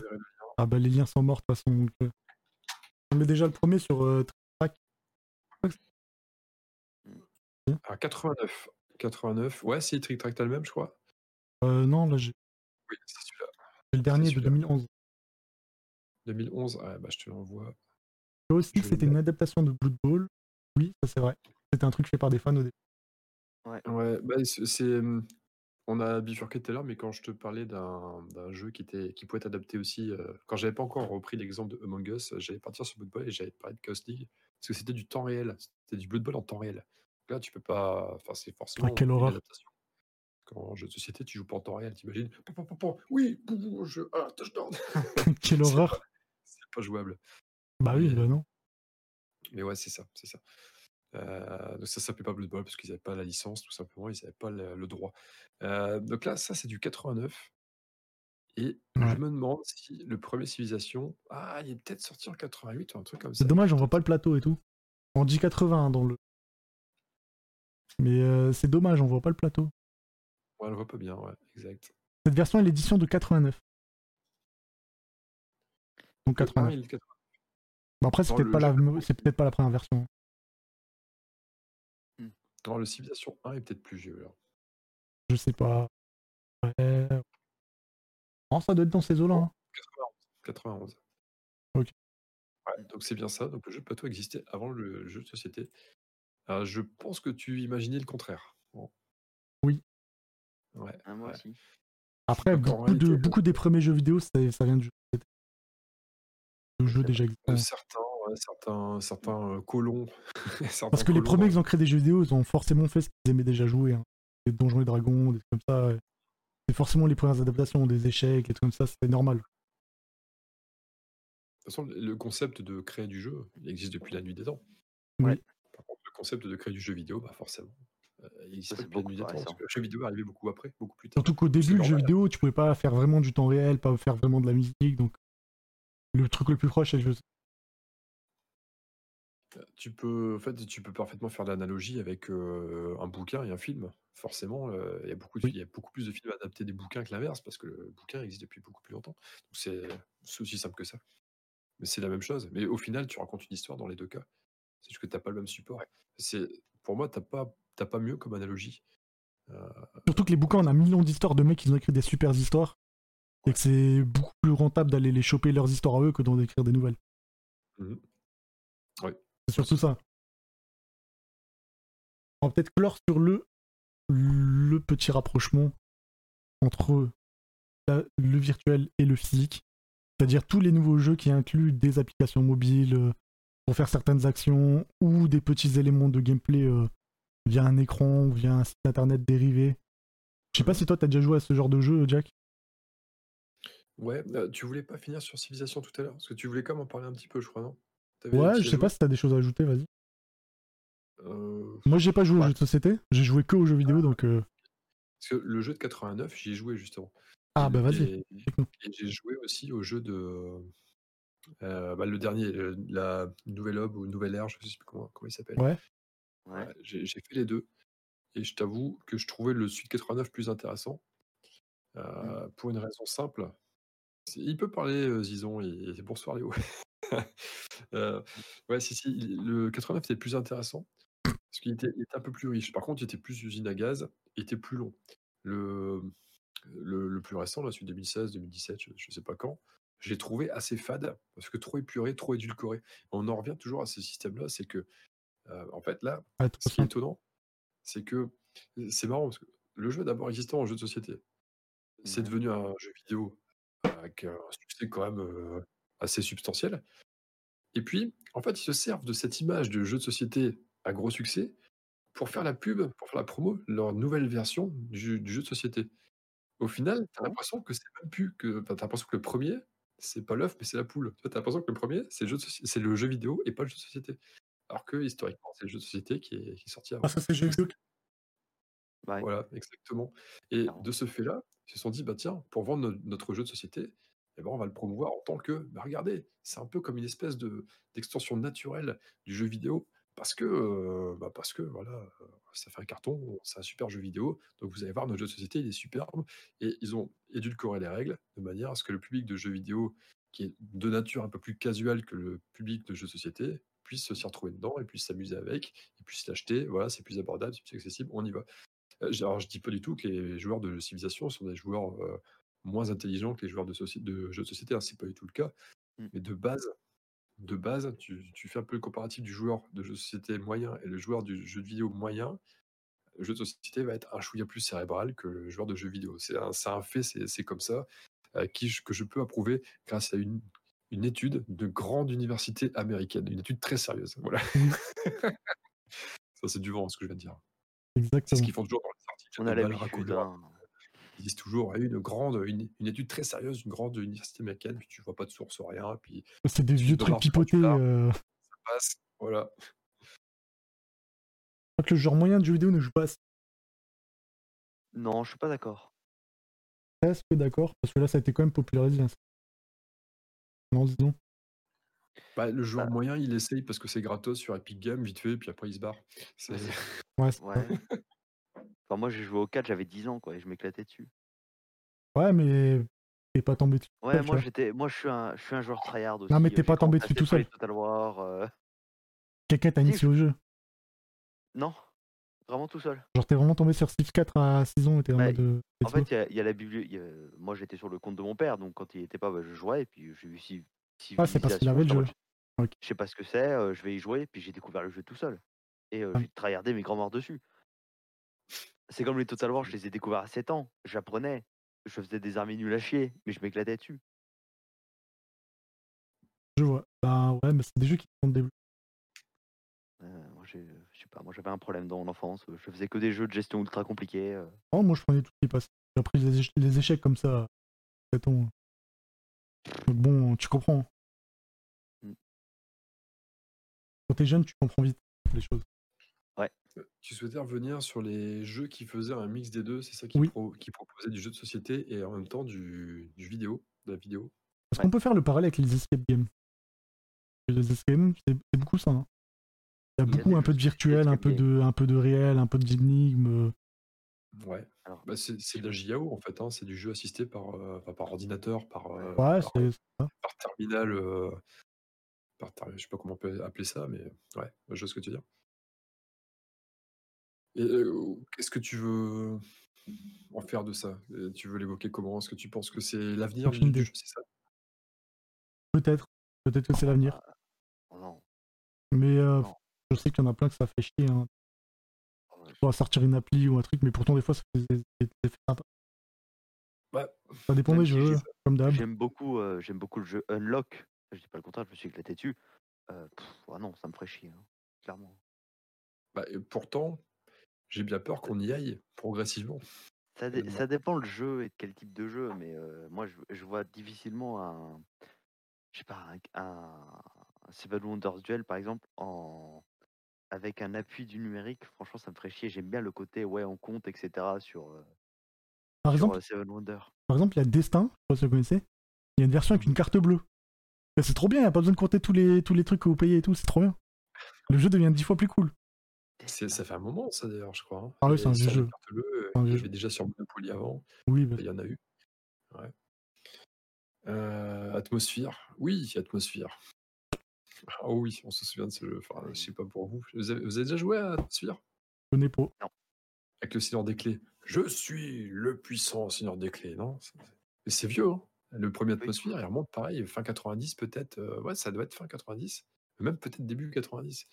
Ah bah les liens sont morts de toute façon. Euh. On met déjà le premier sur euh, Track. Ah, 89. 89. Ouais, c'est Trick Track t'as le même, je crois. Euh, non, là j'ai. Oui, c'est celui-là. C'est le dernier de 2011. 2011, ah, bah, je te l'envoie. aussi c'était une adaptation de Blood Bowl. Oui, ça c'est vrai. C'était un truc fait par des fans au début. Ouais, ouais bah, c'est. On a bifurqué tout à l'heure, mais quand je te parlais d'un jeu qui, était, qui pouvait être adapté aussi, euh, quand j'avais pas encore repris l'exemple de Among Us, j'allais partir sur Blood Bowl et j'avais parlé de Chaos League, parce que c'était du temps réel, c'était du Blood Bowl en temps réel. Là, tu peux pas. Enfin, c'est forcément. quelle horreur. Adaptation. Quand en jeu de société, tu joues pas en temps réel, t'imagines? Oui, je. Ah, touchdown Quelle horreur C'est pas jouable. Bah oui, bah non. Mais ouais, c'est ça, c'est ça. Euh, donc ça s'appelait pas Blood Bowl parce qu'ils n'avaient pas la licence, tout simplement, ils n'avaient pas le, droit. Euh, donc là, ça c'est du 89. Et Ouais. je me demande si le premier Civilization, ah, il est peut-être sorti en 88 ou un truc comme ça. C'est dommage, on voit pas le plateau et tout. On dit 80 hein, dans le. Mais euh, c'est dommage, on voit pas le plateau. Ouais, on le voit pas bien, ouais, exact. Cette version est l'édition de 89. Donc Ah, 89. il est de 80. Bon, après, c'est Dans peut-être pas, la... pas première version. Non, le Civilization 1 est peut-être plus vieux. alors. Je sais pas. Ouais. Non, ça doit être dans ces eaux-là. hein. 91. 91. Ok. Ouais, donc c'est bien ça. Donc le jeu de plateau existait avant le jeu de société. Euh, je pense que tu imaginais le contraire. Bon. Oui. Ouais. Ah, moi ouais. aussi. Après, beaucoup, de, beaucoup des premiers jeux vidéo, ça, ça vient du jeu. Le jeu C'est déjà Euh, existant. certains, ouais, certains, certains euh, colons. certains Parce que les premiers dans- qui ont créé des jeux vidéo, ils ont forcément fait ce qu'ils aimaient déjà jouer. hein. Des donjons et dragons, des trucs comme ça. ouais. C'est forcément les premières adaptations, des échecs, des trucs comme ça, c'est normal. De toute façon, le concept de créer du jeu, il existe depuis la nuit des temps. Oui. Concept de créer du jeu vidéo, bah forcément, euh, il nuit des beaucoup temps. Parce que le jeu vidéo est arrivé beaucoup après, beaucoup plus tard. Surtout qu'au début, le jeu vidéo, tu pouvais pas faire vraiment du temps réel, pas faire vraiment de la musique. Donc, le truc le plus proche, c'est le jeu. Tu peux, en fait, tu peux parfaitement faire l'analogie avec euh, un bouquin et un film. Forcément, euh, il y a beaucoup, de- Oui. il y a beaucoup plus de films adaptés des bouquins que l'inverse, parce que le bouquin existe depuis beaucoup plus longtemps. Donc c'est aussi simple que ça. Mais c'est la même chose. Mais au final, tu racontes une histoire dans les deux cas. C'est juste que tu n'as pas le même support. C'est Pour moi, tu n'as pas, t'as pas mieux comme analogie. Euh, Surtout que les bouquins, on a un million d'histoires de mecs qui ont écrit des super histoires. Et que c'est beaucoup plus rentable d'aller les choper leurs histoires à eux que d'en écrire des nouvelles. Mhm. Oui. C'est surtout ça. On va peut-être clore sur le, le petit rapprochement entre la- le virtuel et le physique. C'est-à-dire tous les nouveaux jeux qui incluent des applications mobiles euh, pour faire certaines actions ou des petits éléments de gameplay euh, via un écran ou via un site internet dérivé. Je sais pas si toi t'as déjà joué à ce genre de jeu, Jack. Ouais, euh, tu voulais pas finir sur Civilization tout à l'heure Parce que tu voulais quand même en parler un petit peu, je crois, non? Ouais, je sais pas si t'as des choses à ajouter, vas-y. Euh, Moi j'ai pas joué aux Ouais. jeux de société, j'ai joué que aux jeux vidéo donc. euh, Parce que le jeu de 89, j'y ai joué justement. Ah Et bah vas-y. Et, explique-nous. et j'ai joué aussi au jeu de. Euh, bah, le dernier, la Nouvelle Aube ou Nouvelle Ère, je sais plus comment, comment il s'appelle. Ouais. Ouais. Ouais, j'ai fait les deux. Et je t'avoue que je trouvais le Sud 89 plus intéressant. euh, Pour une raison simple. Il peut parler, euh, Zizon, et, et bonsoir Léo. Euh, ouais, si, si, le 89 était plus intéressant. Parce qu'il était, un peu plus riche. Par contre, il était plus usine à gaz, il était plus long. Le, le, le plus récent, là, celui de 2016, 2017, je ne sais pas quand, je l'ai trouvé assez fade, parce que trop épuré, trop édulcoré. On en revient toujours à ce système-là, c'est que, euh, en fait, là, ce qui est étonnant, c'est que c'est marrant, parce que le jeu d'abord existant en jeu de société. C'est devenu un jeu vidéo avec un succès quand même euh, assez substantiel. Et puis, en fait, ils se servent de cette image de jeu de société à gros succès pour faire la pub, pour faire la promo, leur nouvelle version du, jeu- du jeu de société. Au final, tu as Ouais. l'impression que c'est même plus que. T'as l'impression que le premier, c'est pas l'œuf, mais c'est la poule. Tu as l'impression que le premier, c'est le, jeu de soci- c'est le jeu vidéo et pas le jeu de société. Alors que historiquement, c'est le jeu de société qui est, qui est sorti avant. Ah ça c'est vidéo. Ouais. Voilà, exactement. Et de ce fait-là, ils se sont dit, bah tiens, pour vendre no- notre jeu de société, eh ben, on va le promouvoir en tant que, bah regardez, c'est un peu comme une espèce de d'extension naturelle du jeu vidéo, parce que, euh, bah parce que voilà, ça fait un carton, c'est un super jeu vidéo, donc vous allez voir, notre jeu de société, il est superbe, et ils ont édulcoré les règles de manière à ce que le public de jeux vidéo, qui est de nature un peu plus casual que le public de jeux de société, puisse s'y retrouver dedans et puisse s'amuser avec, et puisse l'acheter, voilà, c'est plus abordable, c'est plus accessible, on y va. Alors, je dis pas du tout que les joueurs de civilisation sont des joueurs euh, moins intelligents que les joueurs de, jeux de société, hein, c'est pas du tout le cas. Mm. Mais de base, de base, tu, tu fais un peu le comparatif du joueur de jeu de société moyen et le joueur du jeu de vidéo moyen. Le jeu de société va être un chouïa plus cérébral que le joueur de jeu vidéo. C'est un, fait, c'est comme ça, euh, qui, je- que je peux approuver grâce à une, une étude de grande université américaine, une étude très sérieuse. Voilà. ça, c'est du vent, ce que je viens de dire. C'est ce Exactement. qu'ils font toujours dans les articles. On de a l'habitude. Hein. Ils disent toujours ah, une grande, une, une étude très sérieuse, une grande université américaine, puis tu vois pas de source, rien, puis C'est des vieux trucs pipotés. euh, ça passe. Voilà. Je crois que le genre moyen de jeu vidéo ne joue pas assez. Non, je suis pas d'accord. presque d'accord, parce que là, ça a été quand même popularisé. hein. Non, disons. Bah, le joueur Bah. moyen, il essaye parce que c'est gratos sur Epic Games, vite fait, puis après il se barre. C'est Ouais, c'est Ouais. Enfin, moi, j'ai joué au 4, j'avais 10 ans, quoi, et je m'éclatais dessus. Ouais, mais t'es pas tombé tout Ouais, moi, j'étais, moi, je suis un, je suis un joueur tryhard aussi. Non, mais t'es pas tombé dessus tout seul. Total War. euh, Quelqu'un t'a initié au jeu? Non, vraiment tout seul. Genre, t'es vraiment tombé sur Civ 4 à 6 ans et t'es en Bah, mode. euh, En fait, il y a, il y a la bibliothèque. Moi, j'étais sur le compte de mon père, donc quand il était pas, bah, je jouais, et puis j'ai vu si. Ah, c'est parce qu'il avait le jeu. Je sais pas ce que c'est, euh, je vais y jouer, puis j'ai découvert le jeu tout seul. Et euh, Ah. j'ai tryhardé mes grands morts dessus. C'est comme les Total War, je les ai découverts à 7 ans. J'apprenais, je faisais des armées nulles à chier, mais je m'éclatais dessus. Je vois. Bah ouais, mais c'est des jeux qui sont développés. Euh, moi, j'ai- je sais pas, moi j'avais un problème dans mon enfance. Je faisais que des jeux de gestion ultra compliqués. euh. Oh, moi, je prenais tout ce qui passe. J'ai appris les, éche- les échecs comme ça. à 7 ans. Donc bon, tu comprends. Mm. Quand t'es jeune, tu comprends vite les choses. Tu souhaitais revenir sur les jeux qui faisaient un mix des deux, c'est ça qui, Oui. pro- qui proposait du jeu de société et en même temps du, du vidéo, de la vidéo? Est-ce Ouais. qu'on peut faire le parallèle avec les escape games Les escape games, c'est c'est beaucoup ça. hein. Il y a Il y a beaucoup des un jeux peu de de virtuel, un escape peu de, un peu de réel, un peu d'énigmes. Ouais. Alors, Bah, c'est c'est de la JAO en fait, hein, c'est du jeu assisté par, euh, enfin, par ordinateur, par, euh, Ouais, par, c'est c'est ça. par terminal, euh, par ter- je sais pas comment on peut appeler ça, mais ouais, je vois ce que tu veux dire. Et euh, qu'est-ce que tu veux en faire de ça? Et Tu veux l'évoquer comment? Est-ce que tu penses que c'est l'avenir du, jeu, c'est ça? Peut-être. Peut-être que c'est l'avenir. bah, oh non. Mais euh, Non. je sais qu'il y en a plein que ça fait chier. Hein. Oh, ouais. Soit sortir une appli ou un truc, mais pourtant, des fois, ça fait des des effets sympas. Ouais. Ça dépend des jeux, j'ai- comme d'hab. J'aime beaucoup, euh, j'aime beaucoup le jeu Unlock. Je dis pas le contraire, je me suis éclaté dessus. Euh, pff, ah non, ça me ferait chier, hein, clairement. Bah, et pourtant, j'ai bien peur qu'on y aille progressivement. Ça, dé- Tellement. ça dépend le jeu et de quel type de jeu, mais euh, moi je, je vois difficilement un, je sais pas, un, un- un Seven Wonders Duel par exemple en avec un appui du numérique. Franchement, ça me ferait chier. J'aime bien le côté ouais, on compte, etc. sur, euh, Par sur exemple, euh, Seven Wonders. par exemple, il y a Destin, je sais pas si vous connaissez. Il y a une version avec une carte bleue. C'est trop bien, il n'y a pas besoin de compter tous les, tous les trucs que vous payez et tout, c'est trop bien. Le jeu devient dix fois plus cool. C'est- Ça fait un moment, ça d'ailleurs, je crois. hein. Ah oui, c'est un vieux jeu. euh, Il y vieux avait déjà sur Monopoly avant. Oui, bah, Il y en a eu. Ouais. Euh, Atmosphère. Oui, Atmosphère. Ah oui, on se souvient de ce jeu. Enfin, je sais pas pour vous. Vous avez, vous avez déjà joué à Atmosphère je connais pas. Avec le Seigneur des Clés. Je suis le puissant Seigneur des Clés, non? C'est vieux, hein Le premier Atmosphère, il remonte pareil, fin 90 peut-être. euh, ouais, ça doit être fin 90. Même peut-être début 90.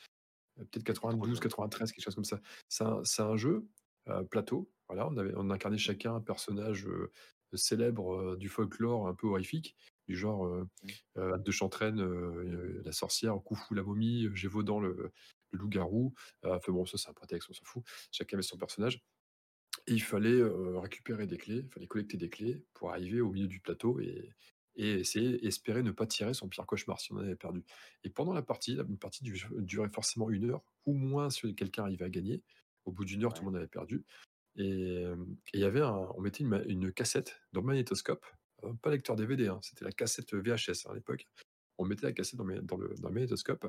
Euh, Peut-être 92, jeune. 93, quelque chose comme ça. C'est un, jeu euh, plateau. Voilà, on, avait, on incarnait chacun un personnage euh, célèbre euh, du folklore un peu horrifique, du genre Mmh. Anne de Chantraine, la sorcière, Koufou la momie, Gévaudan le, le loup-garou. Enfin bon, ça c'est un prétexte, on s'en fout. Chacun avait son personnage. Et il fallait récupérer des clés, il fallait collecter des clés pour arriver au milieu du plateau et, et essayer, espérer ne pas tirer son pire cauchemar si on en avait perdu. Et pendant la partie, la- une partie du- durait forcément une heure ou moins si quelqu'un arrivait à gagner. Au bout d'une heure, tout le monde avait perdu. Et euh, il y avait un, on mettait une, cassette dans le magnétoscope, euh, pas lecteur DVD, hein, c'était la cassette VHS hein, à l'époque. On mettait la cassette dans, le- dans le, dans le magnétoscope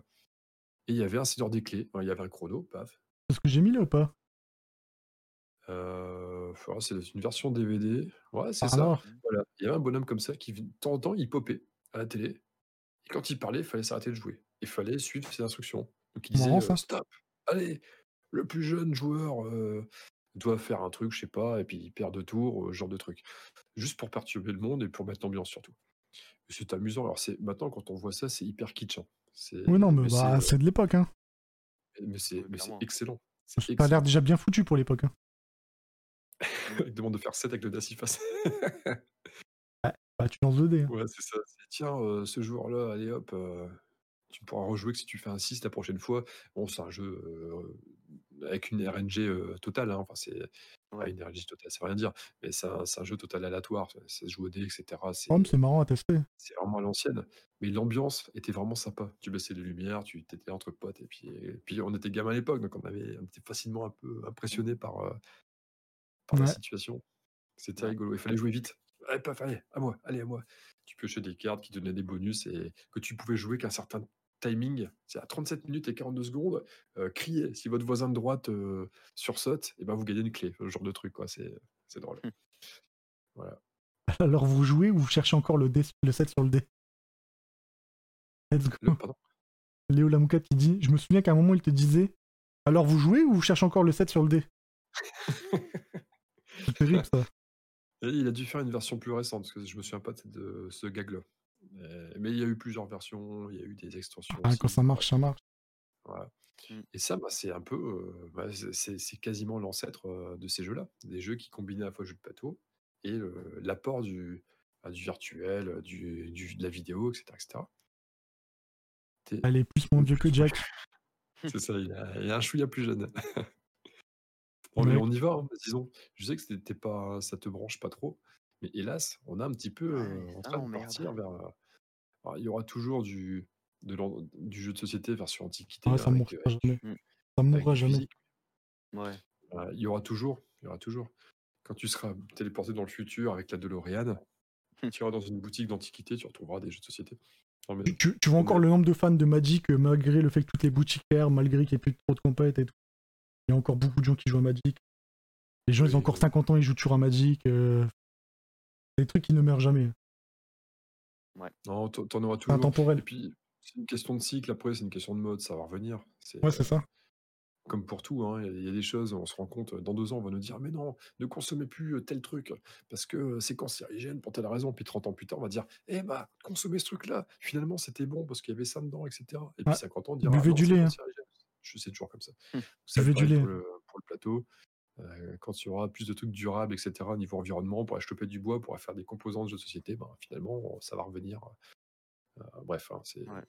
et il y avait un seigneur des clés, il y avait un chrono, paf. C'est ce que j'ai mis là ou pas Euh, voilà, c'est une version DVD. Ouais, c'est ça. Alors, Voilà. Il y avait un bonhomme comme ça qui, de temps en temps, il popait à la télé. Et quand il parlait, il fallait s'arrêter de jouer. Il fallait suivre ses instructions. Donc il disait Marrant, euh, ça. stop, allez, le plus jeune joueur euh, doit faire un truc, je sais pas, et puis il perd deux tours, euh, ce genre de truc. Juste pour perturber le monde et pour mettre l'ambiance surtout. C'est amusant. Alors c'est maintenant quand on voit ça, c'est hyper kitsch. hein. C'est- oui, non, mais, bah, c'est de l'époque. Hein. mais c'est excellent. C'est Ça a l'air déjà bien foutu pour l'époque. Hein. Il demande de faire 7 avec le face. Bah, tu lances 2D. hein. Ouais, c'est ça. C'est tiens, heu, ce joueur-là, allez hop, heu, tu pourras rejouer que si tu fais un 6 la prochaine fois. Bon, c'est un jeu, heu, avec une RNG, heu, totale, hein, enfin c'est Ouais. une RNG totale, ça veut rien dire, mais c'est un jeu total aléatoire, ça se joue au dé et cetera. Mais C'est marrant à tester. c'est vraiment à l'ancienne, mais l'ambiance était vraiment sympa. Tu baissais les lumières, tu étais entre potes et puis et puis on était gamins à l'époque, donc on avait on était facilement un peu impressionnés par, par la situation. C'était rigolo, il fallait jouer vite. allez, paf, allez, à moi, allez, à moi. Tu piochais des cartes qui donnaient des bonus et que tu pouvais jouer qu'un certain timing, c'est à 37 minutes et 42 secondes, euh, criez. Si votre voisin de droite euh, sursaute, et ben vous gagnez une clé. Ce genre de truc, quoi. C'est, c'est drôle. Voilà. Alors vous jouez ou vous cherchez encore le, dé, le 7 sur le dé? Let's go. Le- pardon? Léo Lamoukat qui dit Je me souviens qu'à un moment il te disait Alors vous jouez ou vous cherchez encore le 7 sur le dé? C'est terrible ça. Et il a dû faire une version plus récente, parce que je me souviens pas de, ce gag-là. Mais, mais il y a eu plusieurs versions, il y a eu des extensions. Ah, aussi. quand ça marche, ça marche. Voilà. Mm. Et ça, bah, c'est un peu, euh, bah, c'est- quasiment l'ancêtre euh, de ces jeux-là, des jeux qui combinaient à la fois jeu de plateau et le- l'apport du, bah, du virtuel, euh, du, du- de la vidéo, etc. etc. T'es- Elle est plus mon dieu que Jack. C'est ça, il a, il a un chouïa plus jeune. Bon, mais on y va, hein, disons. Je sais que c'était pas, ça te branche pas trop, mais hélas, on a un petit peu Ouais, euh, en train de partir vers. euh, alors, il y aura toujours du, de l'en- du jeu de société version antiquité. Ouais, ça avec, mourra euh, avec- jamais. Mm. Ça mourra jamais. Ouais. Euh, il y aura toujours, il y aura toujours. Quand tu seras téléporté dans le futur avec la DeLorean, Hmm. tu iras dans une boutique d'antiquité, tu retrouveras des jeux de société. Non, mais Tu, vois encore le nombre de fans de Magic, malgré le fait que toutes les boutiques ferment, malgré qu'il n'y ait plus trop de compètes et tout. Il y a encore beaucoup de gens qui jouent à Magic. Les gens, ils ont encore oui. 50 ans, ils jouent toujours à Magic. euh, C'est des trucs qui ne meurent jamais. non, t'en auras toujours. Et intemporel. puis, c'est une question de cycle, après, c'est une question de mode, ça va revenir. Ouais, euh, c'est ça. comme pour tout, hein, il y, a- il y a des choses, on se rend compte, dans deux ans, on va nous dire, mais non, ne consommez plus euh, tel truc, parce que euh, c'est cancérigène pour telle raison. Puis 30 ans plus tard, on va dire, eh bah, consommez ce truc-là, finalement, c'était bon, parce qu'il y avait ça dedans, etc. Et puis Ouais. 50 ans, on dira, Buvez non, du lait, hein. Sais toujours comme ça. C'est Buvez du lait. pour le, pour le plateau. Euh, quand il y aura plus de trucs durables, etc., au niveau environnement, on pourra choper du bois, on pourra faire des composants de jeux de société, ben, finalement, ça va revenir. Euh, bref, hein, c'est. Ouais.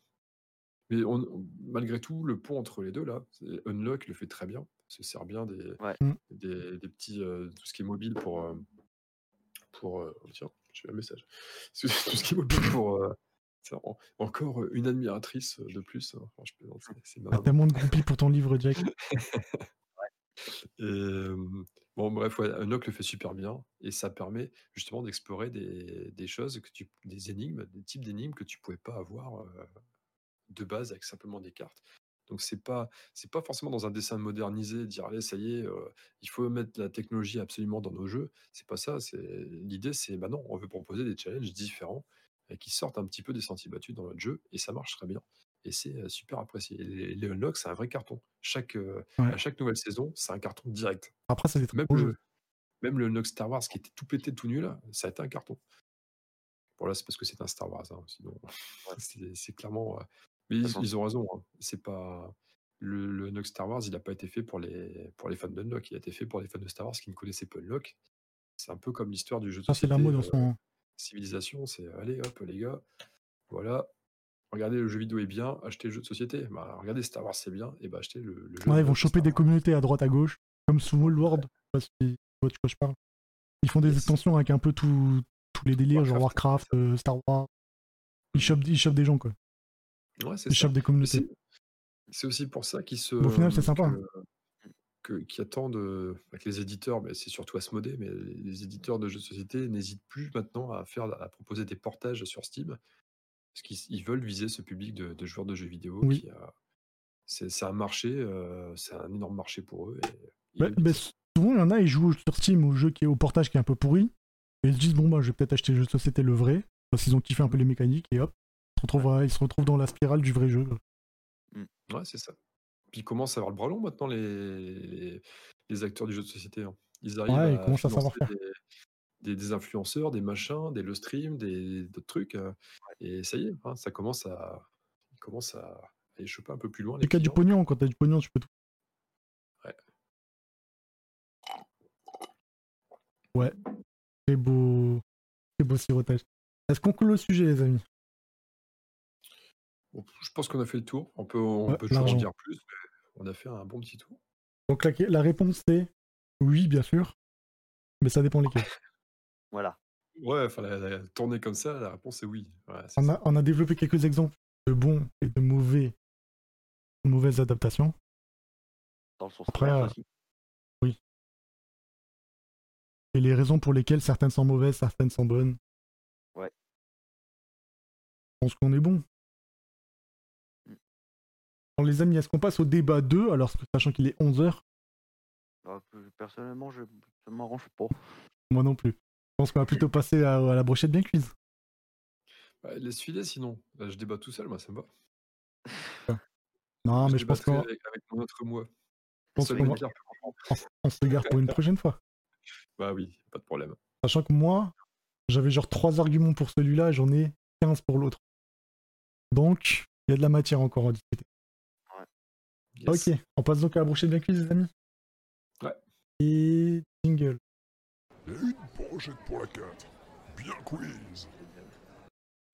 Mais on- on- malgré tout, le pont entre les deux, là, c'est- Unlock le fait très bien, se sert bien des, Ouais. Mm. des, des petits. euh, tout ce qui est mobile pour. euh, pour euh, oh, tiens, j'ai un message. tout ce qui est mobile pour. En- encore une admiratrice de plus. hein. Enfin, je plaisante, c'est- c'est T'as tellement de groupies pour ton livre, Jack. Et, euh, bon, bref, ouais, Unlock le fait super bien et ça permet justement d'explorer des, des choses, que tu, des énigmes, des types d'énigmes que tu pouvais pas avoir euh, de base avec simplement des cartes. Donc c'est pas c'est pas forcément dans un dessin modernisé dire allez ça y est euh, il faut mettre la technologie absolument dans nos jeux. C'est pas ça. C'est l'idée c'est bah non on veut proposer des challenges différents qui sortent un petit peu des sentiers battus dans notre jeu et ça marche très bien et c'est euh, super apprécié. Et Les, unlocks c'est un vrai carton. Chaque euh, Ouais. à chaque nouvelle saison c'est un carton direct. Après, très Même beaux le, même le Unlock Star Wars qui était tout pété, tout nul, ça a été un carton. Bon, là, c'est parce que c'est un Star Wars. hein, Sinon, c'est c'est clairement. euh, Mais ils, ont raison. hein, C'est pas. Le, le Unlock Star Wars, il n'a pas été fait pour les, pour les fans d'Unlock. Il a été fait pour les fans de Star Wars qui ne connaissaient pas Unlock. C'est un peu comme l'histoire du jeu de Ça, c'est la société, mode euh. Civilisation. C'est allez, hop, les gars, voilà. Regardez, le jeu vidéo est bien, achetez le jeu de société. Bah, regardez, Star Wars c'est bien, et bah achetez le, le jeu. Ouais, ils vont choper Star des Wars. communautés à droite à gauche, comme Sumo World. Je sais pas si je parle. Ils font des Yes. extensions avec un peu tous les délires, genre Warcraft, euh, Star Wars. Ils chopent, ils chopent des gens, quoi. Ouais, c'est Ils ça. chopent des communautés. C'est aussi pour ça qu'ils se. Au final, c'est sympa. que- que- qui attendent euh, bah, que les éditeurs, mais c'est surtout Asmodée, mais les éditeurs de jeux de société n'hésitent plus maintenant à faire, à proposer des portages sur Steam, parce qu'ils ils veulent viser ce public de, de joueurs de jeux vidéo. Oui. Qui a, c'est, c'est un marché, euh, c'est un énorme marché pour eux. Et Bah, bah, souvent, il y en a, ils jouent sur Steam au jeu qui est au portage qui est un peu pourri. Et ils se disent, bon, bah, je vais peut-être acheter le jeu de société le vrai, parce qu'ils ont kiffé un peu les mécaniques, et hop, ils se retrouvent, à- ils se retrouvent dans la spirale du vrai jeu. Ouais, c'est ça. Puis ils commencent à avoir le bras long maintenant, les, les, acteurs du jeu de société. hein. Ils arrivent Ouais, ils à commencent à savoir des, des, des influenceurs, des machins, des le stream, des d'autres trucs. euh, et ça y est, hein, ça commence à, ils commencent à aller choper un peu plus loin. Les C'est qu'à du pognon, quand t'as du pognon, tu peux tout. Ouais. Ouais. Très beau. Très beau sirotage. Est-ce qu'on clôt le sujet, les amis je pense qu'on a fait le tour. On peut, on Ouais, peut toujours en dire plus, on a fait un bon petit tour. Donc la, la réponse c'est oui, bien sûr, mais ça dépend lesquels. Voilà. Ouais, enfin, la, la tournée comme ça, la réponse est oui. Ouais, On a, on a développé quelques exemples de bons et de mauvais, de mauvaises adaptations. Dans le sens Après, euh, aussi. et les raisons pour lesquelles certaines sont mauvaises, certaines sont bonnes. Ouais. Je pense qu'on est bon. Les amis, est-ce qu'on passe au débat 2, alors sachant qu'il est 11h Bah, pe- personnellement, je, ça m'arrange pas. Moi non plus. Je pense qu'on va plutôt passer à, à la brochette bien cuise. Bah, laisse filer sinon. Je débat tout seul, moi, ça me va. Non, mais je pense qu'on avec, mon autre moi. on- se garde pour une prochaine fois. Bah oui, pas de problème. Sachant que moi, j'avais genre 3 arguments pour celui-là, j'en ai 15 pour l'autre. Donc, il y a de la matière encore à discuter. Yes. Ok, on passe donc à la brochette bien cuise, les amis Ouais. Et jingle. Et une brochette pour la 4. Bien quiz.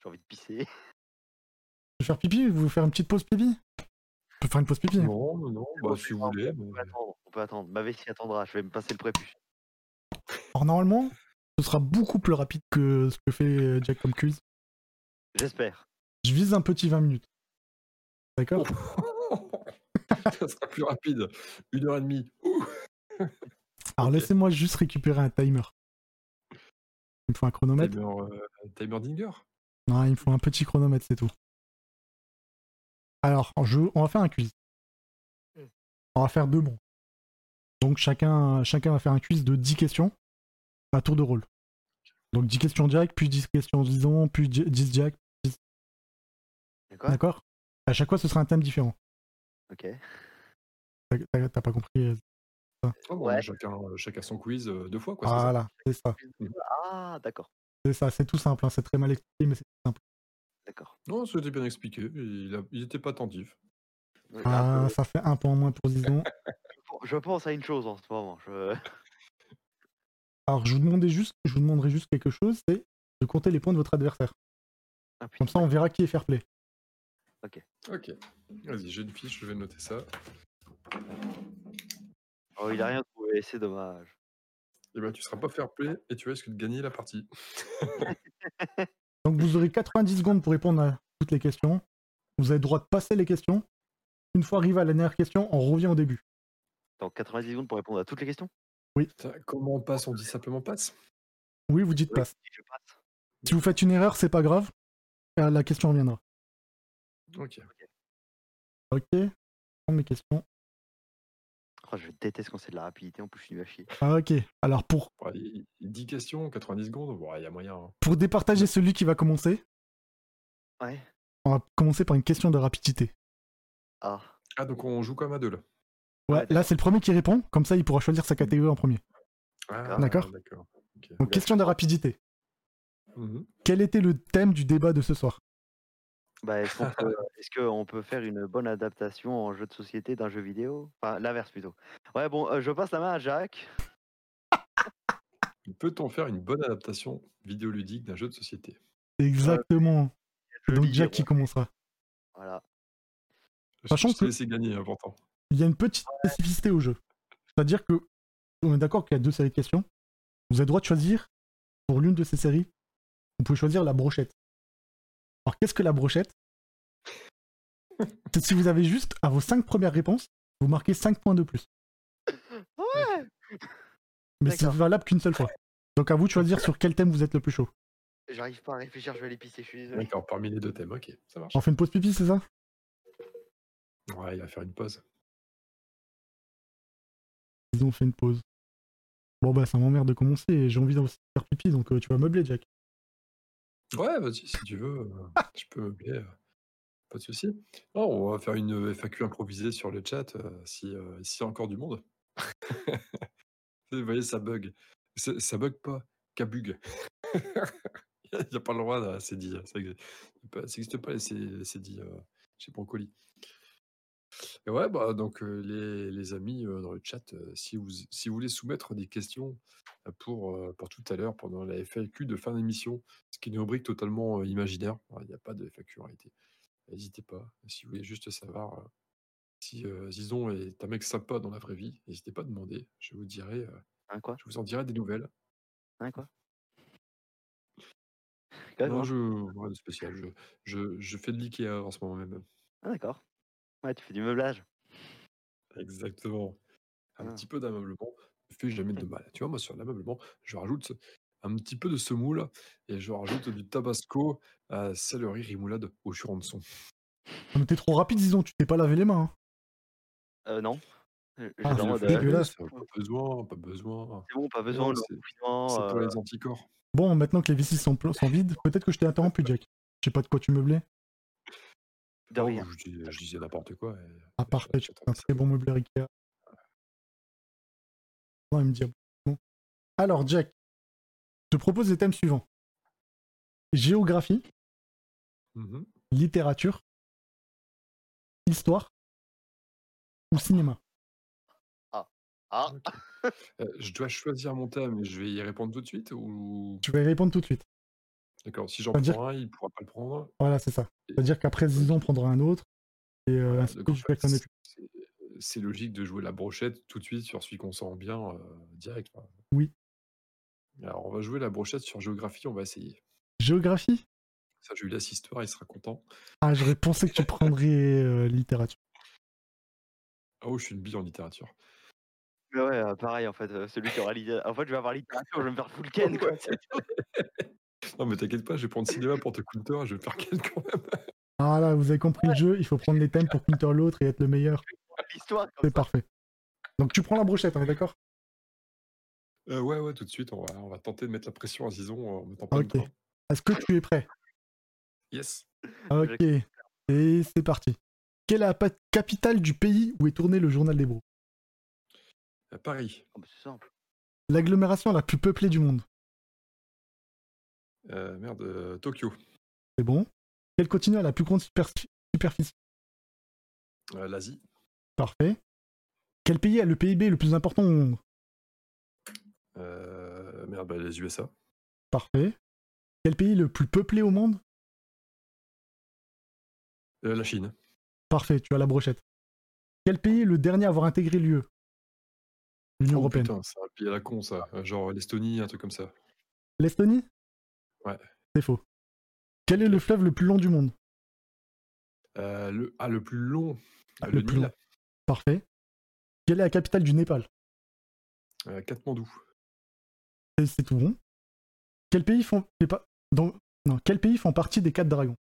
J'ai envie de pisser. Je vais faire pipi Vous voulez faire une petite pause pipi? On peut faire une pause pipi. hein. Non, non, non, bah, si vous voulez. On mais- peut attendre, on peut attendre. Ma vessie attendra, je vais me passer le prépuce. Alors normalement, ce sera beaucoup plus rapide que ce que fait euh, Jack comme quiz. J'espère. Je vise un petit 20 minutes. D'accord? ça sera plus rapide. Une heure et demie. Ouh. Alors laissez-moi juste récupérer un timer. Il me faut un chronomètre. Timer, euh, timer Dinger? Non, il me faut un petit chronomètre, c'est tout. Alors, je- on va faire un quiz. On va faire deux bons. Donc chacun, chacun va faire un quiz de 10 questions à tour de rôle. Donc 10 questions Jack, puis 10 questions Dison, puis 10 Jack. D'accord D'accord? À chaque fois, ce sera un thème différent. Ok. T'as- pas compris euh, Ah bon, Ouais. chacun, chacun son quiz euh, deux fois, quoi. c'est ça? Voilà, c'est ça. Ah, d'accord. C'est ça, c'est tout simple. hein, C'est très mal expliqué, mais c'est tout simple. D'accord. Non, c'était bien expliqué. Il, a- il était pas attentif. Ah, peu. ça fait un point en moins pour Dison. Je pense à une chose en ce moment. Je... Alors, je vous, demandais juste, je vous demanderai juste quelque chose, c'est de compter les points de votre adversaire. Ah. Comme ça, on verra qui est fair play. Ok. Vas-y, j'ai une fiche, je vais noter ça. Oh, il a rien trouvé, c'est dommage. Et ben, tu seras pas fair play et tu risques de gagner la partie. Donc, vous aurez 90 secondes pour répondre à toutes les questions. Vous avez le droit de passer les questions. Une fois arrivé à la dernière question, on revient au début. Donc 90 secondes pour répondre à toutes les questions? Putain, Comment on passe? On dit simplement passe? Oui, vous dites Oui, passe. je passe. Si vous faites une erreur, c'est pas grave. La question reviendra. Ok. Ok. Je prends mes questions. Oh, je déteste quand c'est de la rapidité, en plus je suis nul à chier. Ah, ok. Alors, pour, Ouais, il- il- 10 questions, 90 secondes, ouais, il y a moyen. hein. pour départager celui qui va commencer, Ouais. on va commencer par une question de rapidité. Ah. Ah, donc on joue comme à deux là. Ouais, Ouais, là, c'est le premier qui répond. Comme ça, il pourra choisir sa catégorie en premier. Ah, D'accord. Donc, question de rapidité. Mhm. Quel était le thème du débat de ce soir? Bah, est-ce qu'on peut, est-ce qu'on peut faire une bonne adaptation en jeu de société d'un jeu vidéo? Enfin, l'inverse plutôt. Ouais, bon, euh, je passe la main à Jacques. Peut-on faire une bonne adaptation vidéoludique d'un jeu de société? Exactement. Je Donc, Jack qui commencera. Voilà. Je Sachant que- laissé gagner, important. il y a une petite spécificité au jeu. C'est-à-dire que, on est d'accord qu'il y a deux séries de questions. Vous avez le droit de choisir, pour l'une de ces séries, vous pouvez choisir la brochette. Alors, qu'est-ce que la brochette? Si vous avez juste, à vos cinq premières réponses, vous marquez 5 points de plus. Ouais Mais c'est valable qu'une seule fois. Donc, à vous de choisir sur quel thème vous êtes le plus chaud. J'arrive pas à réfléchir, je vais aller pisser, je suis désolé. D'accord, parmi les deux thèmes, ok, ça marche. On fait une pause pipi, c'est ça? Ouais, il va faire une pause. Ils ont fait une pause. Bon, bah, ça m'emmerde de commencer et j'ai envie de faire pipi, donc euh, tu vas meubler, Jack. Ouais, vas-y, si tu veux, euh, je peux meubler, euh, pas de souci. On va faire une FAQ improvisée sur le chat euh, si euh, s'il y a encore du monde. Vous voyez, ça bug. Ça, bug pas, qu'à bug. Il n'y a pas le droit, c'est dit. Ça n'existe pas, c'est dit euh, chez Broncoli. Et ouais, bah, donc euh, les, les amis euh, dans le chat, euh, si, vous, si vous voulez soumettre des questions pour, pour tout à l'heure, pendant la FAQ de fin d'émission, ce qui est une rubrique totalement imaginaire, il n'y a pas de FAQ en réalité. N'hésitez pas, si vous voulez juste savoir si Zizon est un mec sympa dans la vraie vie, n'hésitez pas à demander, je vous dirai, Hein, quoi? je vous en dirai des nouvelles. Hein, quoi? Non, hein. je, spécial, je, je, je fais de l'IKEA en ce moment même. Ah, d'accord. Ouais, tu fais du meublage. Exactement. Un Ah. petit peu d'ameublement. fait jamais de mal. Tu vois, moi, sur l'ameublement, je rajoute un petit peu de semoule et je rajoute du tabasco, à céleri, rimoulade au churançon. Ah, mais t'es trop rapide, disons, tu t'es pas lavé les mains. hein. Euh, non. Euh, Ah, euh. Pas besoin, pas besoin. C'est bon, pas besoin, Non, le c'est- confinement, C'est pour euh, les anticorps. Bon, maintenant que les vessies sont, pl- sont vides, peut-être que je t'ai interrompu, Jack. Je sais pas de quoi tu meublais. De Non, rien. je, dis- je disais n'importe quoi. et- Ah, parfait, fais un ça. très bon meublé Ikea. Non, il me dit, ah bon. Alors, Jack, je te propose les thèmes suivants géographie, Mhm. littérature, histoire ou cinéma. Ah, Ok. Euh, je dois choisir mon thème et je vais y répondre tout de suite ou? Tu vas y répondre tout de suite. D'accord si j'en prends un il pourra pas le prendre Voilà, c'est ça. Et- C'est-à-dire qu'après, Zizon prendra un autre. Et euh, c'est- logique de jouer la brochette tout de suite sur celui qu'on sent bien euh, direct quoi. Oui. alors on va jouer la brochette sur géographie on va essayer Géographie? Ça je lui laisse histoire il sera content Ah, j'aurais pensé que tu prendrais euh, littérature. oh je suis une bille en littérature mais ouais, euh, pareil, en fait, euh, celui qui aura l'idée. En fait, je vais avoir littérature, je vais me faire full Ken, quoi. Non mais t'inquiète pas je vais prendre cinéma pour te counter je vais faire Ken quand même Ah là, vous avez compris le jeu, il faut prendre les thèmes pour counter l'autre et être le meilleur. C'est parfait. Donc tu prends la brochette, on est d'accord? Euh, ouais ouais tout de suite on va, on va tenter de mettre la pression à Zizon en mettant pas Ok. Est-ce que tu es prêt? Yes Ok. Et c'est parti. Quelle est la capitale du pays où est tourné le journal des bros? À Paris Oh, bah, c'est simple. L'agglomération la plus peuplée du monde. Euh, merde euh, Tokyo. C'est bon. Quel continent a la plus grande super- superficie? Euh, l'Asie. Parfait. Quel pays a le PIB le plus important au monde? Euh, merde bah, les USA Parfait. Quel pays le plus peuplé au monde? Euh, la Chine. Parfait, tu as la brochette. Quel pays est le dernier à avoir intégré l'UE L'Union Oh, Européenne. putain, c'est un pays à la con ça. Genre l'Estonie un truc comme ça. L'Estonie? Ouais. C'est faux. Quel est le fleuve le plus long du monde? Euh, le, ah, le plus long, Ah, le le plus Nil, long. Parfait. Quelle est la capitale du Népal? Euh, Katmandou. C'est- tout bon. Quels pays font dans- non, quels pays font partie des quatre dragons?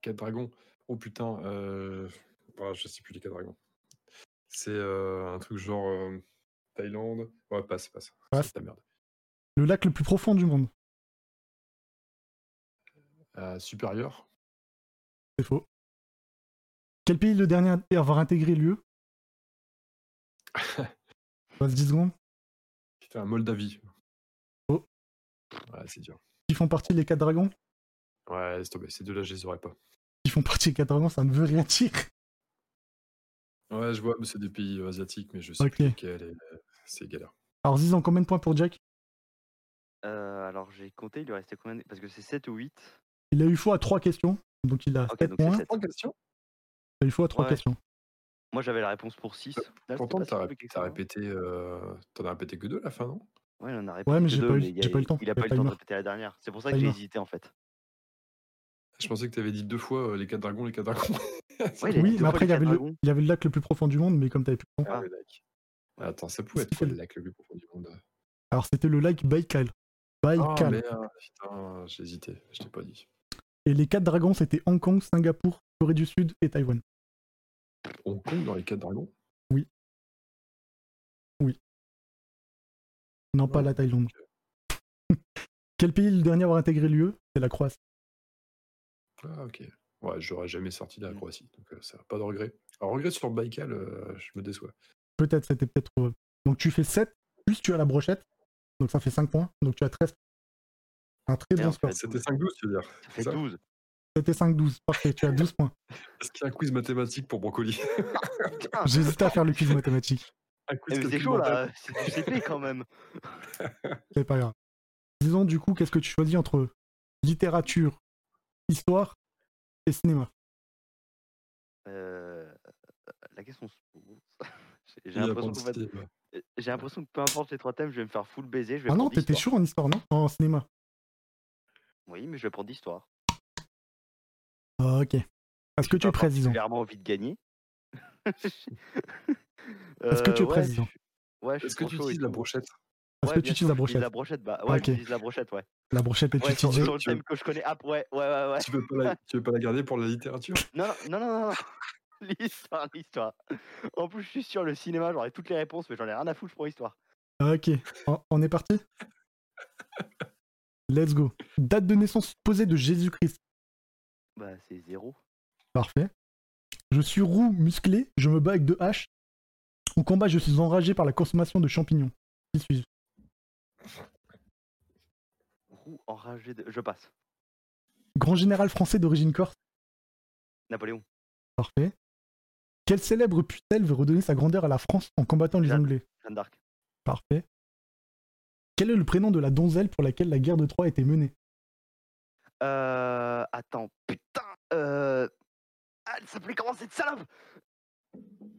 Quatre dragons. Oh putain, euh... ah, je sais plus les quatre dragons. C'est euh, un truc genre euh, Thaïlande. Ouais, passe, passe. Passe. C'est de la merde. Le lac le plus profond du monde supérieur. C'est faux. Quel pays est le dernier à avoir intégré l'UE Passe 10 secondes. Putain, Moldavie. Oh. Ouais, c'est dur. Qui font partie des quatre dragons? Ouais, laisse tomber. Ces deux-là, je les aurais pas. Qui font partie des quatre dragons, ça ne veut rien dire. Ouais, je vois, c'est des pays euh, asiatiques, mais je sais Ok. plus lesquels. et, euh, c'est galère. Alors, Zizan, combien de points pour Jack? Euh, alors, j'ai compté, il lui restait combien de- Parce que c'est 7 ou 8. Il a eu faux à 3 questions, donc il a Ok, 7 donc c'est points. sept. Trois questions Il a eu faux à 3 Ouais. questions. Moi, j'avais la réponse pour 6. Pourtant, t'as rép- t'as répété, euh, t'en as répété que deux à la fin, non? Ouais, en a répété Ouais, mais j'ai deux, pas eu- pas le temps. Il a pas eu le temps de répéter la dernière. C'est pour ça que j'ai hésité, en fait. Je pensais que t'avais dit deux fois euh, les quatre dragons, les quatre dragons. Ouais, Oui, mais après, il y, avait le, dragons. il y avait le lac le plus profond du monde, mais comme t'avais plus le temps. Ah, le lac. Attends, ça pouvait être quoi, le- lac le plus profond du monde? Alors, c'était le lac Baïkal. Ah, Baïkal. merde, putain, j'ai hésité, je t'ai pas dit. Et les quatre dragons, c'était Hong Kong, Singapour, Corée du Sud et Taïwan. Hong Kong dans les quatre dragons? Non, pas Ouais, la Thaïlande. Quel pays est le dernier à avoir intégré l'UE? C'est la Croatie. Ah, ok. Ouais, j'aurais jamais sorti de la Croatie, donc euh, ça pas de regret. Alors, regret sur le Baïkal, euh, je me déçois. Peut-être, c'était peut-être trop. Donc, tu fais 7, plus tu as la brochette. Donc, ça fait 5 points. Donc, tu as 13. Un très bon score. C'était 5-12, tu veux dire Ça fait ça 12. C'était 5-12. Parfait, tu as 12 points. Est-ce qu'il y a un quiz mathématique pour Brocoli? J'hésitais à faire le quiz mathématique. Un eh, quiz c'est chaud, là. C'est du CP, quand même. C'est pas grave. Disons, du coup, qu'est-ce que tu choisis entre littérature, histoire et cinéma? Euh, La question se pose. J'ai l'impression que peu importe les trois thèmes, je vais me faire full baiser. Je vais Ah non, t'étais chaud en histoire, non? En cinéma. Oui, mais je vais prendre d'histoire. Ah, ok. Est-ce que tu es disons particulièrement envie de gagner. Est-ce que tu es Euh, ouais, je Est-ce que tu utilises la brochette? Est-ce Ouais, que tu utilises la brochette La brochette, bah Ah, ouais, ok. j'utilise la brochette, ouais. La brochette est utilisée. sur le Tu veux- thème que je connais. Ah, ouais, ouais, ouais, tu veux, pas la, tu veux pas la garder pour la littérature? Non, non, non, non. L'histoire, l'histoire. En plus, je suis sur le cinéma, j'aurai toutes les réponses, mais j'en ai rien à foutre pour l'histoire. Ok, on, on est parti? Let's go. Date de naissance supposée de Jésus-Christ. Bah, c'est zéro. Parfait. Je suis roux, musclé, je me bats avec deux haches. Au combat, je suis enragé par la consommation de champignons. Qui suis-je? Roux enragé de. Je passe. Grand général français d'origine corse. Napoléon. Parfait. Quel célèbre pucelle veut redonner sa grandeur à la France en combattant les Jeanne. Anglais? Jeanne d'Arc. Parfait. Quel est le prénom de la donzelle pour laquelle la guerre de Troie a été menée Euh. Attends, putain. Euh. Ah, elle s'appelait comment cette salope?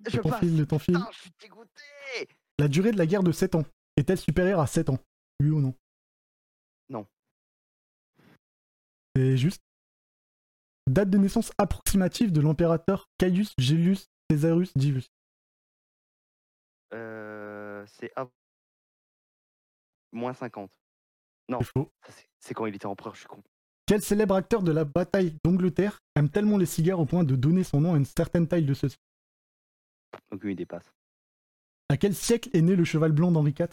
Je passe. Putain, je suis dégoûté. La durée de la guerre de 7 ans est-elle supérieure à 7 ans? Oui ou non? Non. C'est juste. Date de naissance approximative de l'empérateur Caius Gellius Caesarus Divus. Euh. C'est. av- Moins 50. Non, C'est quand il était empereur, je suis con. Quel célèbre acteur de la bataille d'Angleterre aime tellement les cigares au point de donner son nom à une certaine taille de ceux-ci Donc, il dépasse. À quel siècle est né le cheval blanc d'Henri IV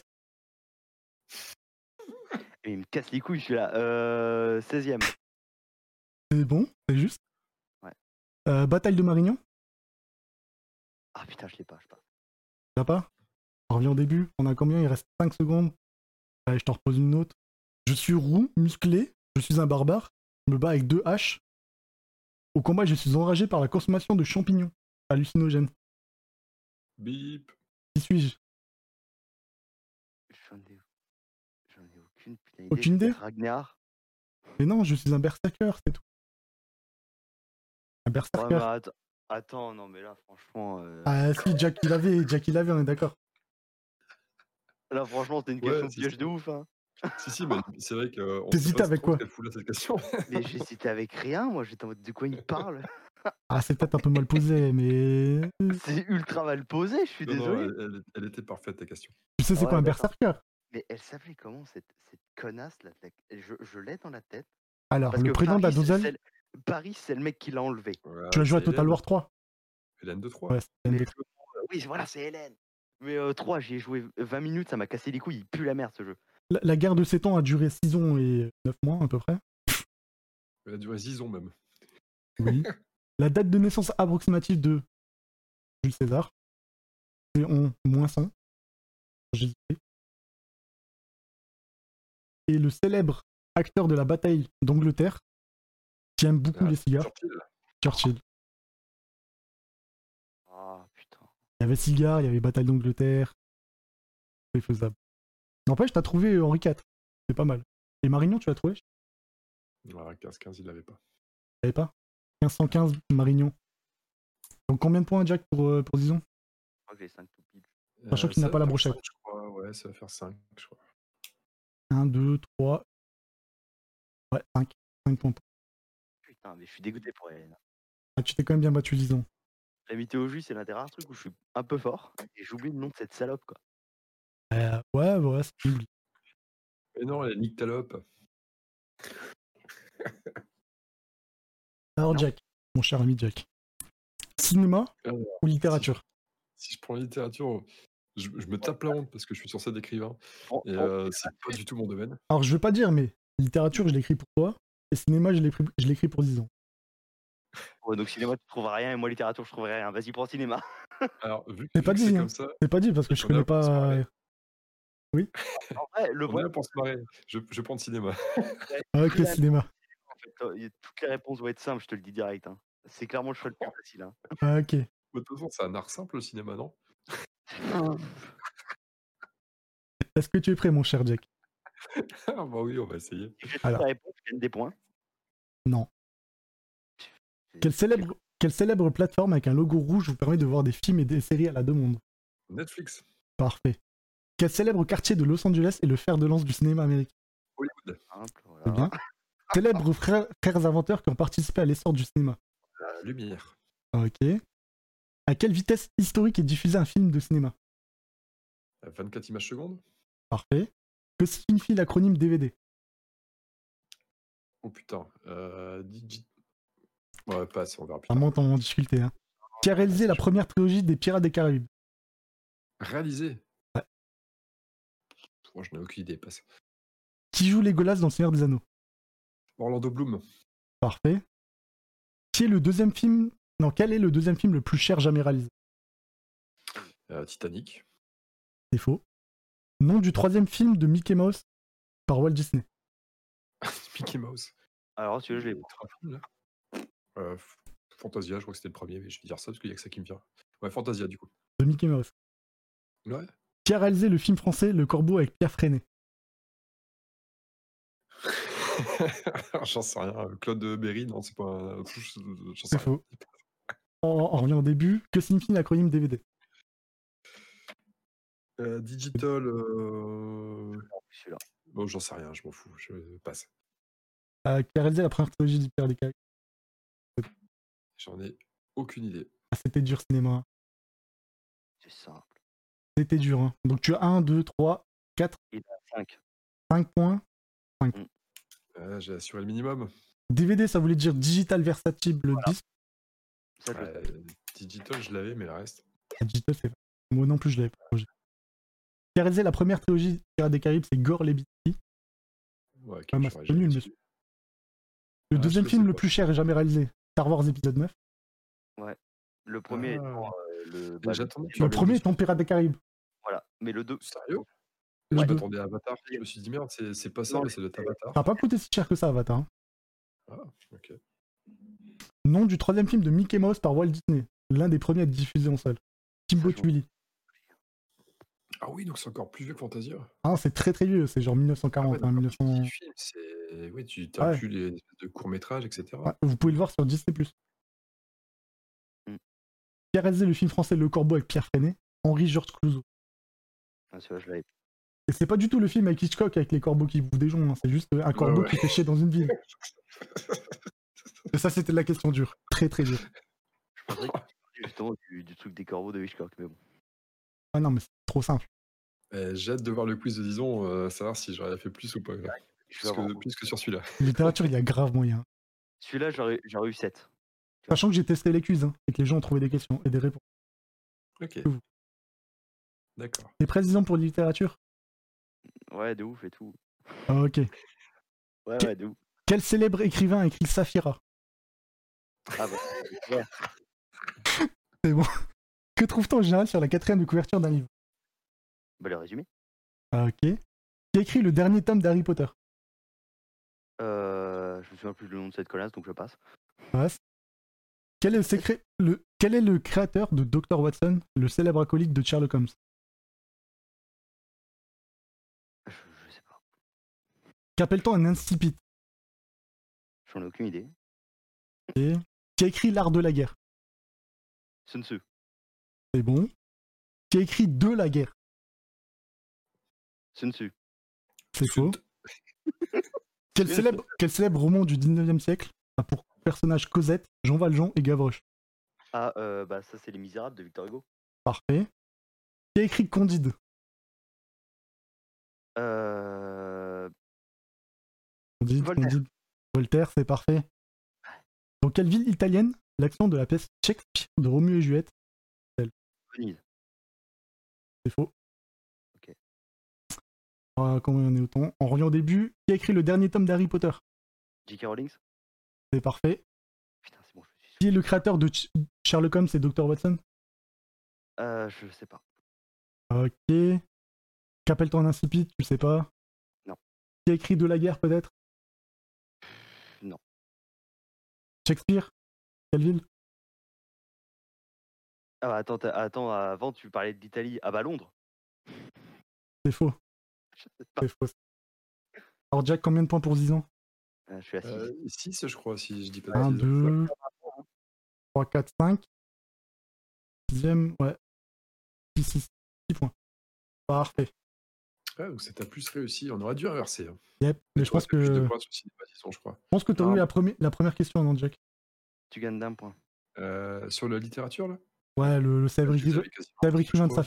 Et il me casse les couilles, celui-là. Euh. 16ème. C'est bon, c'est juste? Ouais. Euh, bataille de Marignan? Ah putain, je l'ai pas, je sais pas. Pas On revient au début. On a combien? Il reste 5 secondes. Allez, je t'en repose une autre. Je suis roux, musclé, je suis un barbare. Je me bats avec deux haches. Au combat, je suis enragé par la consommation de champignons hallucinogènes. Bip. Qui suis-je? J'en ai... Aucune putain Aucune idée Ragnar. Mais non, je suis un berserker, c'est tout. Un Ouais, berserker. attends, attends, non, mais là, franchement. euh, Ah si, Jack il avait, Jack il avait, on est d'accord. Là, franchement, c'était une Ouais, question si, piège de ouf. Hein. Si, si, mais c'est vrai que. euh, pas avec quoi? ce qu'elle fout là, cette question. Mais j'hésitais avec rien, moi, j'étais en mode de quoi il parle? Ah, c'est peut-être un peu mal posé, mais. C'est ultra mal posé, je suis Non, désolé. elle, elle- elle était parfaite, ta question. Tu sais, c'est Ouais, quoi un berserker? Mais elle s'appelait comment cette, cette connasse là Je, je l'ai dans la tête. Alors, Parce le prénom de la Paris, c'est le mec qui l'a enlevé. Voilà, tu l'as joué à Total Hélène. War 3. Hélène de Troyes. Ouais, c'est Mais ND3. le- Oui, voilà, c'est Hélène. Mais 3, j'y ai joué 20 minutes, ça m'a cassé les couilles, il pue la merde ce jeu. La, la guerre de 7 ans a duré 6 ans et 9 mois à peu près. Elle a duré 6 ans même. Oui. la date de naissance approximative de Jules César, c'est en moins 100. Jésus-Christ. Et le célèbre acteur de la bataille d'Angleterre, qui aime beaucoup Ah, les cigares, Churchill. Churchill. Ah putain. Il y avait cigares, il y avait bataille d'Angleterre. C'est faisable. N'empêche, t'as trouvé Henri IV. C'est pas mal. Et Marignan, tu l'as trouvé? Je Ah, 15-15, il l'avait pas. savais pas? 1515 Marignan. Donc combien de points, Jack, pour, euh, pour Zizon? Je crois que j'ai 5 tout pile. Sachant qu'il ça n'a pas la brochette. cinq, je crois. Ouais, ça va faire 5, je crois. 1, 2, 3. Ouais, 5. 5 points. Putain, mais je suis dégoûté pour Hélène. Ah, tu t'es quand même bien battu, Zizon. La mythologie, c'est l'un des rares trucs où je suis un peu fort. Et j'oublie le nom de cette salope, quoi. Euh, ouais, ouais, c'est j'oublie. Mais non, elle est Nick Talope. Alors, Non. Jack, mon cher ami Jack. Cinéma Alors, ou littérature? Si je prends littérature, je, je me tape la honte parce que je suis censé être écrivain. Bon, Et bon, euh, c'est pas du tout mon domaine. Alors, je veux pas dire, mais littérature, je l'écris pour toi. Et cinéma, je l'écris pour Zizon. Ouais, donc cinéma, tu trouveras rien, et moi, littérature, je trouverai rien. Vas-y, prends cinéma. Alors, vu, C'est pas dit, c'est hein. comme ça, C'est pas dit parce que je connais pas. marrer. En vrai, le on problème, pour se marrer. Je, je vais prendre cinéma. Ah, ok, la- cinéma. en fait, toutes les réponses vont être simples, je te le dis direct. hein. C'est clairement le choix le plus facile. Hein. Ah, ok. De toute façon, c'est un art simple le cinéma, non? Est-ce que tu es prêt, mon cher Jack? Ah bah oui, on va essayer. J'ai toutes Alors. les réponses, je gagne des points. Non. Quelle célèbre, quelle célèbre plateforme avec un logo rouge vous permet de voir des films et des séries à la demande? Netflix, Parfait. Quel célèbre quartier de Los Angeles est le fer de lance du cinéma américain? Hollywood. C'est bien. Célèbres frères, frères inventeurs qui ont participé à l'essor du cinéma. la lumière. Ok. À quelle vitesse historique est diffusé un film de cinéma? À 24 images secondes Parfait. Que signifie l'acronyme DVD Oh putain. Euh, Digi... Ouais, passe, on verra plus Ça tard. monte en difficulté. Hein. Qui a réalisé la première trilogie des Pirates des Caraïbes Réalisé? Ouais. Moi, je n'ai aucune idée, passe. Qui joue Legolas dans Le Seigneur des Anneaux? Orlando Bloom. Parfait. Qui est le deuxième film Non, quel est le deuxième film le plus cher jamais réalisé? Euh, Titanic. C'est faux. Nom du troisième film de Mickey Mouse par Walt Disney. Mickey Mouse. Alors, celui-là, je l'ai. Les trois films, là. Euh, Fantasia, je crois que c'était le premier, mais je vais dire ça parce qu'il n'y a que ça qui me vient. Ouais, Fantasia, du coup. De Mickey Mouse. Ouais. Qui a réalisé le film français Le Corbeau avec Pierre Freinet J'en sais rien. Claude Berry, non, c'est pas un. J'en sais C'est rien. faux. On, revient au début. Que signifie l'acronyme DVD Euh, digital. euh, Celui-là. Bon, j'en sais rien, je m'en fous. Je passe. Euh, Qui a réalisé la première trilogie du des Caraïbes J'en ai aucune idée. Ah, C'était dur, cinéma. C'est simple. C'était dur. hein. Donc tu as 1, 2, 3, 4, Il a 5. 5 points. Euh, J'ai assuré le minimum. DVD, ça voulait dire Digital Versatile disque. Je le Ouais, digital, je l'avais, mais le reste. Ah, Digital, c'est Moi non plus, je l'avais pas. A réalisé la première trilogie des Caraïbes, c'est Gore Lebitsky. Ouais, ok, Ah, c'est nul, monsieur. Le Ah, deuxième film le plus cher jamais réalisé, Star Wars épisode 9. Le premier Ah. étant euh, le. Bah, Le premier étant Pirates des Caraïbes. Voilà. Mais le 2. Sérieux? Le Je deux. m'attendais à Avatar. Je me suis dit, merde, c'est c'est pas ça, Non, mais c'est de Avatar. Ça n'a pas coûté si cher que ça, Avatar. hein. Ah, ok. Nom du troisième film de Mickey Mouse par Walt Disney. L'un des premiers à être diffusé en salle. Timbo Willy. Ah oui, donc c'est encore plus vieux que Fantasia. Ah, c'est très très vieux, c'est genre Ah 1940, ouais, hein, d'accord, tu 1900. dis film, c'est... Oui, tu as Ouais. vu les espèces de courts-métrages, etc. Ouais, vous pouvez le voir sur Disney+. Mm. Qui a réalisé le film français Le Corbeau avec Pierre Freinet Henri-Georges Clouzot. Ah, je l'avais. Et c'est pas du tout le film avec Hitchcock avec les corbeaux qui bouffent des hein, c'est juste un corbeau ouais. qui fait chier dans une ville. Et ça, c'était la question dure. Très très dure. Je pensais que justement du, du truc des corbeaux de Hitchcock, mais bon. Ah non, mais c'est trop simple. Euh, J'ai hâte de voir le quiz de Dison, euh, savoir si j'aurais fait plus ou pas. là. Plus que, plus que sur celui-là. Littérature, il y a grave moyen. Celui-là, j'aurais j'aurais eu 7. Sachant que j'ai testé les quiz hein, et que les gens ont trouvé des questions et des réponses. Ok. vous. D'accord. T'es président pour littérature? Ouais, de ouf et tout. Ah, Ok. Ouais, ouais, de ouf. Quel célèbre écrivain a écrit Saphira Ah bah, ouais. C'est bon. Que trouve-t-on en général sur la quatrième de couverture d'un livre? Bah, le résumé. Ah, Ok. Qui a écrit le dernier tome d'Harry Potter? Euh, je me souviens plus du nom de cette connasse, donc je passe. Passe. Quel est le, secret- le... Quel est le créateur de Dr. Watson, le célèbre acolyte de Sherlock Holmes? Je, je sais pas. Qu'appelle-t-on un incipit J'en ai aucune idée. Et Qui a écrit L'art de la guerre? Sun Tzu. C'est bon. Qui a écrit De la guerre? Sun Tzu. C'est faux. Quel célèbre, quel célèbre roman du 19e siècle a pour personnage Cosette, Jean Valjean et Gavroche? Ah, euh, bah ça c'est Les Misérables de Victor Hugo. Parfait. Qui a écrit Candide? Euh... Candide, Voltaire. Candide. Voltaire, c'est parfait. Dans quelle ville italienne l'accent de la pièce Shakespeare de Roméo et Juliette? Venise. C'est faux. Ah, comment on est au temps On revient au début. Qui a écrit le dernier tome d'Harry Potter? J.K. Rowling C'est parfait. Putain, c'est bon, je suis. Qui est le créateur de Ch- Sherlock Holmes et Dr. Watson? Euh, je sais pas. Ok. Qu'appelle-t-on un insipide Tu sais pas? Non. Qui a écrit De la guerre peut-être? Non. Shakespeare? Quelle ville Ah bah attends, attends, avant tu parlais de l'Italie. Ah bah Londres. C'est faux. Je sais pas. C'est faux. Alors Jack, combien de points pour 10 ans Ah, je suis. Euh, 6, je crois, si je dis pas de 1, bêtises. 2, 3, 4, 5. Dixième, ouais. 6, 6, 6 points. Parfait. Ouais, donc ça t'a plus réussi. On aurait dû inverser. hein. Yep. Mais je pense que, Plus de je points sur Cinéma Dison, je crois. pense que tu aurais eu Non. la, premi- la première question, non, Jack? Tu gagnes d'un point. Euh, sur la littérature, là? Ouais, le, le écrivain de crois.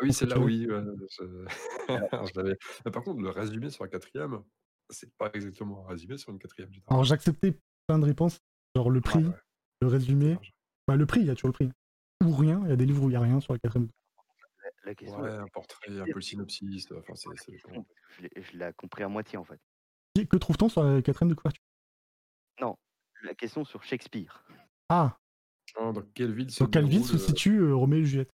Ah oui, celle-là, tu veux. oui. ouais, je... je l'avais. Mais par contre, le résumé sur la quatrième, c'est pas exactement un résumé sur une quatrième. généralement. Alors j'acceptais plein de réponses, genre le prix, Ouais, le résumé. large. Bah, le prix, il y a toujours le prix. Ou rien, il y a des livres où il y a rien sur la quatrième. La, la question, Ouais, est- un portrait, un peu le synopsis. Enfin, c'est parce que je l'ai- je compris à moitié en fait. Que trouve-t-on sur la quatrième de couverture? La question sur Shakespeare. Ah, Ah, dans quelle ville se sur quelle ville déroule se euh, situe euh, Roméo et Juliette?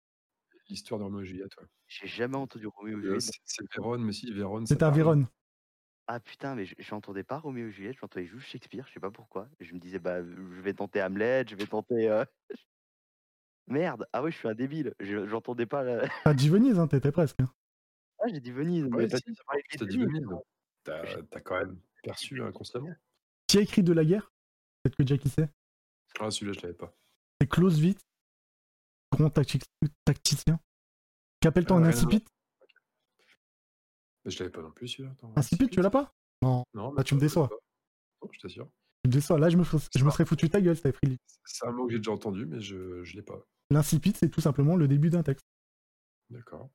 L'histoire de Roméo et Juliette ouais. J'ai jamais entendu Roméo et Euh, Juliette. C'est c'est Vérone, mais si, Vérone. à parle. Vérone. Ah putain, mais je- j'entendais pas Roméo et Juliette, j'entendais juste Shakespeare, je sais pas pourquoi. Je me disais, bah, je vais tenter Hamlet, je vais tenter. euh, Merde, ah ouais, je suis un débile, je- j'entendais pas. La... T'as dit Venise, hein, t'étais presque. hein. Ah, j'ai dit Venise, Ouais, mais si, T'as dit Venise. T'as quand même perçu inconsciemment. Qui a écrit de la guerre? Peut-être que Jackie sait. Ah, celui-là, je l'avais pas. C'est Clausewitz, grand tacticien. Qu'appelle-t-on Ah, un à incipit? Je l'avais pas non plus, celui-là. Incipit, tu l'as pas? Non, Non, bah, tu me déçois. Non, je t'assure. tu me déçois. Là, je me, fous- je me serais foutu ta gueule si t'avais pris le. C'est un mot que j'ai déjà entendu, mais je je l'ai pas. L'incipit, c'est tout simplement le début d'un texte. D'accord.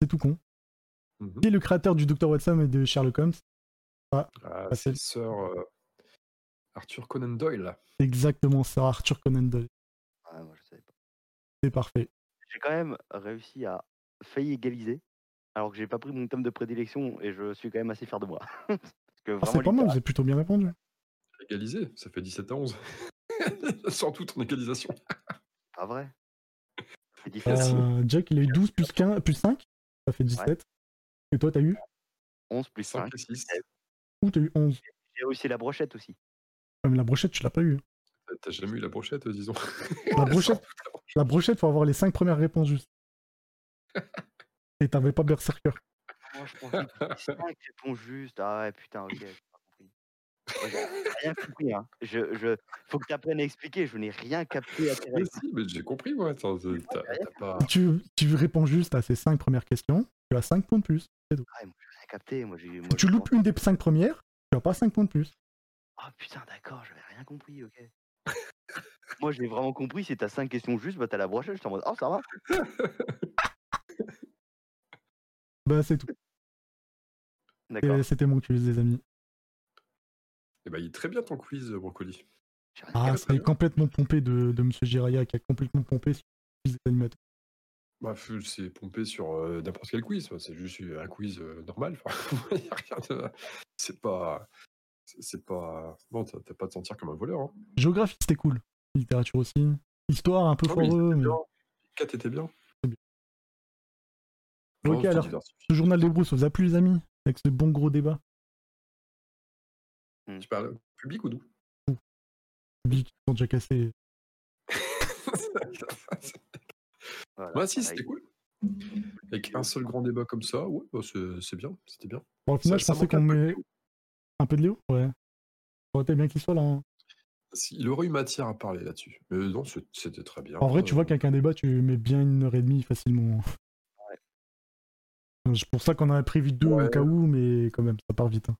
C'est tout con. Mhm. Qui est le créateur du Dr. Watson et de Sherlock Holmes? Ah, Bah, c'est c'est- Sir euh, Arthur Conan Doyle. Exactement, Sir Arthur Conan Doyle. C'est parfait. J'ai quand même réussi à failli égaliser, alors que j'ai pas pris mon thème de prédilection et je suis quand même assez fier de moi. Parce que Ah, vraiment, c'est pas mal, vous avez plutôt bien répondu. Égalisé, ça fait 17 à 11. Sans toute en égalisation. pas vrai? C'est différent. Euh, Jack, il a eu 12 plus, 15, plus 5, ça fait 17. Et toi, t'as eu? 11 plus 5 5. et 6. Ou t'as eu 11 J'ai aussi la brochette aussi. Comme la brochette, tu l'as pas eu. T'as jamais eu la brochette, euh, disons? La brochette, la brochette, faut avoir les 5 premières réponses justes. Et t'avais pas Berserker. Moi, je pense que 5 réponses justes. Ah ouais, putain, ok, j'ai pas compris. Moi, j'ai rien compris, hein. Je, je... Faut que tu apprennes à expliquer, je n'ai rien capté à Mais si, mais j'ai compris, moi. Attends, t'as t'as pas. Si tu, tu réponds juste à ces 5 premières questions, tu as 5 points de plus. Ah, moi, j'ai rien capté. Moi, j'ai, moi, Si tu loupes une des 5 premières, tu as pas 5 points de plus. Ah putain, d'accord, j'avais rien compris, ok. Moi, j'ai vraiment compris. Si t'as 5 questions justes, bah t'as la brochette. J'étais en mode, oh, ça va. Bah, c'est tout. D'accord. Et C'était mon quiz, les amis. Eh ben, il est très bien ton quiz, Brocoli. J'ai rien Ah, ça est complètement pompé de, de Monsieur Jiraya qui a complètement pompé sur le quiz des animateurs. Bah, c'est pompé sur euh, n'importe quel quiz. C'est juste un quiz euh, normal. Enfin, y a rien de- C'est pas. C'est- pas. Bon, t'as pas à te sentir comme un voleur. Hein. Géographie, c'était cool. Littérature aussi. Histoire, un peu oui, foireux. c'était mais- bien. 4 était bien. Ok, alors. Ce journal des brousses, vous a plu, les amis Avec ce bon gros débat? Tu parles public ou d'où? Public, qui sont déjà cassés. Voilà, Moi, si, c'était cool. Avec un seul grand débat comme ça, ouais, bah, c'est bien. C'était bien. Bon, au final, Ça- je pensais qu'on met. Un peu de Léo. Ouais. Ça aurait été bien qu'il soit là. hein. Il aurait eu matière à parler là-dessus. Mais non, c'était très bien. En vrai, tu vois Euh, qu'avec un débat, tu mets bien une heure et demie facilement. C'est pour ça qu'on a prévu deux Ouais. au cas où, mais quand même, ça part vite. hein.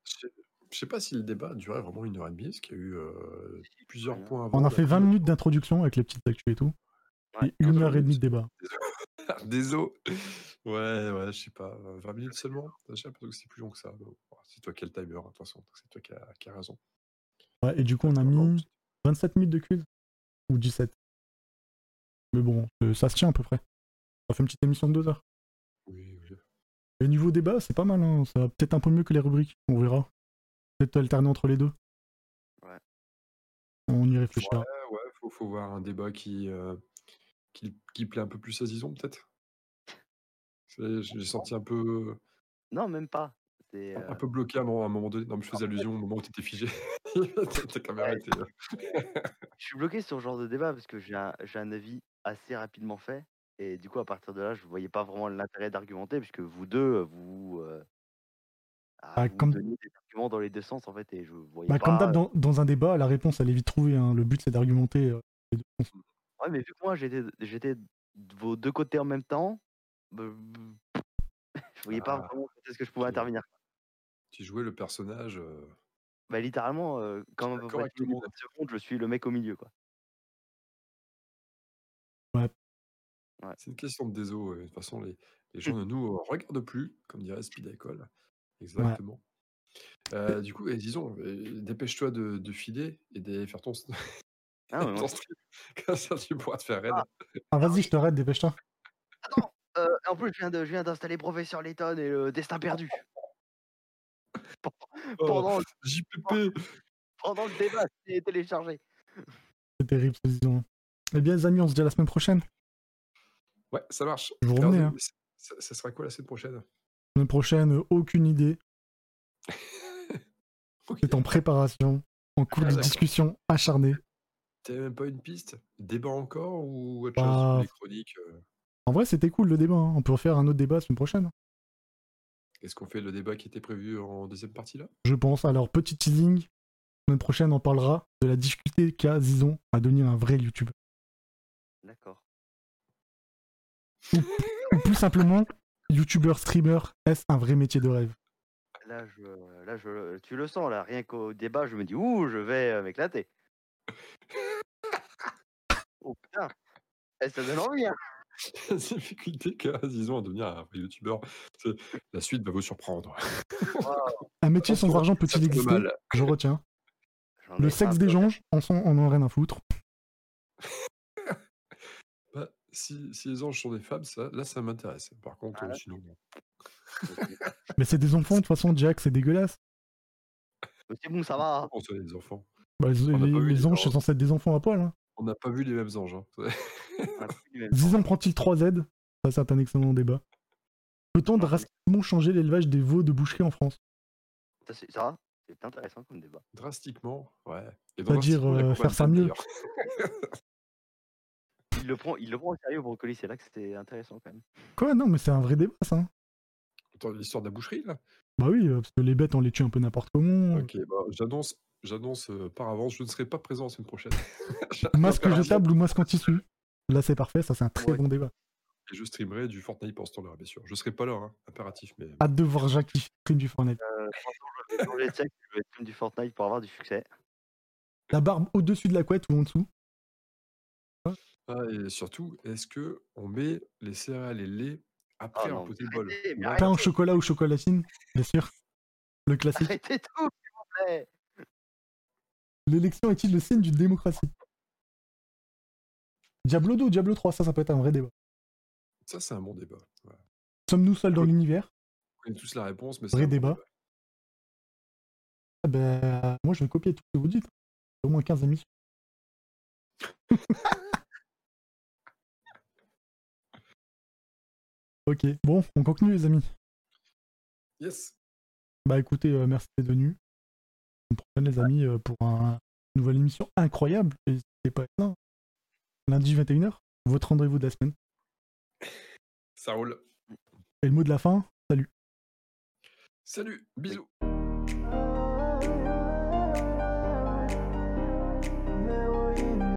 Je sais- pas si le débat durait vraiment une heure et demie, parce qu'il y a eu euh, plusieurs points avant. On a fait d'après 20 le- minutes d'introduction avec les petites actus et tout. Ouais, Et une 15 heure et demie de débat. Désolé. Ouais, ouais, je sais pas. euh, 20 minutes seulement J'ai l'impression que c'est plus long que ça. C'est toi qui as le timer, hein, de toute façon. C'est toi qui as, qui as raison. Ouais, et du coup, on a mis 27 minutes de quiz. Ou 17. Mais bon, euh, ça se tient à peu près. Ça fait une petite émission de 2 heures. Oui, oui. Et niveau débat, c'est pas mal. Hein. Ça va peut-être un peu mieux que les rubriques. On verra. Peut-être alterner entre les deux. Ouais. On y réfléchira. Ouais, ouais, faut, faut voir un débat qui, euh, qui, qui plaît un peu plus à Zizon, peut-être. J'ai senti un peu, Non, même pas. C'est, un euh, peu bloqué à un moment, à un moment donné. Non, mais je faisais allusion au moment où tu étais figé. Ta caméra était. euh, Je suis bloqué sur ce genre de débat parce que j'ai un, j'ai un avis assez rapidement fait. Et du coup, à partir de là, je ne voyais pas vraiment l'intérêt d'argumenter, puisque vous deux, vous, euh, ah, Ah, vous comme- donnez des arguments dans les deux sens, en fait, et je voyais Bah, pas. comme d'hab, dans, dans un débat, la réponse, elle est vite trouvée. hein. Le but, c'est d'argumenter. euh, les deux sens. Ouais, mais vu que moi, j'étais, j'étais de vos deux côtés en même temps, bah, je voyais pas Ah, vraiment quand est-ce que je pouvais intervenir. Tu jouais le personnage. euh, Bah, littéralement, euh, quand monde. secondes, je suis le mec au milieu, quoi. Ouais. C'est une question de déso. De toute façon, les, les gens ne nous regardent plus, comme dirait Speed École. Exactement. Euh, du coup, et disons, euh, dépêche-toi de, de filer et de faire ton, Ah, ton stream. Comme ça, tu pourras te faire raid. Ah. Ah, vas-y, je te raide, dépêche-toi. Euh, en plus, je viens de- je viens d'installer Professeur Layton et le Destin perdu. Oh, Pendant, JPP pendant le débat, c'est téléchargé. C'est terrible, ce disons. Eh bien, les amis, on se dit à la semaine prochaine. Ouais, ça marche. Vous Alors, revenez, hein. ça, sera quoi la semaine prochaine? La semaine prochaine, aucune idée. C'est en préparation, en cours Ah, de d'accord. discussion acharnée. T'as même pas une piste? Débat encore ou autre Bah, chose Les chroniques euh, En vrai, c'était cool le débat. hein. On peut refaire un autre débat la semaine prochaine. Est-ce qu'on fait le débat qui était prévu en deuxième partie là? Je pense. Alors, petit teasing. La semaine prochaine, on parlera de la difficulté qu'a Zizon à devenir un vrai YouTuber. D'accord. Ou plus simplement, YouTuber, streamer, est-ce un vrai métier de rêve? Là, je, là je, tu le sens, là. Rien qu'au débat, je me dis, ouh, je vais euh, m'éclater. oh putain. Eh, ça donne envie, hein. La difficulté qu'a, disons, à devenir un vrai youtubeur. La suite va vous surprendre. Un métier sans argent peut-il exister? mal. Je retiens. Le sexe des gens, on en a rien à foutre. Bah, si, si les anges sont des femmes, ça, là ça m'intéresse. Par contre, Ah, sinon. bon. Mais c'est des enfants, de toute façon, Jack, c'est dégueulasse. C'est bon, ça va. On enfants. Bah, les anges, c'est censé être des enfants à poil. Hein. On n'a pas vu les mêmes anges. hein. Zizon prend-il 3Z Ça, c'est un excellent débat? Peut-on Ah, drastiquement changer l'élevage des veaux de boucherie en France? Ça, c'est ça. C'est intéressant comme débat. Drastiquement, ouais. C'est-à-dire, euh, faire ça mieux? Il le prend, il le prend au sérieux, Brocoli. C'est là que c'était intéressant quand même. Quoi? Non, mais c'est un vrai débat, ça. L'histoire de la boucherie, là Bah oui, euh, parce que les bêtes, on les tue un peu n'importe comment. Ok, bah, j'annonce, j'annonce euh, par avance, je ne serai pas présent la semaine prochaine. Masque jetable ou masque en tissu Là, c'est parfait, ça, c'est un très Ouais. bon débat. Et je streamerai du Fortnite pendant ce temps-là, bien sûr. Je serai pas là, hein, impératif, mais Hâte de voir Jacques qui stream du Fortnite. Euh, franchement, je vais changer de sexe, je vais stream du Fortnite pour avoir du succès. La barbe au-dessus de la couette ou en dessous? Ah, et surtout, est-ce que on met les céréales et le lait après Ah un mais bol. Pain au chocolat ou chocolatine Bien sûr. Le classique. Arrêtez tout, s'il vous plaît. L'élection est-il le signe d'une démocratie? Diablo 2 ou Diablo 3 Ça, ça peut être un vrai débat. Ça, c'est un bon débat. Ouais. Sommes-nous seuls dans l'univers? On connaît tous la réponse, mais c'est Vrai un bon débat. Ah ben, Moi, je vais copier tout ce que vous dites. Au moins 15 émissions. ok, bon, on continue les amis. Yes. Bah écoutez, euh, merci d'être venus. On prochaine les amis euh, pour un- une nouvelle émission incroyable. N'hésitez pas à être là. Lundi 21h, votre rendez-vous de la semaine. Ça roule. Et le mot de la fin, salut. Salut, bisous.